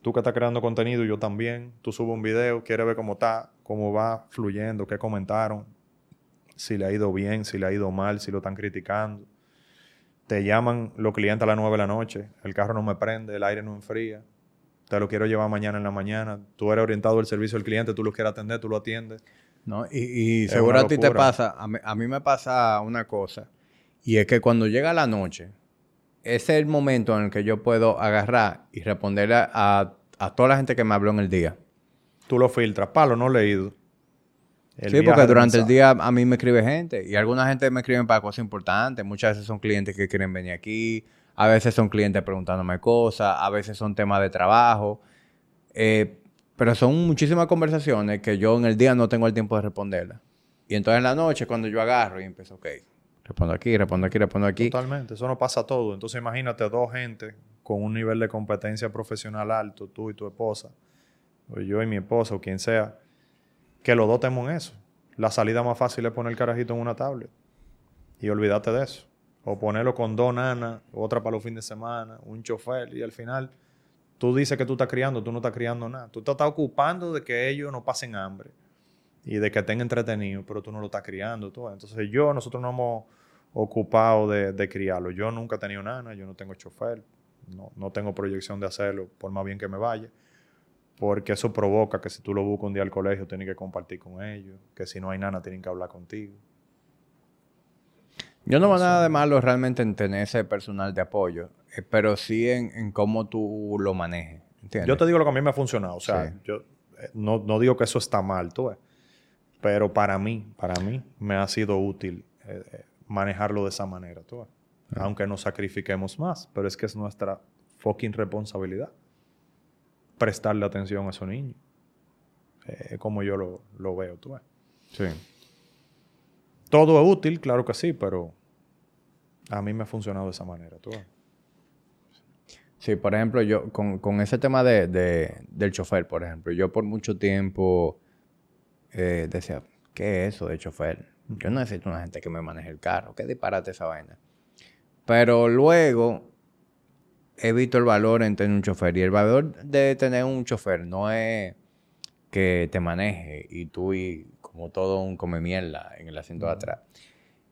Tú que estás creando contenido, yo también. Tú subes un video, quieres ver cómo está, cómo va fluyendo, qué comentaron, si le ha ido bien, si le ha ido mal, si lo están criticando. Te llaman los clientes a las 9 de la noche, el carro no me prende, el aire no enfría. Te lo quiero llevar mañana en la mañana. Tú eres orientado al servicio al cliente, tú lo quieres atender, tú lo atiendes. ¿no? Y, seguro a ti te pasa, a mí, a mí me pasa una cosa, y es que cuando llega la noche, ese es el momento en el que yo puedo agarrar y responderle a, a toda la gente que me habló en el día. Tú lo filtras. Palo, no leído. El sí, porque durante el día a mí me escribe gente y alguna gente me escriben para cosas importantes. Muchas veces son clientes que quieren venir aquí, a veces son clientes preguntándome cosas, a veces son temas de trabajo. Eh, pero son muchísimas conversaciones que yo en el día no tengo el tiempo de responderlas. Y entonces en la noche cuando yo agarro y empiezo, ok, respondo aquí, respondo aquí, respondo aquí. Totalmente, eso no pasa todo. Entonces imagínate dos gente con un nivel de competencia profesional alto, tú y tu esposa, o yo y mi esposa, o quien sea, que los dos tenemos en eso. La salida más fácil es poner el carajito en una tablet y olvídate de eso. O ponerlo con dos nanas, otra para los fines de semana, un chofer, y al final tú dices que tú estás criando, tú no estás criando nada. Tú te estás ocupando de que ellos no pasen hambre y de que estén entretenidos, pero tú no lo estás criando. Entonces yo, nosotros no hemos ocupado de, de criarlo. Yo nunca he tenido nana, yo no tengo chofer, no, no tengo proyección de hacerlo, por más bien que me vaya, porque eso provoca que si tú lo buscas un día al colegio, tienes que compartir con ellos, que si no hay nana, tienen que hablar contigo. Yo no veo nada de malo realmente en tener ese personal de apoyo, eh, pero sí en, en cómo tú lo manejes. ¿entiendes? Yo te digo lo que a mí me ha funcionado, o sea, Sí. yo eh, no, no digo que eso está mal, tú ves, pero para mí, para mí, me ha sido útil eh, manejarlo de esa manera, tú ves. Aunque nos sacrifiquemos más, pero es que es nuestra fucking responsabilidad prestarle atención a esos niños. Eh, como yo lo, lo veo, tú ves. Sí. Todo es útil, claro que sí, pero a mí me ha funcionado de esa manera, tú. Sí, por ejemplo, yo con, con ese tema de, de- del chofer, por ejemplo, yo por mucho tiempo eh, decía, ¿qué es eso de chofer? Yo no necesito una gente que me maneje el carro, qué disparate esa vaina. Pero luego he visto el valor en tener un chofer y el valor de tener un chofer no es que te maneje y tú y como todo un come mierda en el asiento de atrás.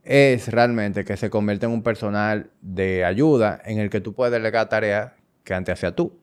Es realmente que se convierte en un personal de ayuda en el que tú puedes delegar tareas que antes hacía tú.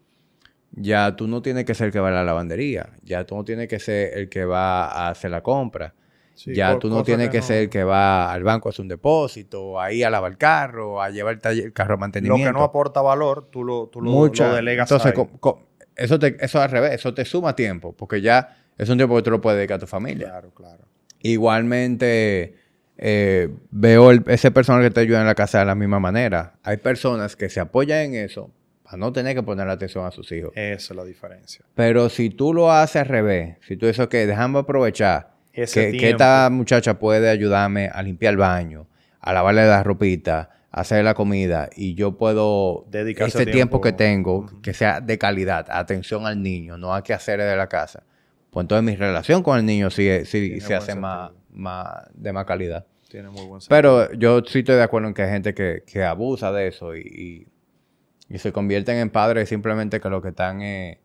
Ya tú no tienes que ser el que va a la lavandería, ya tú no tienes que ser el que va a hacer la compra, Sí, ya tú no tienes que que, no- ser el que va al banco a hacer un depósito, ahí a lavar el carro, a llevar el, taller- el carro a Lo mantenimiento. que no aporta valor, tú lo, tú lo, Mucha- lo delegas Entonces, ahí. co- co- eso, te, eso al revés, eso te suma tiempo, porque ya es un tiempo que tú lo puedes dedicar a tu familia. Claro, claro. Igualmente, eh, veo ese personal que te ayuda en la casa de la misma manera. Hay personas que se apoyan en eso para no tener que poner atención a sus hijos. Esa es la diferencia. Pero si tú lo haces al revés, si tú dices, que dejamos aprovechar que, que, esta muchacha puede ayudarme a limpiar el baño, a lavarle la ropita, hacer la comida, y yo puedo dedicar ese tiempo, que tengo, que sea de calidad, atención al niño, no a qué hacer de la casa. Pues entonces mi relación con el niño sí, se hace más, más, de más calidad. Tiene muy buen Pero yo sí estoy de acuerdo en que hay gente que, que abusa de eso y, y, se convierten en padres simplemente que lo que están... Eh,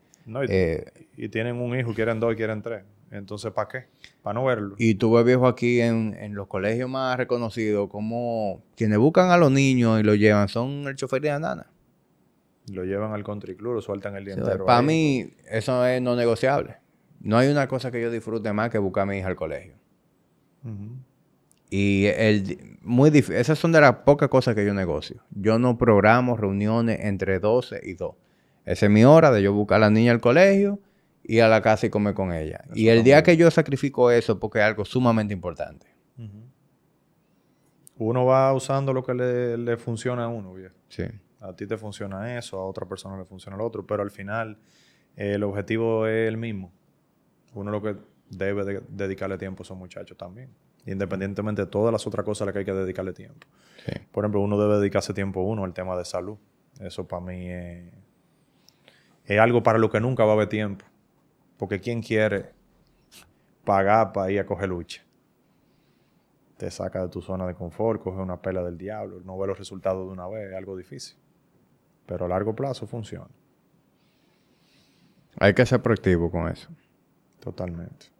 eh, y, tienen un hijo, quieren dos y quieren tres. Entonces, ¿para qué? Para no verlo. Y tú ves viejo aquí en, en, los colegios más reconocidos como quienes buscan a los niños y los llevan son el chofer de la nana. Lo llevan al country club, lo sueltan el día entero. Para mí, eso es no negociable. No hay una cosa que yo disfrute más que buscar a mi hija al colegio. Y el, muy esas son de las pocas cosas que yo negocio. Yo no programo reuniones entre 12 y 2. Esa es mi hora de yo buscar a la niña al colegio y a la casa y comer con ella. y el día que yo sacrifico eso, porque es algo sumamente importante. Uno va usando lo que le, funciona a uno, viejo. Sí. A ti te funciona eso, a otra persona le funciona lo otro, pero al final el objetivo es el mismo. Uno lo que debe dedicarle tiempo a esos muchachos también. Independientemente de todas las otras cosas a las que hay que dedicarle tiempo. Por ejemplo, uno debe dedicarse tiempo uno al tema de salud. Eso para mí es, es algo para lo que nunca va a haber tiempo. Porque ¿quién quiere pagar para ir a coger lucha? Te saca de tu zona de confort, coge una pela del diablo, no ve los resultados de una vez, es algo difícil. Pero a largo plazo funciona. Hay que ser proactivo con eso. Totalmente.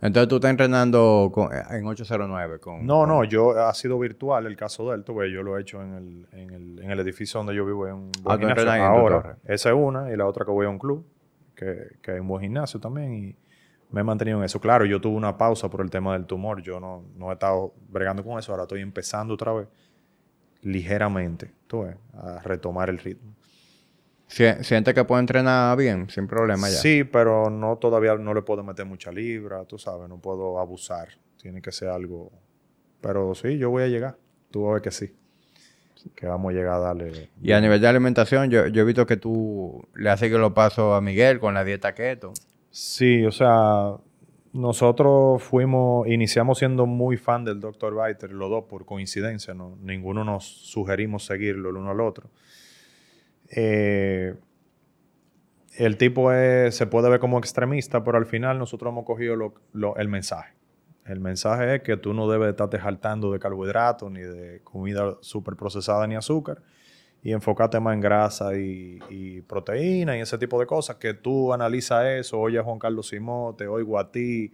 Entonces tú estás entrenando en 809 con... No, no, yo ha sido virtual el caso de él, yo lo he hecho en el, en el, en el edificio donde yo vivo en ah, ahora. Esa es una y la otra que voy a un club, que, que es un buen gimnasio también y me he mantenido en eso. Claro, yo tuve una pausa por el tema del tumor, yo no, no he estado bregando con eso, ahora estoy empezando otra vez ligeramente, tú ves, a retomar el ritmo. Siente que puede entrenar bien, sin problema ya. Sí, pero no todavía no le puedo meter mucha libra, tú sabes, no puedo abusar. Tiene que ser algo. Pero sí, yo voy a llegar. Tú vas a ver que sí. Que vamos a llegar a darle. Y a nivel de alimentación, yo, he visto que tú le has seguido los pasos a Miguel con la dieta keto. Sí, o sea, nosotros fuimos, iniciamos siendo muy fan del Dr. Biter, los dos por coincidencia, ¿no? Ninguno nos sugerimos seguirlo el uno al otro. Eh, el tipo se puede ver como extremista, pero al final nosotros hemos cogido el mensaje. El mensaje es que tú no debes estarte jaltando de carbohidratos, ni de comida súper procesada, ni azúcar, y enfocarte más en grasa y, proteína y ese tipo de cosas. Que tú analizas eso, oye a Juan Carlos Simón, te oigo a ti,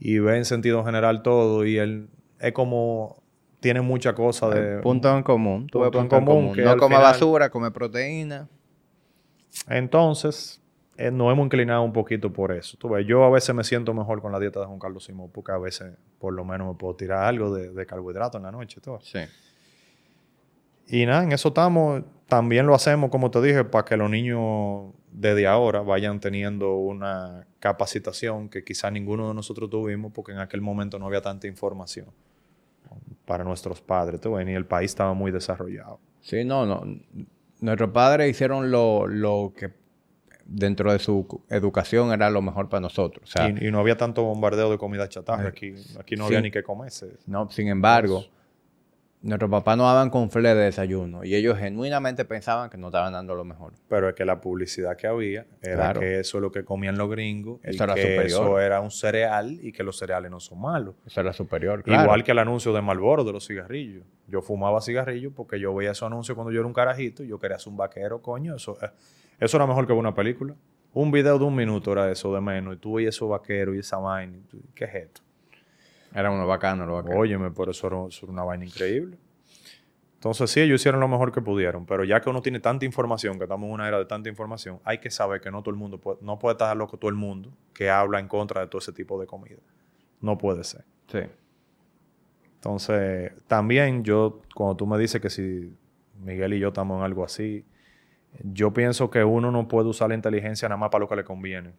y ve en sentido general todo, y él es como tiene mucha cosa de... Punto en común. Punto, en común. no come basura, come proteína. Entonces, eh, nos hemos inclinado un poquito por eso. Tú ves, yo a veces me siento mejor con la dieta de Juan Carlos Simón porque a veces por lo menos me puedo tirar algo de, carbohidrato en la noche. Todo. Sí. Y nada, en eso estamos. También lo hacemos, como te dije, para que los niños desde ahora vayan teniendo una capacitación que quizá ninguno de nosotros tuvimos porque en aquel momento no había tanta información para nuestros padres, tú y el país estaba muy desarrollado. Sí, no, no. Nuestros padres hicieron lo, lo que dentro de su educación era lo mejor para nosotros. y, no había tanto bombardeo de comida chatarra. Aquí, aquí no había ni que comerse. No, sin embargo, Nuestros papás no daban con fle de desayuno y ellos genuinamente pensaban que no estaban dando lo mejor. Pero es que la publicidad que había era que eso es lo que comían los gringos eso era superior. eso era un cereal y que los cereales no son malos. Eso era superior, claro. Igual que el anuncio de Marlboro de los cigarrillos. Yo fumaba cigarrillos porque yo veía esos anuncios cuando yo era un carajito y yo quería ser un vaquero, coño. Eso, eh, eso era mejor que una película. Un video de un minuto era eso de menos y tú veías esos vaqueros y esa vaina. ¿Qué es esto? Era uno bacano, lo bacano. Óyeme, por eso era, una vaina increíble. Entonces, sí, ellos hicieron lo mejor que pudieron, pero ya que uno tiene tanta información, que estamos en una era de tanta información, hay que saber que no todo el mundo puede, no puede estar loco todo el mundo que habla en contra de todo ese tipo de comida. No puede ser. Sí. Entonces, también yo, cuando tú me dices que si Miguel y yo estamos en algo así, yo pienso que uno no puede usar la inteligencia nada más para lo que le conviene,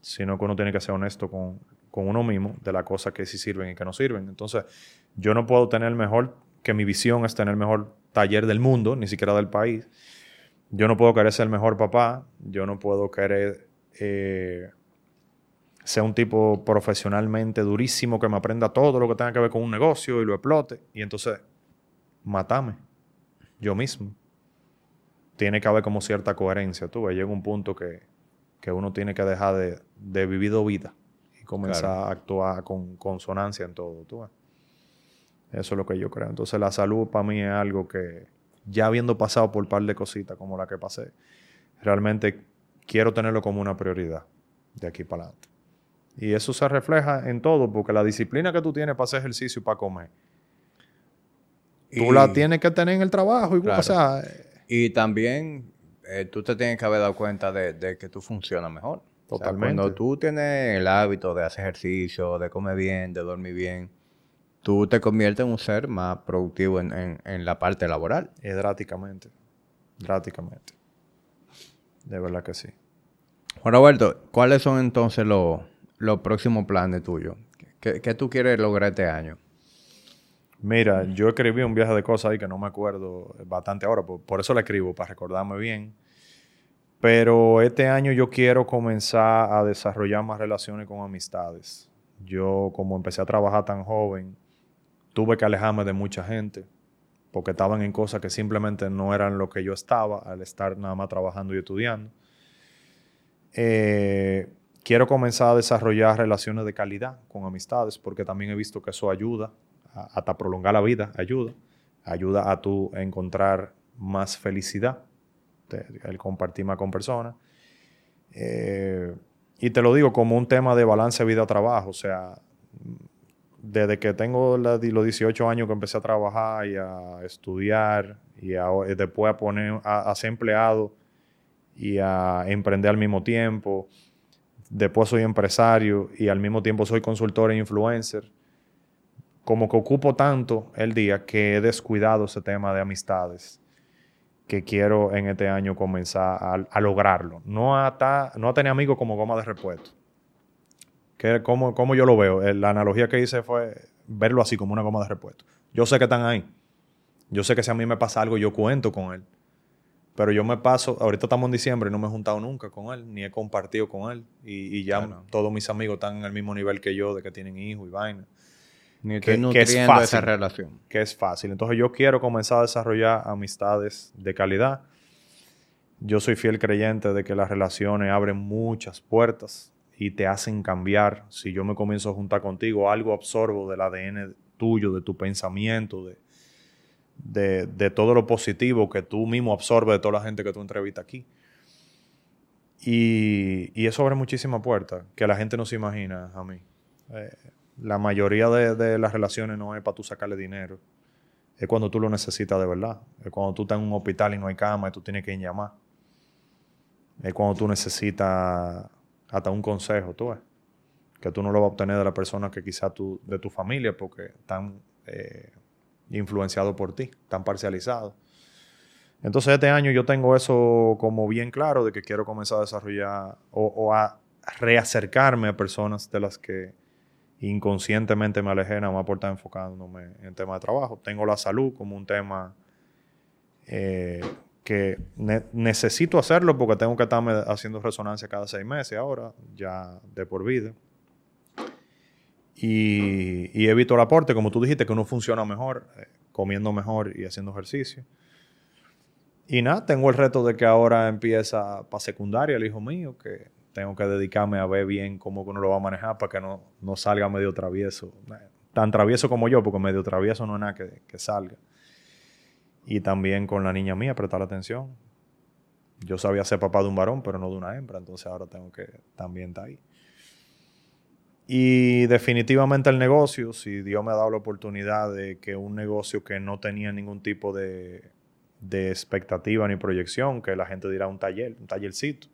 sino que uno tiene que ser honesto con, con uno mismo de las cosas que sí sirven y que no sirven. Entonces, Yo no puedo tener mejor, que mi visión es tener el mejor taller del mundo, ni siquiera del país. Yo no puedo querer ser el mejor papá, yo no puedo querer eh, ser un tipo profesionalmente durísimo que me aprenda todo lo que tenga que ver con un negocio y lo explote. Y entonces, matame, yo mismo. Tiene que haber como cierta coherencia, tú Llega un punto que, uno tiene que dejar de, de vivir vida y comenzar a actuar con consonancia en todo, tú Eso es lo que yo creo. Entonces, la salud para mí es algo que, ya habiendo pasado por un par de cositas como la que pasé, realmente quiero tenerlo como una prioridad de aquí para adelante. Y eso se refleja en todo, porque la disciplina que tú tienes para hacer ejercicio y para comer, tú la tienes que tener en el trabajo. Y, y también eh, tú te tienes que haber dado cuenta de, que tú funcionas mejor. Totalmente. cuando tú tienes el hábito de hacer ejercicio, de comer bien, de dormir bien, tú te conviertes en un ser más productivo en, en la parte laboral. Y drásticamente. Drásticamente. De verdad que sí. Juan Roberto, ¿cuáles son entonces los, próximos planes tuyos? ¿Qué, tú quieres lograr este año? Mira, yo escribí un viaje de cosas ahí que no me acuerdo bastante ahora, por, eso la escribo, para recordarme bien. Pero este año yo quiero comenzar a desarrollar más relaciones con amistades. Yo, como empecé a trabajar tan joven, tuve que alejarme de mucha gente porque estaban en cosas que simplemente no eran lo que yo estaba al estar nada más trabajando y estudiando. Eh, quiero comenzar a desarrollar relaciones de calidad con amistades, porque también he visto que eso ayuda, hasta prolongar la vida, ayuda, ayuda a tú encontrar más felicidad, el compartir más con personas. Eh, y te lo digo como un tema de balance vida-trabajo, o sea, desde que tengo los 18 años que empecé a trabajar y a estudiar y, después a poner a, ser empleado y a emprender al mismo tiempo. Después soy empresario y al mismo tiempo soy consultor e influencer. Como que ocupo tanto el día que he descuidado ese tema de amistades que quiero en este año comenzar a, lograrlo. No a, no a tener amigos como goma de repuesto que cómo, yo lo veo. Eh, la analogía que hice fue verlo así como una goma de repuesto. Yo sé que están ahí. Yo sé que si a mí me pasa algo, yo cuento con él. Pero yo me paso, ahorita estamos en diciembre y no me he juntado nunca con él, ni he compartido con él. Y, ya todos mis amigos están en el mismo nivel que yo, de que tienen hijos y vaina. Ni que, que es fácil, esa relación. Que es fácil. Entonces yo quiero comenzar a desarrollar amistades de calidad. Yo soy fiel creyente de que las relaciones abren muchas puertas y te hacen cambiar. Si yo me comienzo a juntar contigo, algo absorbo del ADN tuyo, de tu pensamiento, de, de, todo lo positivo que tú mismo absorbes de toda la gente que tú entrevistas aquí. Y, y, eso abre muchísimas puertas que la gente no se imagina a mí. Eh, la mayoría de, de, las relaciones no es para tú sacarle dinero. Es cuando tú lo necesitas de verdad. Es cuando tú estás en un hospital y no hay cama y tú tienes que ir llamar. Es cuando tú necesitas hasta un consejo, tú ves, que tú no lo vas a obtener de la persona que quizá tú, de tu familia, porque están eh, influenciados por ti, están parcializados. Entonces este año yo tengo eso como bien claro de que quiero comenzar a desarrollar o, a reacercarme a personas de las que inconscientemente me alejé nada más por estar enfocándome en tema de trabajo. Tengo la salud como un tema eh, que necesito hacerlo porque tengo que estarme haciendo resonancia cada seis meses ahora, ya de por vida. Y, evito el aporte, como tú dijiste, que uno funciona mejor, eh, comiendo mejor y haciendo ejercicio. Y nada, tengo el reto de que ahora empieza para secundaria el hijo mío, que tengo que dedicarme a ver bien cómo uno lo va a manejar para que no, no salga medio travieso. Tan travieso como yo, porque medio travieso no es nada que, que salga. Y también con la niña mía, prestar atención. Yo sabía ser papá de un varón, pero no de una hembra, entonces ahora tengo que también estar ahí. Y definitivamente el negocio, si Dios me ha dado la oportunidad de que un negocio que no tenía ningún tipo de, de expectativa ni proyección, que la gente dirá un taller, un tallercito.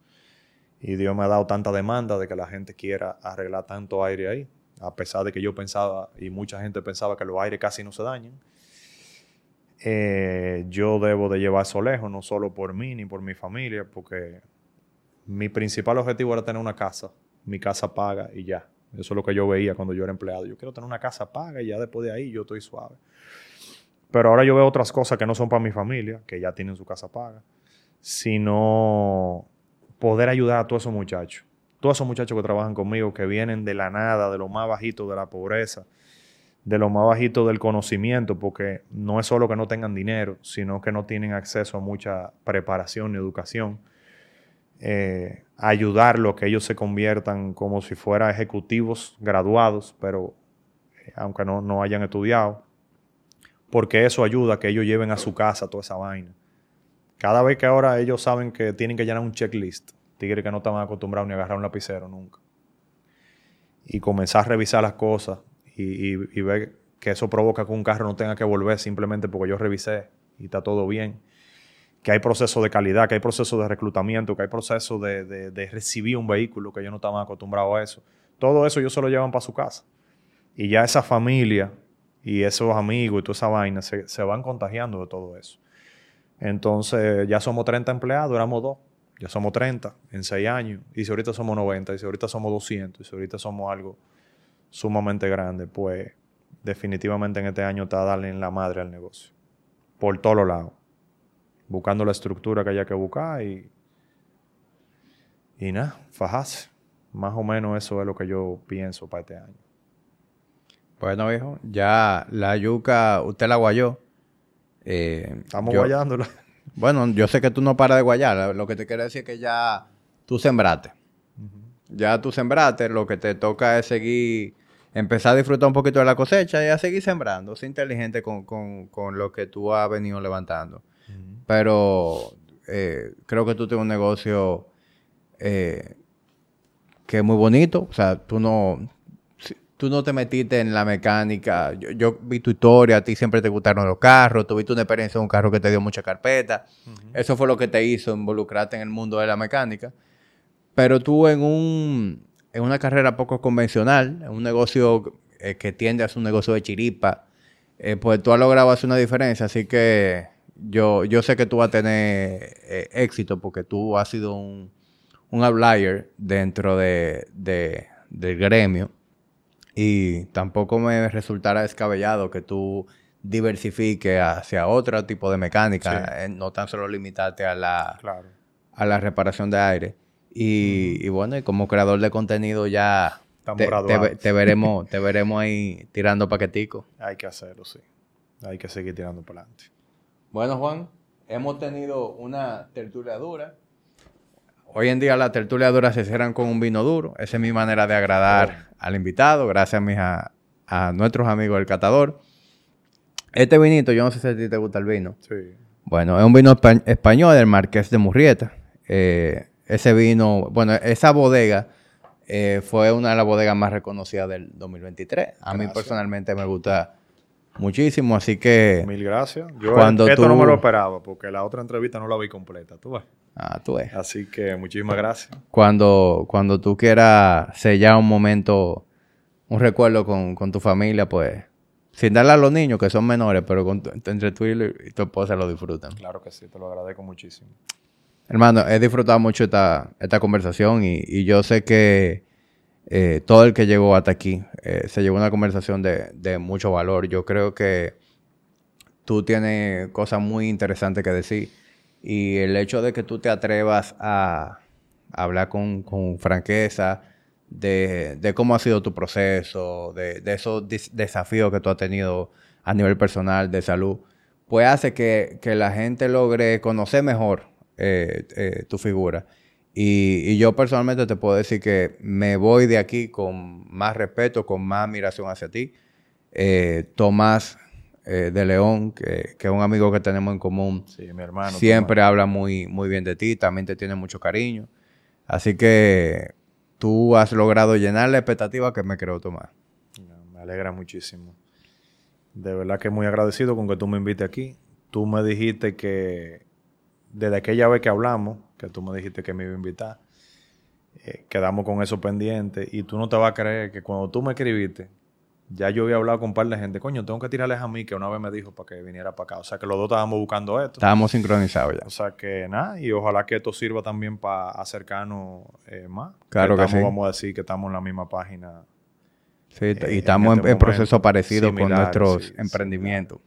Y Dios me ha dado tanta demanda de que la gente quiera arreglar tanto aire ahí, a pesar de que yo pensaba y mucha gente pensaba que los aires casi no se dañan. Eh, yo debo de llevar eso lejos, no solo por mí ni por mi familia, porque mi principal objetivo era tener una casa, mi casa paga y ya. Eso es lo que yo veía cuando yo era empleado. Yo quiero tener una casa paga y ya después de ahí yo estoy suave. Pero ahora yo veo otras cosas que no son para mi familia, que ya tienen su casa paga, sino poder ayudar a todos esos muchachos. Todos esos muchachos que trabajan conmigo, que vienen de la nada, de lo más bajito de la pobreza, de lo más bajito del conocimiento, porque no es solo que no tengan dinero, sino que no tienen acceso a mucha preparación ni educación. Eh, ayudarlo que ellos se conviertan como si fueran ejecutivos graduados, pero eh, aunque no, no hayan estudiado, porque eso ayuda a que ellos lleven a su casa toda esa vaina. Cada vez que ahora ellos saben que tienen que llenar un checklist, tigre que no estaban acostumbrados ni a agarrar un lapicero nunca, y comenzar a revisar las cosas y, ver que eso provoca que un carro no tenga que volver simplemente porque yo revisé y está todo bien. Que hay proceso de calidad, que hay proceso de reclutamiento, que hay proceso de, recibir un vehículo que ellos no estaban acostumbrados a eso. Todo eso ellos se lo llevan para su casa. Y ya esa familia y esos amigos y toda esa vaina se, se van contagiando de todo eso. Entonces ya somos 30 empleados, éramos dos. Ya somos 30 en 6 años. Y si ahorita somos 90, y si ahorita somos 200, y si ahorita somos algo sumamente grande, pues definitivamente en este año está darle en la madre al negocio. Por todos los lados. Buscando la estructura que haya que buscar y. Y nada, fajarse. Más o menos eso es lo que yo pienso para este año. Bueno, viejo, ya la yuca, usted la guayó. Eh, Estamos guayándola. Bueno, yo sé que tú no paras de guayar. Lo que te quiero decir es que ya tú sembraste. Ya tú sembraste. Lo que te toca es seguir empezar a disfrutar un poquito de la cosecha y a seguir sembrando. Ser inteligente con, lo que tú has venido levantando. Pero eh, creo que tú tienes un negocio eh, que es muy bonito. O sea, tú no, tú no te metiste en la mecánica. Yo, vi tu historia, a ti siempre te gustaron los carros, tuviste una experiencia en un carro que te dio mucha carpeta. Eso fue lo que te hizo involucrarte en el mundo de la mecánica. Pero tú en un en una carrera poco convencional, en un negocio eh, que tiende a ser un negocio de chiripa, eh, pues tú has logrado hacer una diferencia. Así que yo, yo sé que tú vas a tener eh, éxito porque tú has sido un, un outlier dentro de, del gremio. Y tampoco me resultará descabellado que tú diversifiques hacia otro tipo de mecánica, no tan solo limitarte a la, a la reparación de aire. Y, bueno, y como creador de contenido ya te, veremos, te veremos ahí tirando paqueticos. Hay que hacerlo, sí. Hay que seguir tirando para adelante. Bueno, Juan, hemos tenido una tertulia dura. Hoy en día las tertulias duras se cierran con un vino duro. Esa es mi manera de agradar al invitado, gracias a, a, nuestros amigos del catador. Este vinito, yo no sé si a ti te gusta el vino. Sí. Bueno, es un vino español del Marqués de Murrieta. Eh, ese vino, bueno, esa bodega eh, fue una de las bodegas más reconocidas del 2023. A mí personalmente me gusta muchísimo, así que... Mil gracias. Yo cuando esto no me lo esperaba, porque la otra entrevista no la vi completa, tú ves. Ah, tú ves. Así que muchísimas gracias. Cuando, cuando tú quieras sellar un momento, un recuerdo con, con tu familia, pues sin darle a los niños que son menores, pero con entre tú y, tu esposa lo disfrutan. Claro que sí, te lo agradezco muchísimo. Hermano, he disfrutado mucho esta, esta conversación y, yo sé que eh, todo el que llegó hasta aquí eh, se llevó una conversación de, mucho valor. Yo creo que tú tienes cosas muy interesantes que decir y el hecho de que tú te atrevas a, hablar con, franqueza de, cómo ha sido tu proceso, de, esos desafíos que tú has tenido a nivel personal de salud, pues hace que, la gente logre conocer mejor eh, eh, tu figura. Y, yo personalmente te puedo decir que me voy de aquí con más respeto, con más admiración hacia ti. Eh, Tomás de León, que, es un amigo que tenemos en común, mi hermano, siempre habla muy, muy bien de ti, también te tiene mucho cariño. Así que tú has logrado llenar la expectativa que me creó Tomás. Me alegra muchísimo. De verdad que muy agradecido con que tú me invites aquí. Tú me dijiste que desde aquella vez que hablamos, que tú me dijiste que me iba a invitar, eh, quedamos con eso pendiente y tú no te vas a creer que cuando tú me escribiste, ya yo había hablado con un par de gente, coño, tengo que tirarles a mí, que una vez me dijo para que viniera para acá. O sea, que los dos estábamos buscando esto. Estábamos sincronizados ya. O sea, que nada, y ojalá que esto sirva también para acercarnos eh, más. Claro que, sí. Vamos a decir que estamos en la misma página Sí, y estamos en, este proceso parecido con nuestros emprendimientos.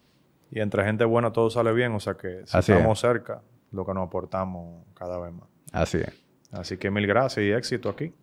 Y entre gente buena todo sale bien, o sea que si estamos cerca, lo que nos aportamos cada vez más. Así es. Así que mil gracias y éxito aquí.